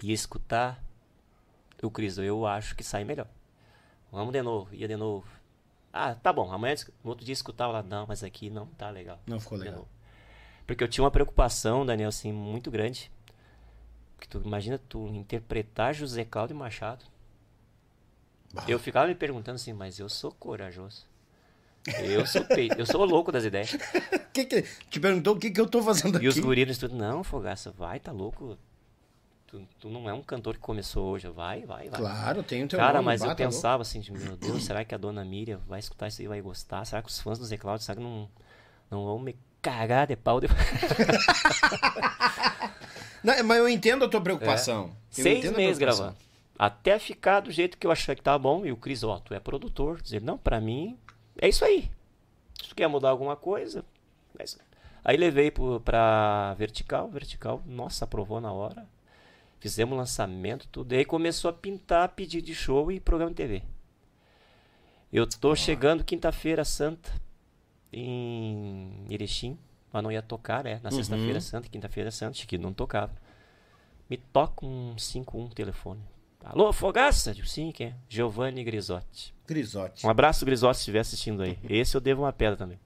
ia escutar. O Cris, eu acho que sai melhor. Vamos de novo, ia de novo. Ah, tá bom. Amanhã, no outro dia escutava lá, não, mas aqui não tá legal. Não ficou legal. Porque eu tinha uma preocupação, Daniel, assim, muito grande. Que tu imagina tu interpretar José Cláudio Machado. Bah. Eu ficava me perguntando assim, mas eu sou corajoso. Eu sou, eu sou louco das ideias. que que, te perguntou o que, que eu tô fazendo aqui. E os guris no estúdio, não, Fogaça, vai, tá louco. Tu, tu, não é um cantor que começou hoje, vai, vai, vai. Claro, tem o teu Cara, nome, mas eu pensava assim, de, meu Deus, será que a dona Miriam vai escutar isso e vai gostar? Será que os fãs do Zé Cláudio, será que não, não vão me cagar de pau? De... não, mas eu entendo a tua preocupação. É. Seis meses gravando. Até ficar do jeito que eu achei que tava bom. E o Cris, ó, tu é produtor. Dizer, não, pra mim, é isso aí. Se tu quer mudar alguma coisa, é isso. Aí levei pro, pra Vertical. Vertical, nossa, aprovou na hora. Fizemos lançamento, tudo. E aí começou a pintar pedido de show e programa de TV. Eu tô ah. chegando quinta-feira santa em Erechim, mas não ia tocar, né? Na uhum. sexta-feira santa, quinta-feira santa, que não tocava. Me toca um 51 telefone. Alô, Fogaça? Digo, sim, quem é? Giovanni Grisotti. Grisotti. Um abraço, Grisotti, se estiver assistindo aí. Esse eu devo uma pedra também.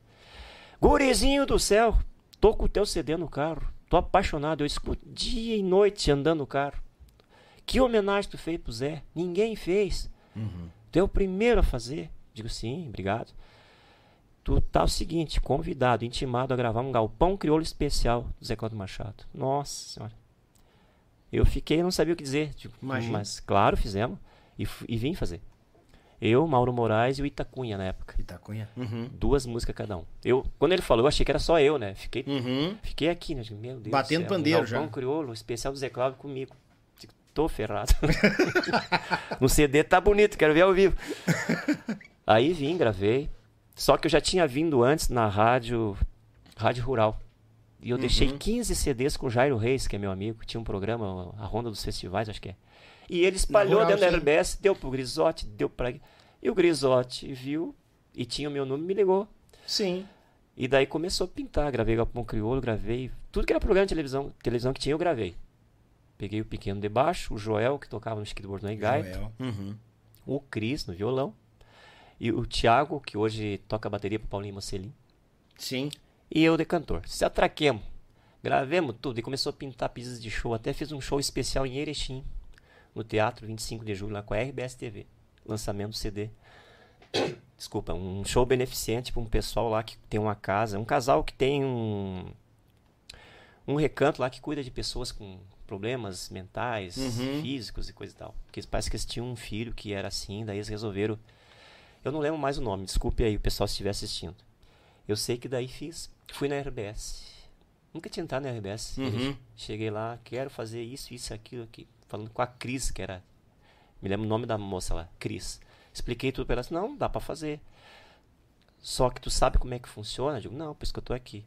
Gurizinho do céu, tô com o teu CD no carro. Tô apaixonado, eu escuto dia e noite andando no carro. Que homenagem tu fez pro Zé? Ninguém fez. Uhum. Tu é o primeiro a fazer. Digo, sim, obrigado. Tu tá o seguinte, convidado, intimado a gravar um galpão crioulo especial do Zé Cláudio Machado. Nossa senhora. Eu fiquei, não sabia o que dizer. Tipo, mas, claro, fizemos. E, e vim fazer. Eu, Mauro Moraes e o Itacunha na época. Itacunha. Uhum. Duas músicas cada um. Eu, quando ele falou, eu achei que era só eu, né? Fiquei, uhum. fiquei aqui, né? Meu Deus. Batendo céu, pandeiro um já. crioulo, especial do Zé Cláudio comigo. Tô ferrado. no CD tá bonito, quero ver ao vivo. Aí vim, gravei. Só que eu já tinha vindo antes na rádio, rádio rural. E eu uhum. deixei 15 CDs com o Jairo Reis, que é meu amigo, tinha um programa, a Ronda dos Festivais, acho que é. E ele espalhou rural, dentro da RBS, deu pro Grisotti, deu pra. E o Grisotti viu e tinha o meu número me ligou. Sim. E daí começou a pintar, gravei Galpão Crioulo, gravei. Tudo que era programa de televisão, televisão que tinha, eu gravei. Peguei o pequeno de baixo, o Joel, que tocava no Chiquito Bordão e Gaita. Uhum. O Cris, no violão. E o Thiago, que hoje toca bateria pro Paulinho Mocelin. Sim e eu de cantor. Se atraquemos, gravemos tudo e começou a pintar pistas de show. Até fiz um show especial em Erechim, no Teatro 25 de Julho, lá com a RBS TV. Lançamento do CD. Desculpa, um show beneficente para um pessoal lá que tem uma casa, um casal que tem um um recanto lá que cuida de pessoas com problemas mentais, uhum. físicos e coisa e tal. Porque parece que eles tinham um filho que era assim, daí eles resolveram. Eu não lembro mais o nome, desculpe aí o pessoal se estiver assistindo. Eu sei que daí fiz Fui na RBS. Nunca tinha entrado na RBS. Uhum. Cheguei lá, quero fazer isso, isso, aquilo aqui. Falando com a Cris, que era. Me lembro o nome da moça lá, Cris. Expliquei tudo pra ela. Não, dá para fazer. Só que tu sabe como é que funciona? Eu digo, não, por isso que eu tô aqui.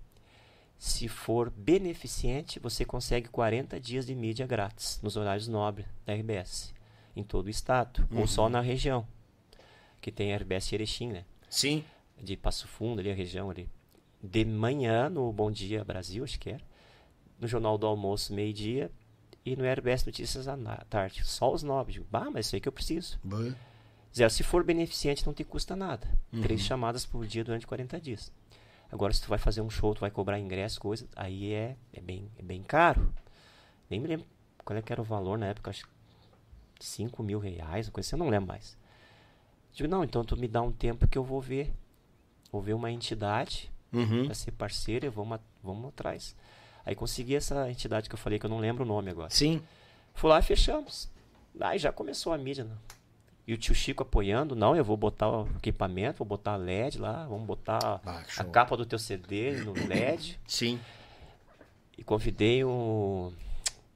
Se for beneficente, você consegue 40 dias de mídia grátis nos horários nobres da RBS. Em todo o estado. Uhum. Ou só na região. Que tem a RBS Erechim, né? Sim. De Passo Fundo, ali, a região ali de manhã no Bom Dia Brasil, acho que era. No Jornal do Almoço, meio-dia. E no RBS Notícias à tarde. Só os nove. Digo, bah, mas isso aí que eu preciso. Zé, se for beneficente, não te custa nada. Uhum. Três chamadas por dia durante 40 dias. Agora, se tu vai fazer um show, tu vai cobrar ingresso, coisa, aí é, é, bem, é bem caro. Nem me lembro qual é que era o valor na época, acho que 5 mil reais, uma coisa assim, eu não lembro mais. Digo, não, então tu me dá um tempo que eu vou ver. Vou ver uma entidade uhum. para ser parceira, vamos, vamos atrás. Aí consegui essa entidade que eu falei, que eu não lembro o nome agora. Sim. Fui lá e fechamos. Aí já começou a mídia, né? E o tio Chico apoiando, não, eu vou botar o equipamento, vou botar a LED lá, vamos botar ah, a capa do teu CD no LED. Sim. E convidei o,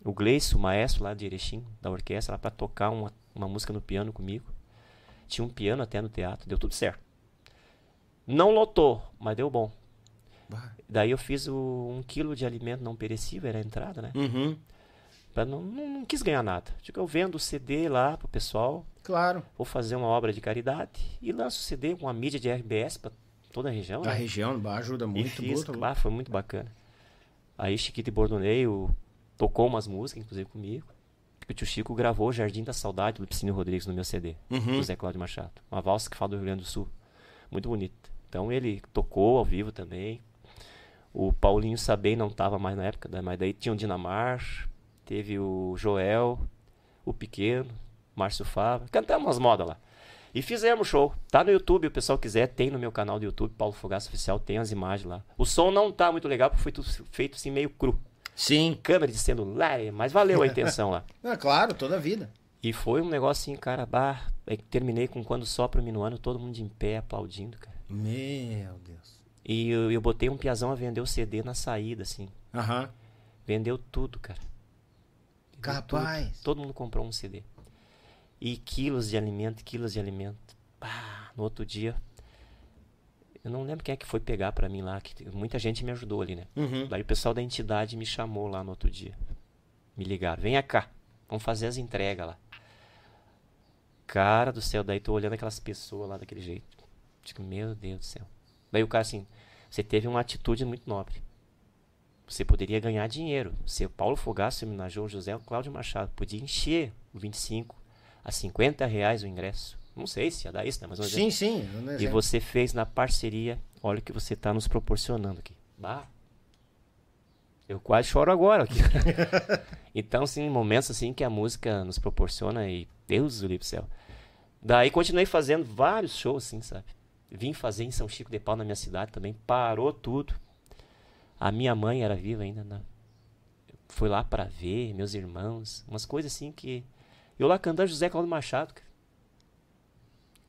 o Gleice, o maestro lá de Erechim, da orquestra, para tocar uma, uma música no piano comigo. Tinha um piano até no teatro, deu tudo certo. Não lotou, mas deu bom. Daí eu fiz o, um quilo de alimento não perecível, era a entrada, né? Uhum. Pra não, não, não, quis ganhar nada. Tipo, eu vendo o CD lá pro pessoal. Claro. Vou fazer uma obra de caridade e lanço o CD com a mídia de RBS pra toda a região. A né? região ajuda muito. E fiz, muito, ah, foi muito bacana. Aí Chiquito e Bordoneio tocou umas músicas, inclusive comigo. Que o tio Chico gravou Jardim da Saudade do Lupicínio Rodrigues no meu CD, uhum. do Zé Cláudio Machado. Uma valsa que fala do Rio Grande do Sul. Muito bonita. Então ele tocou ao vivo também. O Paulinho Sabem não estava mais na época, né? mas daí tinha o Dinamar, teve o Joel, o Pequeno, Márcio Fava. Cantamos umas modas lá. E fizemos show. Tá no YouTube, o pessoal quiser, tem no meu canal do YouTube, Paulo Fogaça Oficial, tem as imagens lá. O som não tá muito legal porque foi tudo feito assim meio cru. Sim. Câmera de celular, mas valeu a intenção lá. É claro, toda a vida. E foi um negócio assim, cara, bah, aí terminei com quando sopra o minuano, todo mundo em pé aplaudindo, cara. Meu Deus. E eu, eu botei um piazão a vender o CD na saída, assim. Aham. Vendeu tudo, cara. Vendeu Capaz. tudo. Todo mundo comprou um CD. E quilos de alimento, quilos de alimento. Pá, no outro dia. Eu não lembro quem é que foi pegar pra mim lá. Que muita gente me ajudou ali, né? Uhum. Daí o pessoal da entidade me chamou lá no outro dia. Me ligaram. Venha cá. Vamos fazer as entregas lá. Cara do céu, daí tô olhando aquelas pessoas lá daquele jeito. Digo, meu Deus do céu. Daí o cara assim, você teve uma atitude muito nobre. Você poderia ganhar dinheiro. Se o Paulo Fogaça homenageou o José Cláudio Machado, podia encher o 25 a 50 reais o ingresso. Não sei se ia dar isso, né? Mas vamos dizer. Sim, sim. um E você fez na parceria. Olha o que você está nos proporcionando aqui. Bah. Eu quase choro agora aqui. então, sim, momentos assim que a música nos proporciona e Deus do céu. Daí continuei fazendo vários shows, assim, sabe? Vim fazer em São Chico de Pau na minha cidade também. Parou tudo. A minha mãe era viva ainda. Na... Foi lá para ver, meus irmãos. Umas coisas assim que. Eu lá cantando José Cláudio Machado, cara.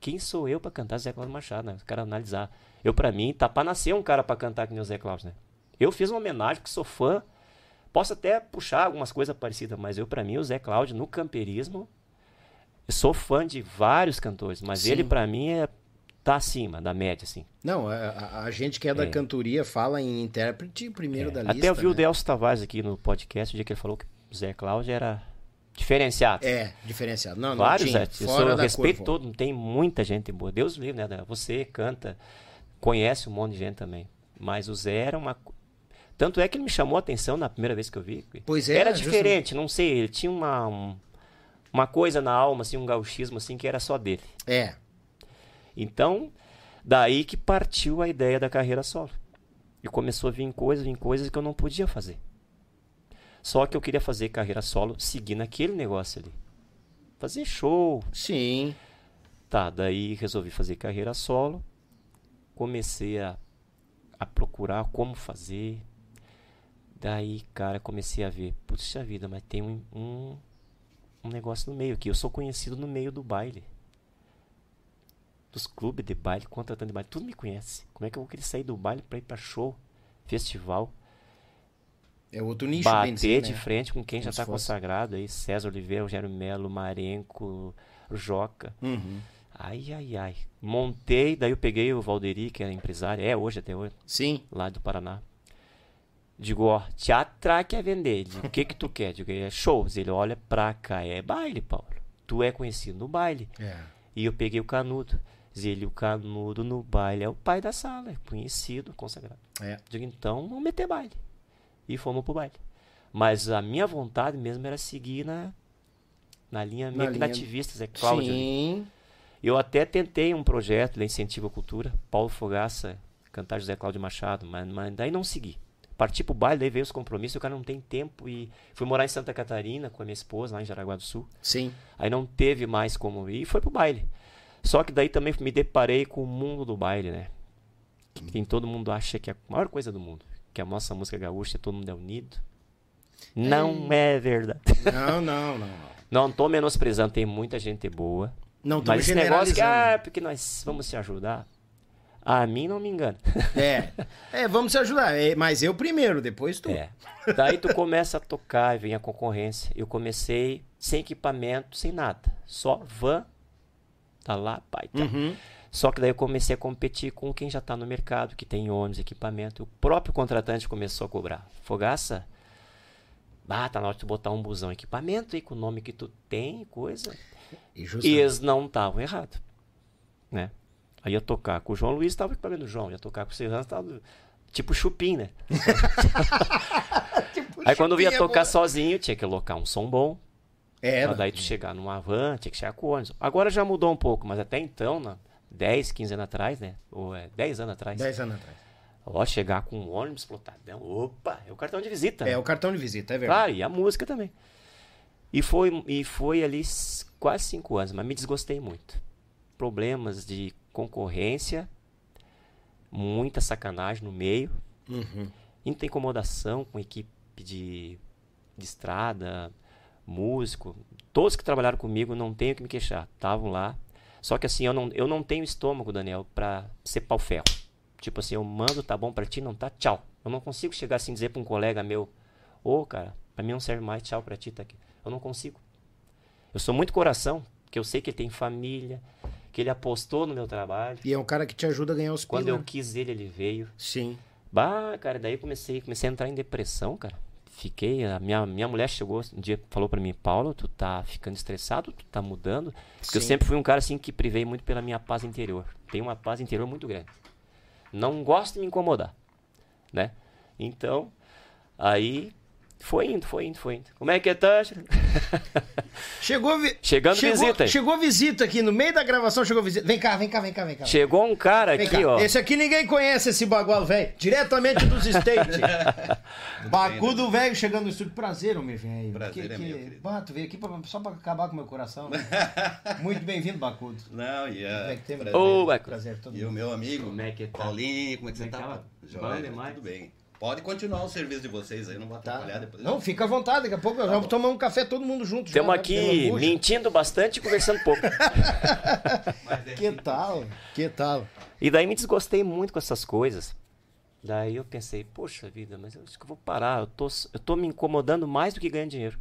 Quem sou eu pra cantar José Cláudio Machado, né? Os caras analisar. Eu, pra mim, tá pra nascer um cara pra cantar que nem o José Cláudio, né? Eu fiz uma homenagem porque sou fã. Posso até puxar algumas coisas parecidas, mas eu, pra mim, o Zé Cláudio, no camperismo, eu sou fã de vários cantores, mas Sim. ele, pra mim, é tá acima da média, assim. Não, a, a- a gente que é da É. cantoria fala em intérprete primeiro da lista. Até eu vi o né? Delcio Tavares aqui no podcast, o dia que ele falou que o Zé Cláudio era diferenciado. É, diferenciado. Não, não Vários tinha. artistas. Fora Eu respeito curva. todo, tem muita gente boa. Deus livre, né? Você canta, conhece um monte de gente também. Mas o Zé era uma. Tanto é que ele me chamou a atenção na primeira vez que eu vi. Pois é, Era justamente. diferente, não sei. Ele tinha uma, um- uma coisa na alma, assim, um gauchismo assim, que era só dele. É. Então, daí que partiu a ideia da carreira solo. E começou a vir coisas, vir coisas que eu não podia fazer. Só que eu queria fazer carreira solo seguindo aquele negócio ali. Fazer show, Sim. Tá, daí resolvi fazer carreira solo. Comecei a, a procurar como fazer. Daí, cara, comecei a ver, puxa vida, mas tem um, um, um negócio no meio aqui. Eu sou conhecido no meio do baile. Dos clubes de baile, contratando de baile, tudo me conhece. Como é que eu vou querer sair do baile pra ir pra show, festival? É outro nicho, bater de né? frente com quem Como já tá fosse. consagrado aí, César Oliveira, Rogério Melo, Marenco, Joca. Uhum. Ai, ai, ai. Montei, daí eu peguei o Valderi, que era empresário, é hoje até hoje, Sim. lá do Paraná. Digo, ó, te atrai quer vender. Digo, o que que tu quer? Digo, é shows. Ele olha pra cá, é baile, Paulo. Tu é conhecido no baile. É. E eu peguei o canudo. Diz ele, o canudo no baile é o pai da sala, é conhecido, consagrado. É. Digo, então vamos meter baile. E fomos pro baile. Mas a minha vontade mesmo era seguir na, na linha Na meio que linha- nativista, Zé Cláudio. ali. Sim. Eu até tentei um projeto de incentivo à cultura, Paulo Fogaça, cantar José Cláudio Machado, mas, mas daí não segui. Parti pro baile, daí veio os compromissos, o cara não tem tempo e fui morar em Santa Catarina com a minha esposa, lá em Jaraguá do Sul. Sim. Aí não teve mais como ir e foi pro baile. Só que daí também me deparei com o mundo do baile, né? Que tem, todo mundo acha que é a maior coisa do mundo, que a nossa música gaúcha, todo mundo é unido. Não é verdade. Não, não, não. não. Tô menosprezando, tem muita gente boa. Não Mas esse negócio que, generalizando. ah, porque nós vamos se ajudar. A mim não me engana. É. É, vamos se ajudar. É, mas eu primeiro, depois tu. É. Daí tu começa a tocar e vem a concorrência. Eu comecei sem equipamento, sem nada. Só van, tá lá, pai. Tá. Uhum. Só que daí eu comecei a competir com quem já tá no mercado, que tem ônibus, equipamento. O próprio contratante começou a cobrar. Fogaça, ah, tá na hora de tu botar um busão equipamento aí com o nome que tu tem, coisa. E E eles não estavam errados. Né? Aí ia tocar com o João Luiz, tava o equipamento do João. Ia tocar com o Serrano, tava tipo chupim, né? Aí quando eu ia Chupinha tocar sozinho, tinha que colocar um som bom. É, Pra daí tu chegar numa van, tinha que chegar com ônibus. Agora já mudou um pouco, mas até então, na 10, 15 anos atrás, né? Ou é 10 anos atrás. 10 anos atrás. Ó, chegar com um ônibus plotadão. Opa, é o cartão de visita. É né? o cartão de visita, é verdade. Claro, e a música também. E foi, e foi ali quase cinco anos, mas me desgostei muito. problemas de concorrência, muita sacanagem no meio, Uhum. muita incomodação com equipe de, de estrada, músico. Todos que trabalharam comigo, não tenho que me queixar, estavam lá. Só que assim, eu não, eu não tenho estômago, Daniel, pra ser pau ferro. Tipo assim, eu mando, tá bom pra ti, não tá, tchau. Eu não consigo chegar assim e dizer pra um colega meu, ô cara, pra mim não serve mais, tchau pra ti, tá aqui. Eu não consigo. Eu sou muito coração, que eu sei que ele tem família, que ele apostou no meu trabalho. E é um cara que te ajuda a ganhar os Quando pila. eu quis ele, ele veio. Sim. Bah, cara, daí eu comecei, comecei a entrar em depressão, cara. Fiquei, a minha, minha mulher chegou um dia, falou pra mim, Paulo, tu tá ficando estressado, tu tá mudando. Porque eu sempre fui um cara assim que privei muito pela minha paz interior. Tenho uma paz interior muito grande. Não gosto de me incomodar, né? Então, aí foi indo, foi indo, foi indo. Como é que tá? Chegou, vi... Chegando chegou, visita aí. Chegou visita aqui, no meio da gravação chegou visita. Vem cá, vem cá, vem cá, vem cá. Chegou um cara Vem aqui, cá. ó. Esse aqui ninguém conhece, esse bagual velho. Diretamente dos States. Bacudo velho chegando no estúdio. Prazer, homem velho. Prazer que, é que... meu, querido. Bah, tu veio aqui pra- só pra acabar com o meu coração. Né? Muito bem-vindo, Bacudo. Não, e Como é. Ô, Bacudo. Prazer, todo E o mundo. meu amigo, Como é que tá? Paulinho, como é que você Como é tá? tá? Joia, Bom demais. tudo bem. Pode continuar o serviço de vocês aí, não vou Tá. atrapalhar depois. Não, fica à vontade, daqui a pouco nós vamos tomar um café todo mundo junto. Estamos né? aqui mentindo bastante e conversando pouco. Que tal? Que tal? E daí me desgostei muito com essas coisas. Daí eu pensei, poxa vida, mas eu acho que eu vou parar. Eu tô, eu tô me incomodando mais do que ganhando dinheiro.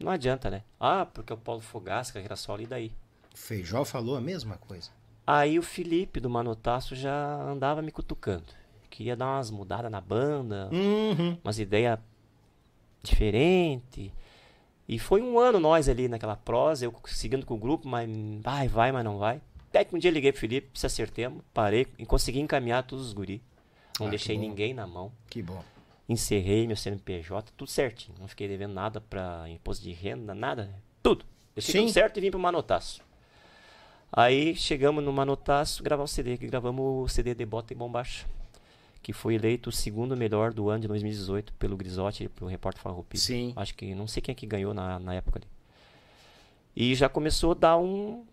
Não adianta, né? Ah, porque o Paulo Fogaça, carreira solo, e daí? O Feijó falou a mesma coisa. Aí o Felipe do Manotaço já andava me cutucando. Queria dar umas mudadas na banda, Uhum. umas ideias diferentes. E foi um ano nós ali naquela prosa, eu seguindo com o grupo, mas vai, vai, mas não vai. Até que um dia liguei pro Felipe, se acertemos, parei e consegui encaminhar todos os guri. Não Ah, deixei ninguém na mão. Que bom. Encerrei meu CNPJ, tudo certinho. Não fiquei devendo nada pra imposto de renda, nada. Tudo. Deixei Sim. tudo certo e vim pro Manotaço. Aí chegamos no Manotaço, gravar o CD, que gravamos o CD de Bota e Bombacha. Que foi eleito o segundo melhor do ano de 2018 pelo Grisotti e pelo Repórter Farroupilha. Sim. Acho que não sei quem é que ganhou na, na época ali. E já começou a dar um,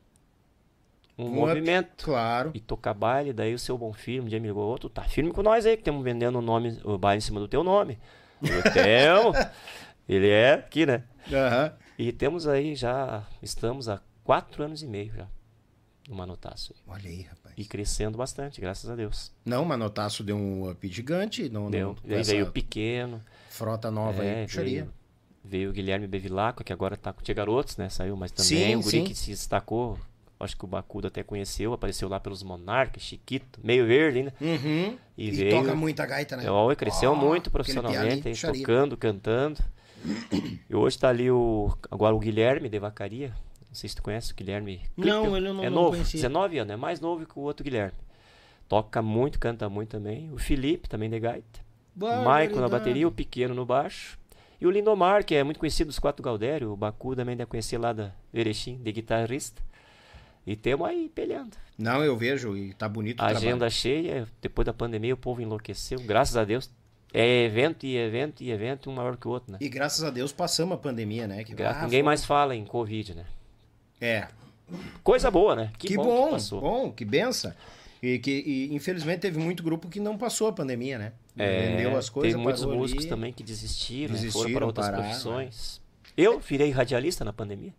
um, Um up. movimento Claro. e tocar baile, daí o seu bom filho um dia me ligou, outro tá firme com nós aí, que estamos vendendo o nome, o baile em cima do teu nome. Eu temo. Ele é aqui, né? Aham. E temos aí já, estamos há quatro anos e meio já no Manotaço. aí. Olha aí, rapaz. E crescendo bastante, graças a Deus. Não, Manotaço deu um up gigante. Não, Deu. não, essa veio o pequeno. frota nova é, aí. Puxaria. veio, veio o Guilherme Bevilacqua, que agora tá com o Tia Garotos, né? Saiu, mas também Sim, um guri sim. que se destacou. Acho que o Bacudo até conheceu, apareceu lá pelos Monarcas, Chiquito, meio verde ainda. Uhum. E, E, veio. toca muita gaita, né? Ó, cresceu Ó, muito profissionalmente, aí, tocando, cantando. E hoje tá ali o agora o Guilherme de Vacaria. Não sei se tu conhece o Guilherme. Não, ele não- É não novo, conhecia. 19 anos, é mais novo que o outro Guilherme. Toca muito, canta muito também. O Felipe também de gaita. O Maicon na bateria, o Pequeno no baixo. E o Lindomar, que é muito conhecido dos quatro Galdério. O Bacu também deve conhecer lá da Erechim, de guitarrista. E temos aí pelhando. Não, eu vejo e tá bonito o A trabalho. agenda cheia, depois da pandemia o povo enlouqueceu, graças a Deus. É evento e evento e evento, um maior que o outro, né? E graças a Deus passamos a pandemia, né? Que, Gra- ah, Ninguém foi- mais fala em Covid, né? É. Coisa boa, né? Que, Que, bom, bom, bom, que passou. que benção. E que e, infelizmente teve muito grupo que não passou a pandemia, né? É, Vendeu as coisas, teve muitos músicos ali. também que desistiram, né? foram Desistiram, para outras pararam, profissões. Eu virei radialista na pandemia.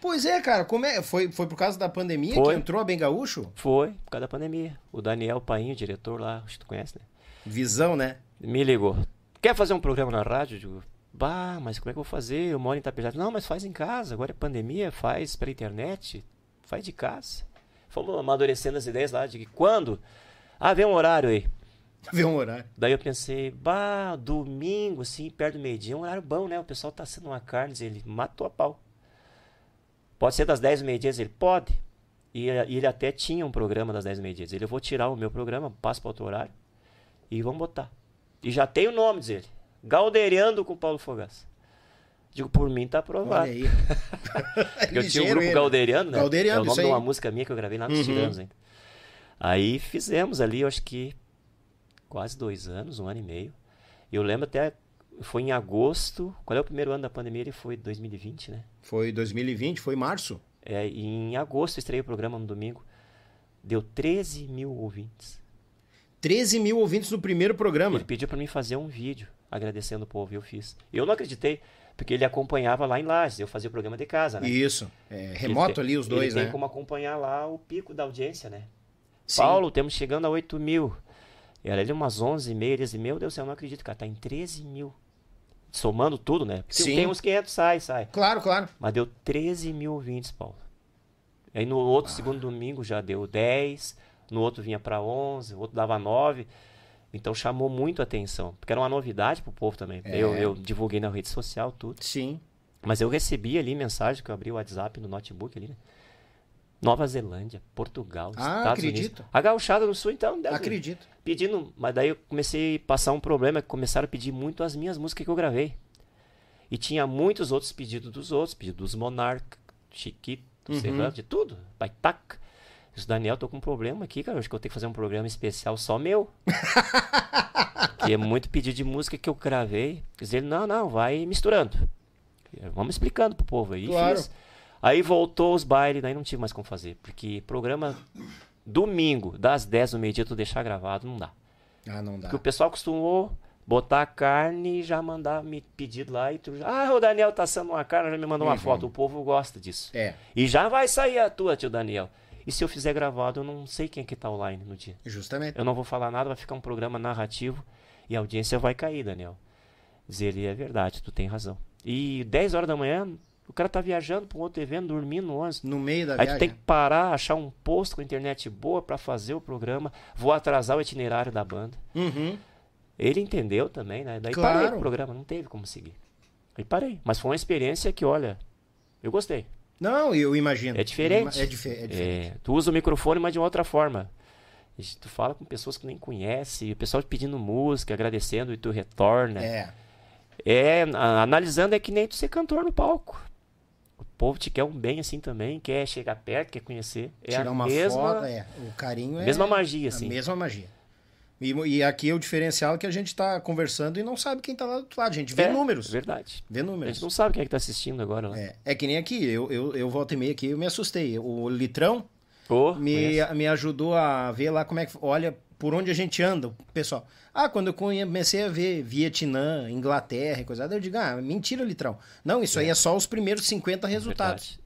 Pois é, cara, como é? Foi, foi por causa da pandemia Foi. que entrou a Bem Gaúcho? Foi, por causa da pandemia. O Daniel Painho, diretor lá, acho que tu conhece, né? Visão, né? Me ligou. Quer fazer um programa na rádio? Digo, bah, mas como é que eu vou fazer? Eu moro em Itapejara. Não, mas faz em casa. Agora é pandemia, faz pela internet. Faz de casa. Fomos amadurecendo as ideias lá de que quando? Ah, vem um horário aí. Ver um horário. Daí eu pensei, bah, domingo, assim, perto do meio-dia, é um horário bom, né? O pessoal tá sendo uma carne, ele matou a pau. Pode ser das 10 do meio-dia? Ele pode. E, e ele até tinha um programa das 10 do meio-dia. Ele, eu vou tirar o meu programa, passo para outro horário e vamos botar. E já tem o nome, diz ele. Galderiando com Paulo Fogaça. Digo, por mim tá aprovado. Olha aí. Eu tinha o Ligeiro grupo ele. Galderiano, né? Galderiano, é o nome de uma música minha que eu gravei lá nos Uhum. Tiranos ainda. Aí fizemos ali, eu acho que quase dois anos, um ano e meio. Eu lembro até, foi em agosto. Qual é o primeiro ano da pandemia? Ele foi 2020, né? Foi 2020, foi março. É, em agosto estreiei o programa no domingo. Deu 13 mil ouvintes. 13 mil ouvintes no primeiro programa. Ele pediu para mim fazer um vídeo agradecendo o povo e eu fiz. Eu não acreditei, porque ele acompanhava lá em Lages. Eu fazia o programa de casa, né? Isso. É, remoto Ele ali os tem- dois, ele né? tem como acompanhar lá o pico da audiência, né? Sim. Paulo, temos chegando a 8 mil. Era ali umas 11 e meia, 10 e meu Deus do céu, eu não acredito, cara, tá em 13 mil. Somando tudo, né? Porque Sim. tem uns 500, sai, sai. Claro, claro. Mas deu 13 mil ouvintes, Paulo. Aí no outro segundo domingo já deu 10, no outro vinha para 11, o outro dava 9. Então chamou muito a atenção, porque era uma novidade pro povo também. É. Eu, eu divulguei na rede social tudo. Sim. Mas eu recebi ali mensagem que eu abri o WhatsApp no notebook ali, né? Nova Zelândia, Portugal, Ah, Estados acredito. Unidos. A gauchada do sul, então, deve- Acredito. pedindo, mas daí eu comecei a passar um problema, que começaram a pedir muito as minhas músicas que eu gravei. E tinha muitos outros pedidos dos outros, pedido dos Monarca, Chiquito, Uhum. Serrano, de tudo, Baitaca. Isso, Daniel, tô com um problema aqui, cara, acho que eu tenho que fazer um programa especial só meu. que é muito pedido de música que eu gravei. Quer dizer, não, não, vai misturando. Vamos explicando pro povo aí. Claro. Fiz. Aí voltou os bailes, daí não tive mais como fazer. Porque programa domingo, das 10 do meio-dia, tu deixar gravado, não dá. Ah, não dá. Porque o pessoal costumou botar a carne e já mandar me pedido lá e tu. Ah, o Daniel tá assando uma carne, já me mandou uma foto. O povo gosta disso. É, E já vai sair a tua, tio Daniel. E se eu fizer gravado, eu não sei quem é que tá online no dia. justamente. Eu não vou falar nada, vai ficar um programa narrativo e a audiência vai cair, Daniel. Dizer ele é verdade, tu tem razão. E 10 horas da manhã, o cara tá viajando pra um outro evento, dormindo no ônibus. No meio da Aí tu viagem. tem que parar, achar um posto com internet boa pra fazer o programa. Vou atrasar o itinerário da banda. Uhum. Ele entendeu também, né? Daí Claro. parei o programa, não teve como seguir. Aí parei. Mas foi uma experiência que, olha, eu gostei. Não, eu imagino. É diferente. É, dife é diferente. É, tu usa o microfone, mas de uma outra forma. Tu fala com pessoas que nem conhece, o pessoal te pedindo música, agradecendo e tu retorna. É. É, a- analisando é que nem tu ser cantor no palco. O povo te quer um bem assim também, quer chegar perto, quer conhecer. É Tirar uma mesma, foto, é. O carinho é. mesma magia, assim. A mesma magia. E, e aqui é o diferencial que a gente tá conversando e não sabe quem tá lá do outro lado. A gente vê É, números. Verdade. Vê A números. gente não sabe quem é que tá assistindo agora lá. É, é que nem aqui, eu, eu, eu volta e meia aqui, eu me assustei. O Litrão Ô, me, conheço. me ajudou a ver lá como é que. Olha, por onde a gente anda, pessoal. Ah, quando eu comecei a ver Vietnã, Inglaterra e coisa, eu digo, ah, mentira, Litrão. Não, isso aí é só os primeiros 50 resultados.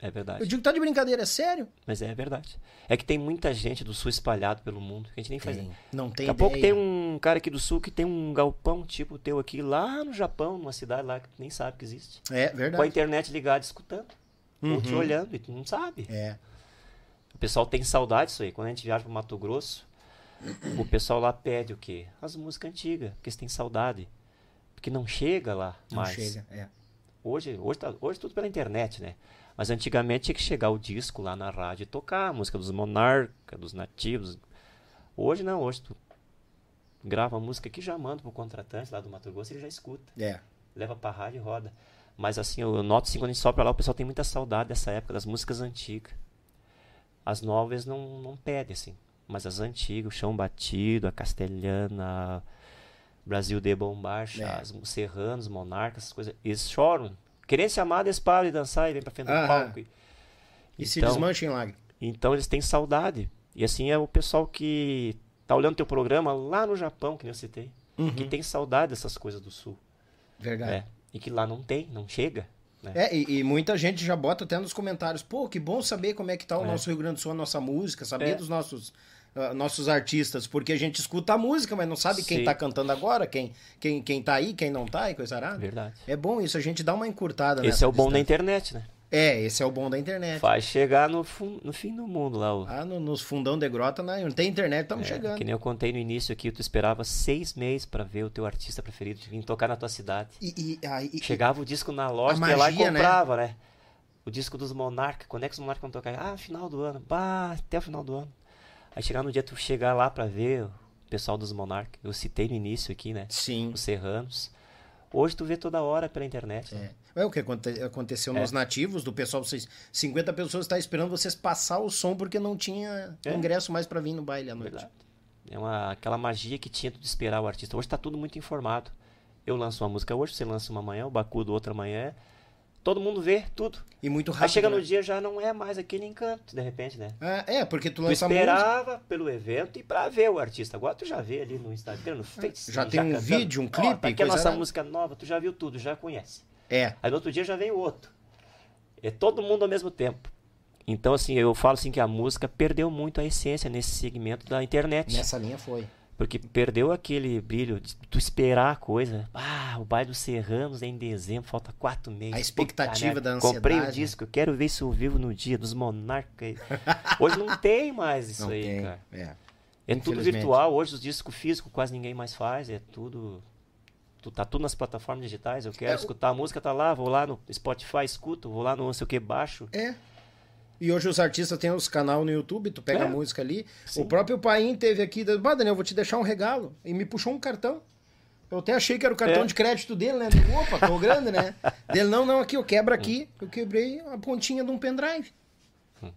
Verdade. É verdade. Eu digo, tá de brincadeira, é sério? Mas é verdade. É que tem muita gente do sul espalhado pelo mundo que a gente nem faz. Tem. Não tem Daqui a pouco tem um cara aqui do sul que tem um galpão tipo o teu aqui lá no Japão, numa cidade lá que tu nem sabe que existe. É Com a verdade. internet ligada escutando. Ou te Uhum. olhando e tu não sabe. É. O pessoal tem saudade disso aí. Quando a gente viaja pro Mato Grosso, o pessoal lá pede o quê? As músicas antigas, porque eles têm saudade. Porque não chega lá Não mais. chega. É. Hoje, hoje, tá, hoje tudo pela internet, né? Mas antigamente tinha que chegar o disco lá na rádio e tocar a música dos monarca, dos nativos. Hoje não, hoje tu grava a música aqui já manda pro contratante lá do Mato Grosso, ele já escuta. É. Leva pra rádio e roda. Mas assim, eu noto assim, quando a gente sopra lá, o pessoal tem muita saudade dessa época, das músicas antigas. As novas não, não pedem, assim. Mas as antigas, o Chão Batido, a Castelhana, Brasil de Bombacha, É. as Serranos, Monarcas, essas coisas, eles choram. Querendo se amar, eles param de dançar e vem pra frente do Aham. palco. E, E se Então- desmancha em lágrimas. então eles têm saudade. E assim é o pessoal que tá olhando teu programa lá no Japão, que nem eu citei, que tem saudade dessas coisas do sul. Verdade. É. E que lá não tem, não chega. Né? É, e, e muita gente já bota até nos comentários, pô, que bom saber como é que tá o É. nosso Rio Grande do Sul, a nossa música, saber É. dos nossos, ah, nossos artistas, porque a gente escuta a música, mas não sabe quem Sim. tá cantando agora, quem, quem, quem tá aí, quem não tá e coisa arada. Verdade. É bom isso, a gente dá uma encurtada Esse é o bom da internet, né? É, esse é o bom da internet. Faz chegar no, no fim do mundo lá. Ah, no- nos fundão de grota, né? não tem internet, estamos É, chegando. Que nem eu contei no início aqui, tu esperava seis meses pra ver o teu artista preferido vir tocar na tua cidade. E, e, aí- e- Chegava o disco na loja, A tu ia lá e magia, né? comprava, né? O disco dos Monarca, quando é que os Monarca vão tocar? Ah, final do ano. Bah, até o final do ano. Aí chegar no dia tu chegar lá pra ver o pessoal dos Monarca. Eu citei no início aqui, né? Sim. Os Serranos. Hoje tu vê toda hora pela internet. né? É. É o que aconte- aconteceu É. nos nativos, do pessoal, vocês, 50 pessoas estavam esperando vocês passar o som porque não tinha É. ingresso mais pra vir no baile à noite. Verdade. É uma, aquela magia que tinha tu de esperar o artista. Hoje tá tudo muito informado. Eu lanço uma música hoje, você lança uma amanhã, o Bacudo outra amanhã. Todo mundo vê tudo. E muito rápido. Aí chega no né? dia já não é mais aquele encanto, de repente, né? É, é, porque tu Tu lança música. esperava pelo evento e pra ver o artista. Agora tu já vê ali no Instagram, no Face. É, Já tem um cantando. vídeo, um clipe, tá aqui a nossa arada. música nova, tu já viu tudo, já conhece. É. Aí no outro dia já vem o outro. É todo mundo ao mesmo tempo. Então, assim, eu falo assim que a música perdeu muito a essência nesse segmento da internet. Nessa linha foi. Porque perdeu aquele brilho de tu esperar a coisa. Ah, o baile dos Serranos é em dezembro, falta quatro meses. A expectativa Puta, da né? Comprei o ansiedade. disco, eu quero ver isso ao vivo no dia dos Monarcas. Hoje não tem mais isso Não aí, tem. cara. É. É tudo virtual, hoje os discos físicos quase ninguém mais faz, é tudo. Tu tá tudo nas plataformas digitais, eu quero É, o- escutar a música, tá lá, vou lá no Spotify, escuto, vou lá no não sei o que, baixo. É. E hoje os artistas têm os canal no YouTube, tu pega É. a música ali. Sim. O próprio Paim teve aqui, bah, Daniel, vou te deixar um regalo. E me puxou um cartão. Eu até achei que era o cartão É. de crédito dele, né? Digo, Opa, tô grande, né? Dele, não, não, aqui, eu quebro aqui. Eu quebrei a pontinha de um pendrive. Hum.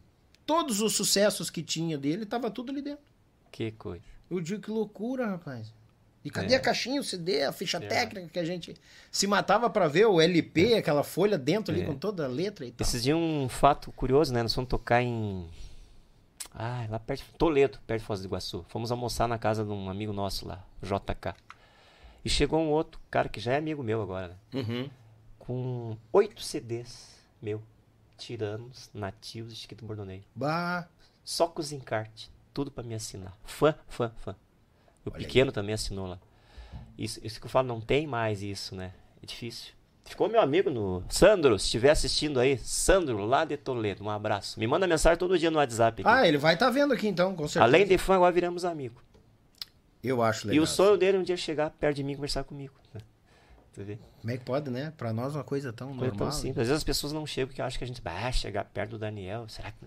Todos os sucessos que tinha dele, tava tudo ali dentro. Que coisa. Eu digo, que loucura, rapaz. E cadê É. a caixinha, o CD, a ficha É. técnica que a gente se matava pra ver, o LP, aquela folha dentro ali É. com toda a letra e tal. Esses dias um fato curioso, né? Nós fomos tocar em. Ah, lá perto. Toledo, perto de Foz do Iguaçu. Fomos almoçar na casa de um amigo nosso lá, JK. E chegou um outro cara que já é amigo meu agora, né? Uhum. Com oito CDs meu. Tiranos, nativos de Chiquito Bordoneiro. Bah, Só com os encartes. Tudo pra me assinar. Fã, fã, fã. O Olha aí. pequeno também assinou lá. Isso, isso que eu falo, não tem mais isso, né? É difícil. Ficou meu amigo no. Sandro, se estiver assistindo aí, Sandro, lá de Toledo, um abraço. Me manda mensagem todo dia no WhatsApp. aqui. Ah, ele vai estar vendo aqui então, com certeza. Além de fã, agora viramos amigos. Eu acho E legal. o sonho dele é um dia chegar perto de mim e conversar comigo. né? Tu vê? Como é que pode, né? Pra nós uma coisa tão Coisa normal. tão simples. Às vezes as pessoas não chegam porque acham que a gente vai chegar perto do Daniel. Será que.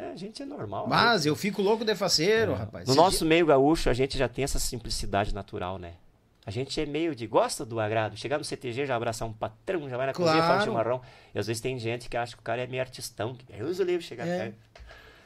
É, a gente é normal. né? Mas eu fico louco de faceiro, rapaz. No Esse nosso dia- meio gaúcho, a gente já tem essa simplicidade natural, né? A gente é meio de gosta do agrado. Chegar no CTG, já abraçar um patrão, já vai na cozinha, fala Claro. chimarrão. E às vezes tem gente que acha que o cara é meio artistão. Que Deus o livre chegar É. perto.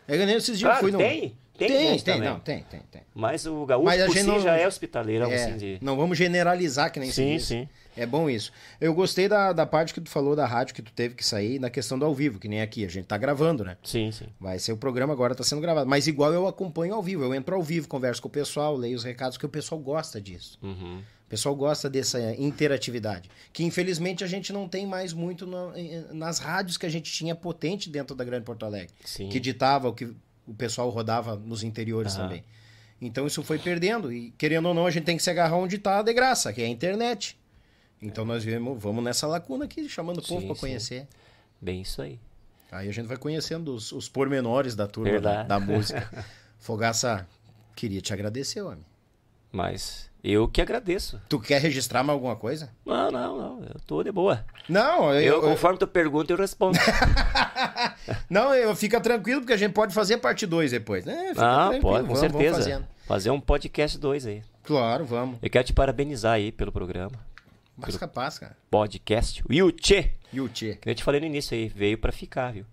É que nem esses dias Claro, eu fui no... tem. Tem, tem, tem, não, tem, tem, tem. Mas o gaúcho Mas a por gente si não- já é hospitaleirão, É, assim, de... Não vamos generalizar que nem se Sim, diz. É bom isso. Eu gostei da, da parte que tu falou da rádio que tu teve que sair na questão do ao vivo, que nem aqui. A gente tá gravando, né? Sim, sim. Vai ser o programa agora, tá sendo gravado. Mas igual eu acompanho ao vivo. Eu entro ao vivo, converso com o pessoal, leio os recados, que o pessoal gosta disso. Uhum. O pessoal gosta dessa interatividade. Que infelizmente a gente não tem mais muito na- nas rádios que a gente tinha potente dentro da Grande Porto Alegre. Sim. Que ditava o que o pessoal rodava nos interiores Aham. também. Então isso foi perdendo. E querendo ou não, a gente tem que se agarrar onde tá de graça, que é a internet. Então nós viemos, vamos nessa lacuna aqui, chamando o povo para conhecer. Bem isso aí. Aí a gente vai conhecendo os, os pormenores da turma da, da música. Fogaça, queria te agradecer, homem. Mas eu que agradeço. Tu quer registrar mais alguma coisa? Não, não, não. Eu tô de boa. Não, Eu, eu, eu, conforme tu pergunta, eu respondo. não, eu fica tranquilo porque a gente pode fazer parte 2 depois, né? Fica ah, pode, com vamos- vamos certeza. fazendo. Fazer um podcast 2 aí. Claro, vamos. Eu quero te parabenizar aí pelo programa. Mas capaz, cara. Podcast. E o Tchê, E o Tchê? que eu te falei no início aí, veio pra ficar, viu?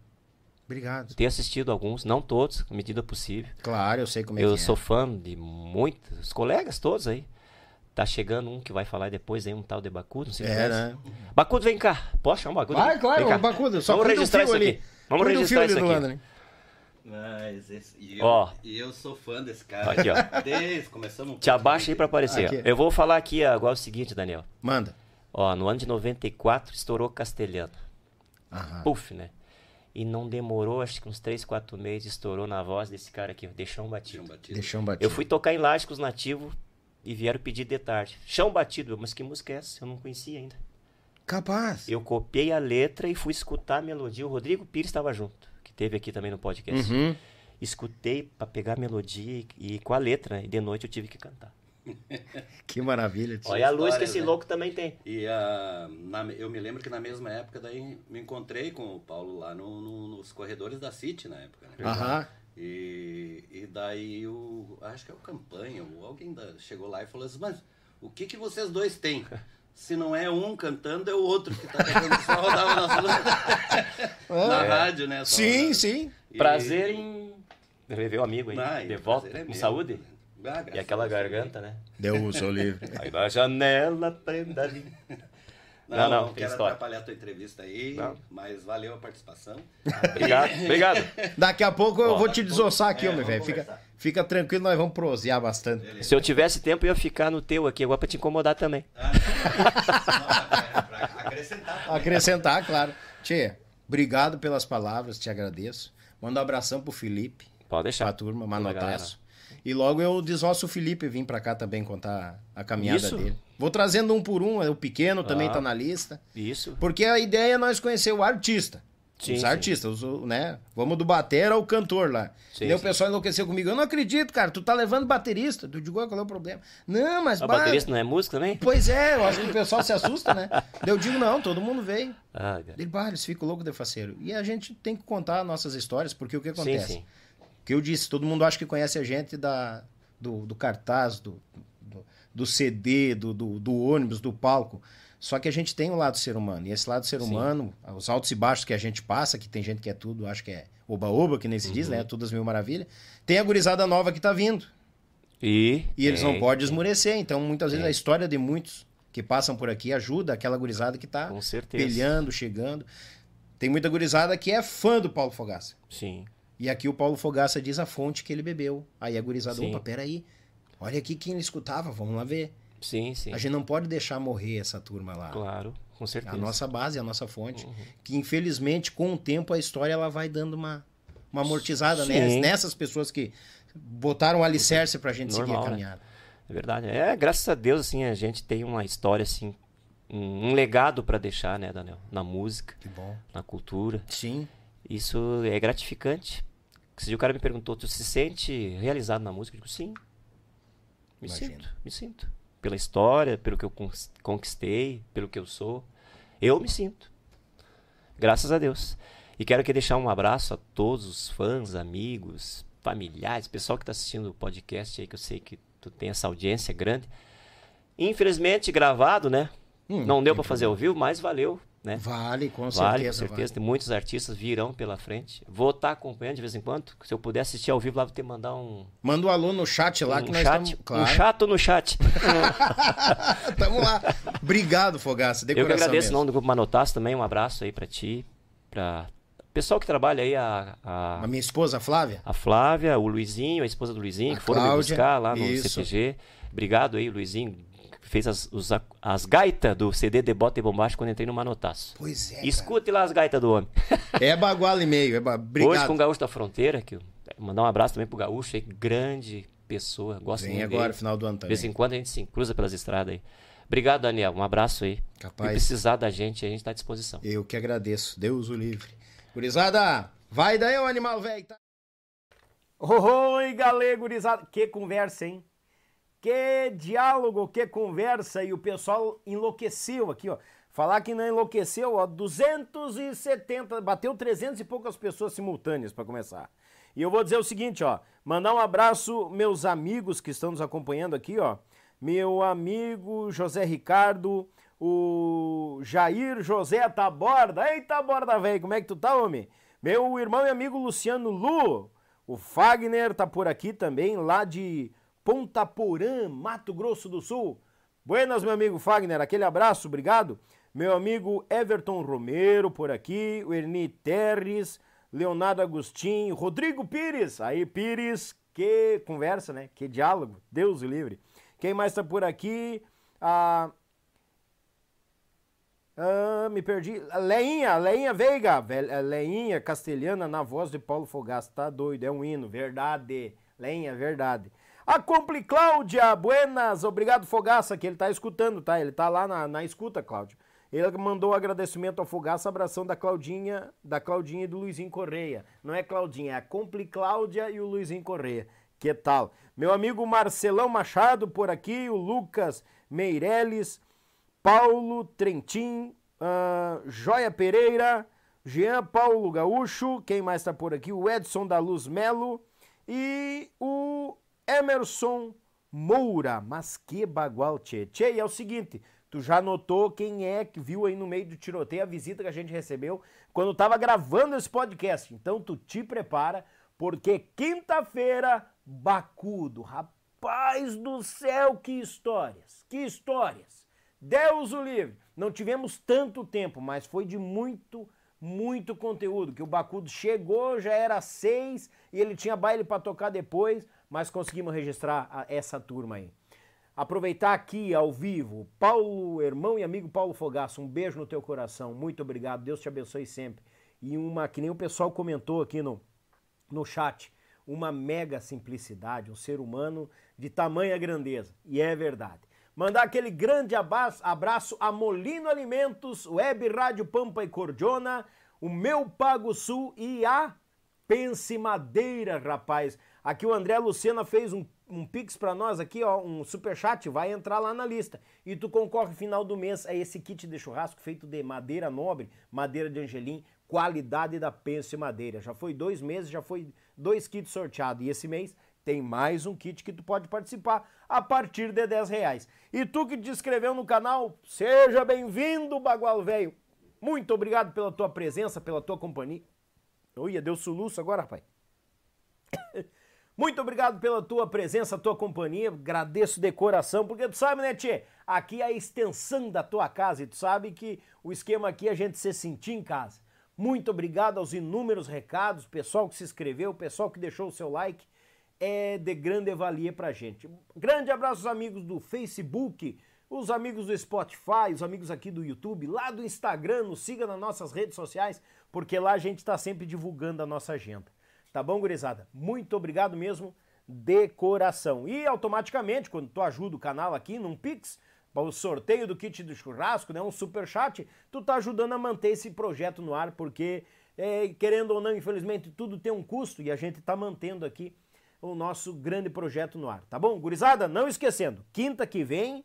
Obrigado. Tenho assistido alguns, não todos, à medida possível. Claro, eu sei como é eu que sou fã de muitos, os colegas todos aí. Tá chegando um que vai falar depois aí, um tal de Bacudo, não sei é. se É, né? Bacudo, vem cá. Posso chamar o Bacudo? Vai, claro, o Bacudo. Só Vamos registrar fio isso ali. aqui. Vamos registrar fio isso aqui. Mas esse, e, eu, Ó. e eu sou fã desse cara. Aqui, ó. Desde começamos Te abaixa aí pra aparecer. Aqui. Eu vou falar aqui agora o seguinte, Daniel. Manda. Ó, no ano de 94 estourou Castelhano. Aham. Puf, né? E não demorou, acho que uns 3, 4 meses, estourou na voz desse cara aqui, ó, de chão batido. Batido. Deixa um batido. Eu fui tocar em Laje com os nativos e vieram pedir de tarde. Chão batido, mas que música é essa? Eu não conhecia ainda. Capaz. Eu copiei a letra e fui escutar a melodia. O Rodrigo Pires estava junto, teve aqui também no podcast. Uhum. Escutei pra pegar a melodia e, e com a letra? E de noite eu tive que cantar. Que maravilha. tio. Olha a luz que esse né? louco também tem. E ah, na- eu me lembro que na mesma época daí me encontrei com o Paulo lá no- no- nos corredores da City na época. Né? Aham. E, e daí o. Acho que é o campanha, ou alguém da- chegou lá e falou assim, mas o que, que vocês dois têm? Se não é um cantando, é o outro que tá cantando, só rodava na, na rádio, né? Só- Sim, sim. E- Prazer em rever o amigo aí. Ah, e de volta, é com saúde. Ah, graças E aquela garganta, né? Deus o livre. Aí na janela, prenda ali. Não, Não, não, não, quero história. atrapalhar a tua entrevista aí, Não. mas valeu a participação. Obrigado, obrigado. Daqui a pouco eu Ó, vou te desossar aqui, é, meu velho. Fica, fica tranquilo, nós vamos prosear bastante. Se eu tivesse tempo, eu ia ficar no teu aqui agora pra te incomodar também. Ah, não, pra acrescentar. também. Acrescentar, claro. Tchê, obrigado pelas palavras, te agradeço. Manda um abração pro Felipe, Pode pra deixar. turma, Toda a manotaço. E logo eu desosso o Felipe vir pra cá também contar a caminhada Isso. dele. Vou trazendo um por um, o pequeno também Ah. tá na lista. Isso. Porque a ideia é nós conhecer o artista. Sim, os sim. artistas, os- né? Vamos do batera ao cantor lá. Sim, daí o sim. pessoal enlouqueceu comigo. Eu não acredito, cara. Tu tá levando baterista. Eu digo, "Ah, qual é o problema? Não, mas... A bah, baterista não é música também? Pois é, eu acho que o pessoal se assusta, né? Daí eu digo, não, todo mundo veio. Ah. Ele, bah, eles ficam loucos de faceiro. E a gente tem que contar nossas histórias, porque o que Sim, acontece? sim. O que eu disse, todo mundo acha que conhece a gente da, do, do cartaz, do, do, CD, do, do, do ônibus, do palco. Só que a gente tem um lado ser humano. E esse lado ser Sim. humano, os altos e baixos que a gente passa, que tem gente que é tudo, acho que é oba-oba, que nem se diz, Uhum. né? Tudo as mil maravilhas. Tem a gurizada nova que tá vindo. E, E eles não tem, podem esmurecer. Então, muitas vezes, Tem. a história de muitos que passam por aqui ajuda aquela gurizada que tá pelhando, chegando. Tem muita gurizada que é fã do Paulo Fogaça. Sim. E aqui o Paulo Fogaça diz a fonte que ele bebeu. Aí a gurizada, Sim. opa, peraí. Olha aqui quem ele escutava, vamos lá ver. Sim, sim. A gente não pode deixar morrer essa turma lá. Claro, com É certeza. a nossa base, a nossa fonte. Uhum. Que infelizmente, com o tempo, a história ela vai dando uma, uma amortizada né? Nessas pessoas que botaram um alicerce pra gente seguir a Normal, né? caminhada. É verdade. É, graças a Deus, assim, a gente tem uma história, assim, um, um legado pra deixar, né, Daniel? Na música, Que bom. na cultura. Sim. Isso é gratificante. Dia o cara me perguntou, tu se sente realizado na música? Eu digo, sim. Me Imagino. sinto, me sinto. Pela história, pelo que eu conquistei, pelo que eu sou. Eu me sinto. Graças a Deus. E quero aqui deixar um abraço a todos os fãs, amigos, familiares, pessoal que está assistindo o podcast aí, que eu sei que tu tem essa audiência grande. Infelizmente, gravado, né? Hum, Não deu para fazer ao vivo, mas valeu, né? Vale, com Vale, certeza. com certeza. Tem muitos artistas virão pela frente. Vou estar acompanhando de vez em quando. Se eu puder assistir ao vivo lá, vou ter que mandar um, Manda um alô no chat lá que um nós chat. estamos. Um Claro. chato no chat. Tamo lá. Obrigado, Fogaça. Eu que agradeço em mesmo. nome do Grupo Manotas também. Um abraço aí para ti, para pessoal que trabalha aí, a, a, A minha esposa, a Flávia. a Flávia, o Luizinho, a esposa do Luizinho, A que foram me Cláudia, buscar lá no isso. CTG. Obrigado aí, Luizinho. Fez as, os as gaitas do CD de Bota e Bombacha quando entrei no Manotaço. Pois é. cara. Escute lá as gaitas do homem. É baguala e meio. É ba... Obrigado. Hoje com o Gaúcho da Fronteira, que eu- mandar um abraço também pro Gaúcho aí, grande pessoa, gosto Vem muito agora, dele. final do ano De vez também. em quando a gente se cruza pelas estradas aí. Obrigado, Daniel. Um abraço aí. Capaz. Se precisar da gente, a gente tá à disposição. Eu que agradeço. Deus o livre. Gurizada, vai daí, ô animal velho. Tá? Oi, galera, gurizada. Que conversa, hein? Que diálogo, que conversa. E o pessoal enlouqueceu aqui, ó. Falar que não enlouqueceu, ó. 270, bateu 300 e poucas pessoas simultâneas para começar. E eu vou dizer o seguinte, ó. Mandar um abraço, meus amigos que estão nos acompanhando aqui, ó. Meu amigo José Ricardo, o Jair José Taborda. Eita, Taborda, velho, como é que tu tá, homem? Meu irmão e amigo Luciano Lu. O Fagner tá por aqui também, lá de Ponta Porã, Mato Grosso do Sul. Buenas, meu amigo Fagner, aquele abraço, obrigado. Meu amigo Everton Romero por aqui, o Erni Terres, Leonardo Agostinho, Rodrigo Pires. Aí, Pires, que conversa, né? Que diálogo, Deus livre. Quem mais tá por aqui? Ah, ah, me perdi. Leinha, Leinha Veiga. Eh, Leinha castelhana na voz de Paulo Fogaça. Tá doido, é um hino, verdade. Leinha, verdade. A Compli Cláudia, buenas. Obrigado, Fogaça, que ele tá escutando, tá? Ele tá lá na, na escuta, Cláudio. Ele mandou agradecimento ao Fogaça, abração da Claudinha, da Claudinha e do Luizinho Correia. Não é Claudinha, é a Compli Cláudia e o Luizinho Correia. Que tal? Meu amigo Marcelão Machado por aqui, o Lucas Meirelles, Paulo Trentin, ah, Joia Pereira, Jean Paulo Gaúcho, quem mais tá por aqui? O Edson da Luz Melo e o Emerson Moura. Mas que bagual, tchê. Tchê, e é o seguinte, tu já notou quem é que viu aí no meio do tiroteio a visita que a gente recebeu quando tava gravando esse podcast. Então tu te prepara, porque quinta-feira, Bacudo. Rapaz do céu, que histórias, que histórias. Deus o livre. Não tivemos tanto tempo, mas foi de muito, muito conteúdo. Que o Bacudo chegou, já era seis e ele tinha baile para tocar depois, mas conseguimos registrar essa turma aí. Aproveitar aqui ao vivo, Paulo, irmão e amigo Paulo Fogaço, um beijo no teu coração, muito obrigado, Deus te abençoe sempre. E uma, que nem o pessoal comentou aqui no, no chat, uma mega simplicidade, um ser humano de tamanha grandeza, e é verdade. Mandar aquele grande abraço a Molino Alimentos, Web Rádio Pampa e Cordiona, o Meu Pago Sul e a Pense Madeira, rapaz. Aqui o André Lucena fez um um pix para nós aqui, ó, um super chat, vai entrar lá na lista. E tu concorre final do mês a esse kit de churrasco feito de madeira nobre, madeira de angelim, qualidade da Pense Madeira. Já foi dois meses, já foi dois kits sorteados. E esse mês tem mais um kit que tu pode participar a partir de 10 reais. E tu que te inscreveu no canal, seja bem-vindo, Bagual Velho. Muito obrigado pela tua presença, pela tua companhia. Olha, deu soluço agora, rapaz. Muito obrigado pela tua presença, tua companhia. Agradeço de coração, porque tu sabe, né, Tchê? Aqui é a extensão da tua casa e tu sabe que o esquema aqui é a gente se sentir em casa. Muito obrigado aos inúmeros recados, pessoal que se inscreveu, pessoal que deixou o seu like. É de grande valia pra gente. Grande abraço aos amigos do Facebook, os amigos do Spotify, os amigos aqui do YouTube, lá do Instagram, nos siga nas nossas redes sociais, porque lá a gente está sempre divulgando a nossa agenda. Tá bom, gurizada? Muito obrigado mesmo de coração. E automaticamente, quando tu ajuda o canal aqui num Pix, para o sorteio do kit do churrasco, né, um super chat, tu tá ajudando a manter esse projeto no ar, porque é, querendo ou não, infelizmente tudo tem um custo e a gente tá mantendo aqui o nosso grande projeto no ar, tá bom? Gurizada, não esquecendo, quinta que vem,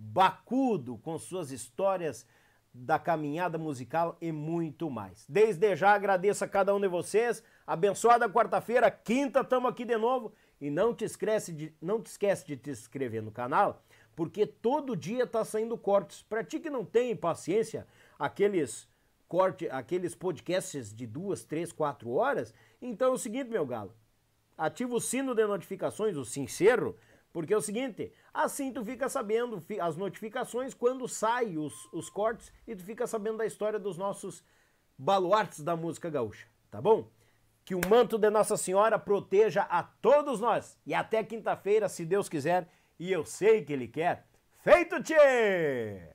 Bacudo com suas histórias da caminhada musical e muito mais. Desde já agradeço a cada um de vocês. Abençoada quarta-feira, quinta, estamos aqui de novo. E não te esquece de, não te esquece de te inscrever no canal, porque todo dia tá saindo cortes. Para ti que não tem paciência, aqueles corte, aqueles podcasts de duas, três, quatro horas, então é o seguinte, meu galo, ativa o sino de notificações, o sincero, porque é o seguinte, assim tu fica sabendo as notificações quando saem os, os cortes e tu fica sabendo da história dos nossos baluartes da música gaúcha, tá bom? Que o manto de Nossa Senhora proteja a todos nós. E até quinta-feira, se Deus quiser, e eu sei que Ele quer. Feito, tchê!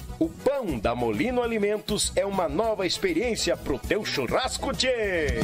O pão da Molino Alimentos é uma nova experiência pro teu churrasco, tchê!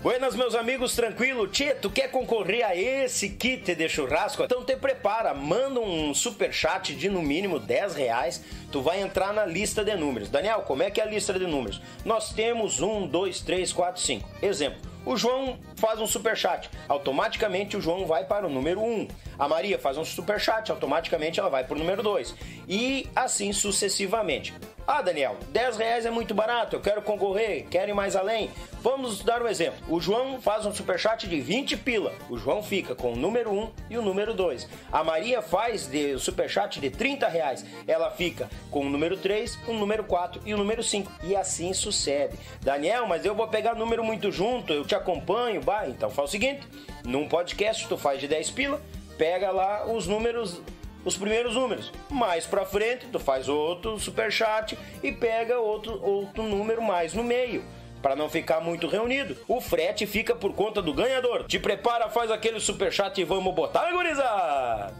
Buenas, meus amigos, tranquilo? Tchê, tu quer concorrer a esse kit de churrasco? Então te prepara, manda um super chat de no mínimo 10 reais, tu vai entrar na lista de números. Daniel, como é que é a lista de números? Nós temos 1, 2, 3, 4, 5. Exemplo, o João faz um super chat, automaticamente o João vai para o número 1. A Maria faz um super chat, automaticamente ela vai para o número 2. E assim sucessivamente. Ah, Daniel, 10 reais é muito barato, eu quero concorrer, quero ir mais além. Vamos dar um exemplo. O João faz um superchat de 20 pila. O João fica com o número 1 e o número 2. A Maria faz de superchat de 30 reais. Ela fica com o número 3, o número 4 e o número 5. E assim sucede. Daniel, mas eu vou pegar número muito junto, eu te acompanho. Bah, então faz o seguinte: num podcast tu faz de 10 pila, pega lá os números os primeiros números. Mais para frente, tu faz outro superchat e pega outro, outro número mais no meio. Para não ficar muito reunido, o frete fica por conta do ganhador. Te prepara, faz aquele superchat e vamos botar, gurizada!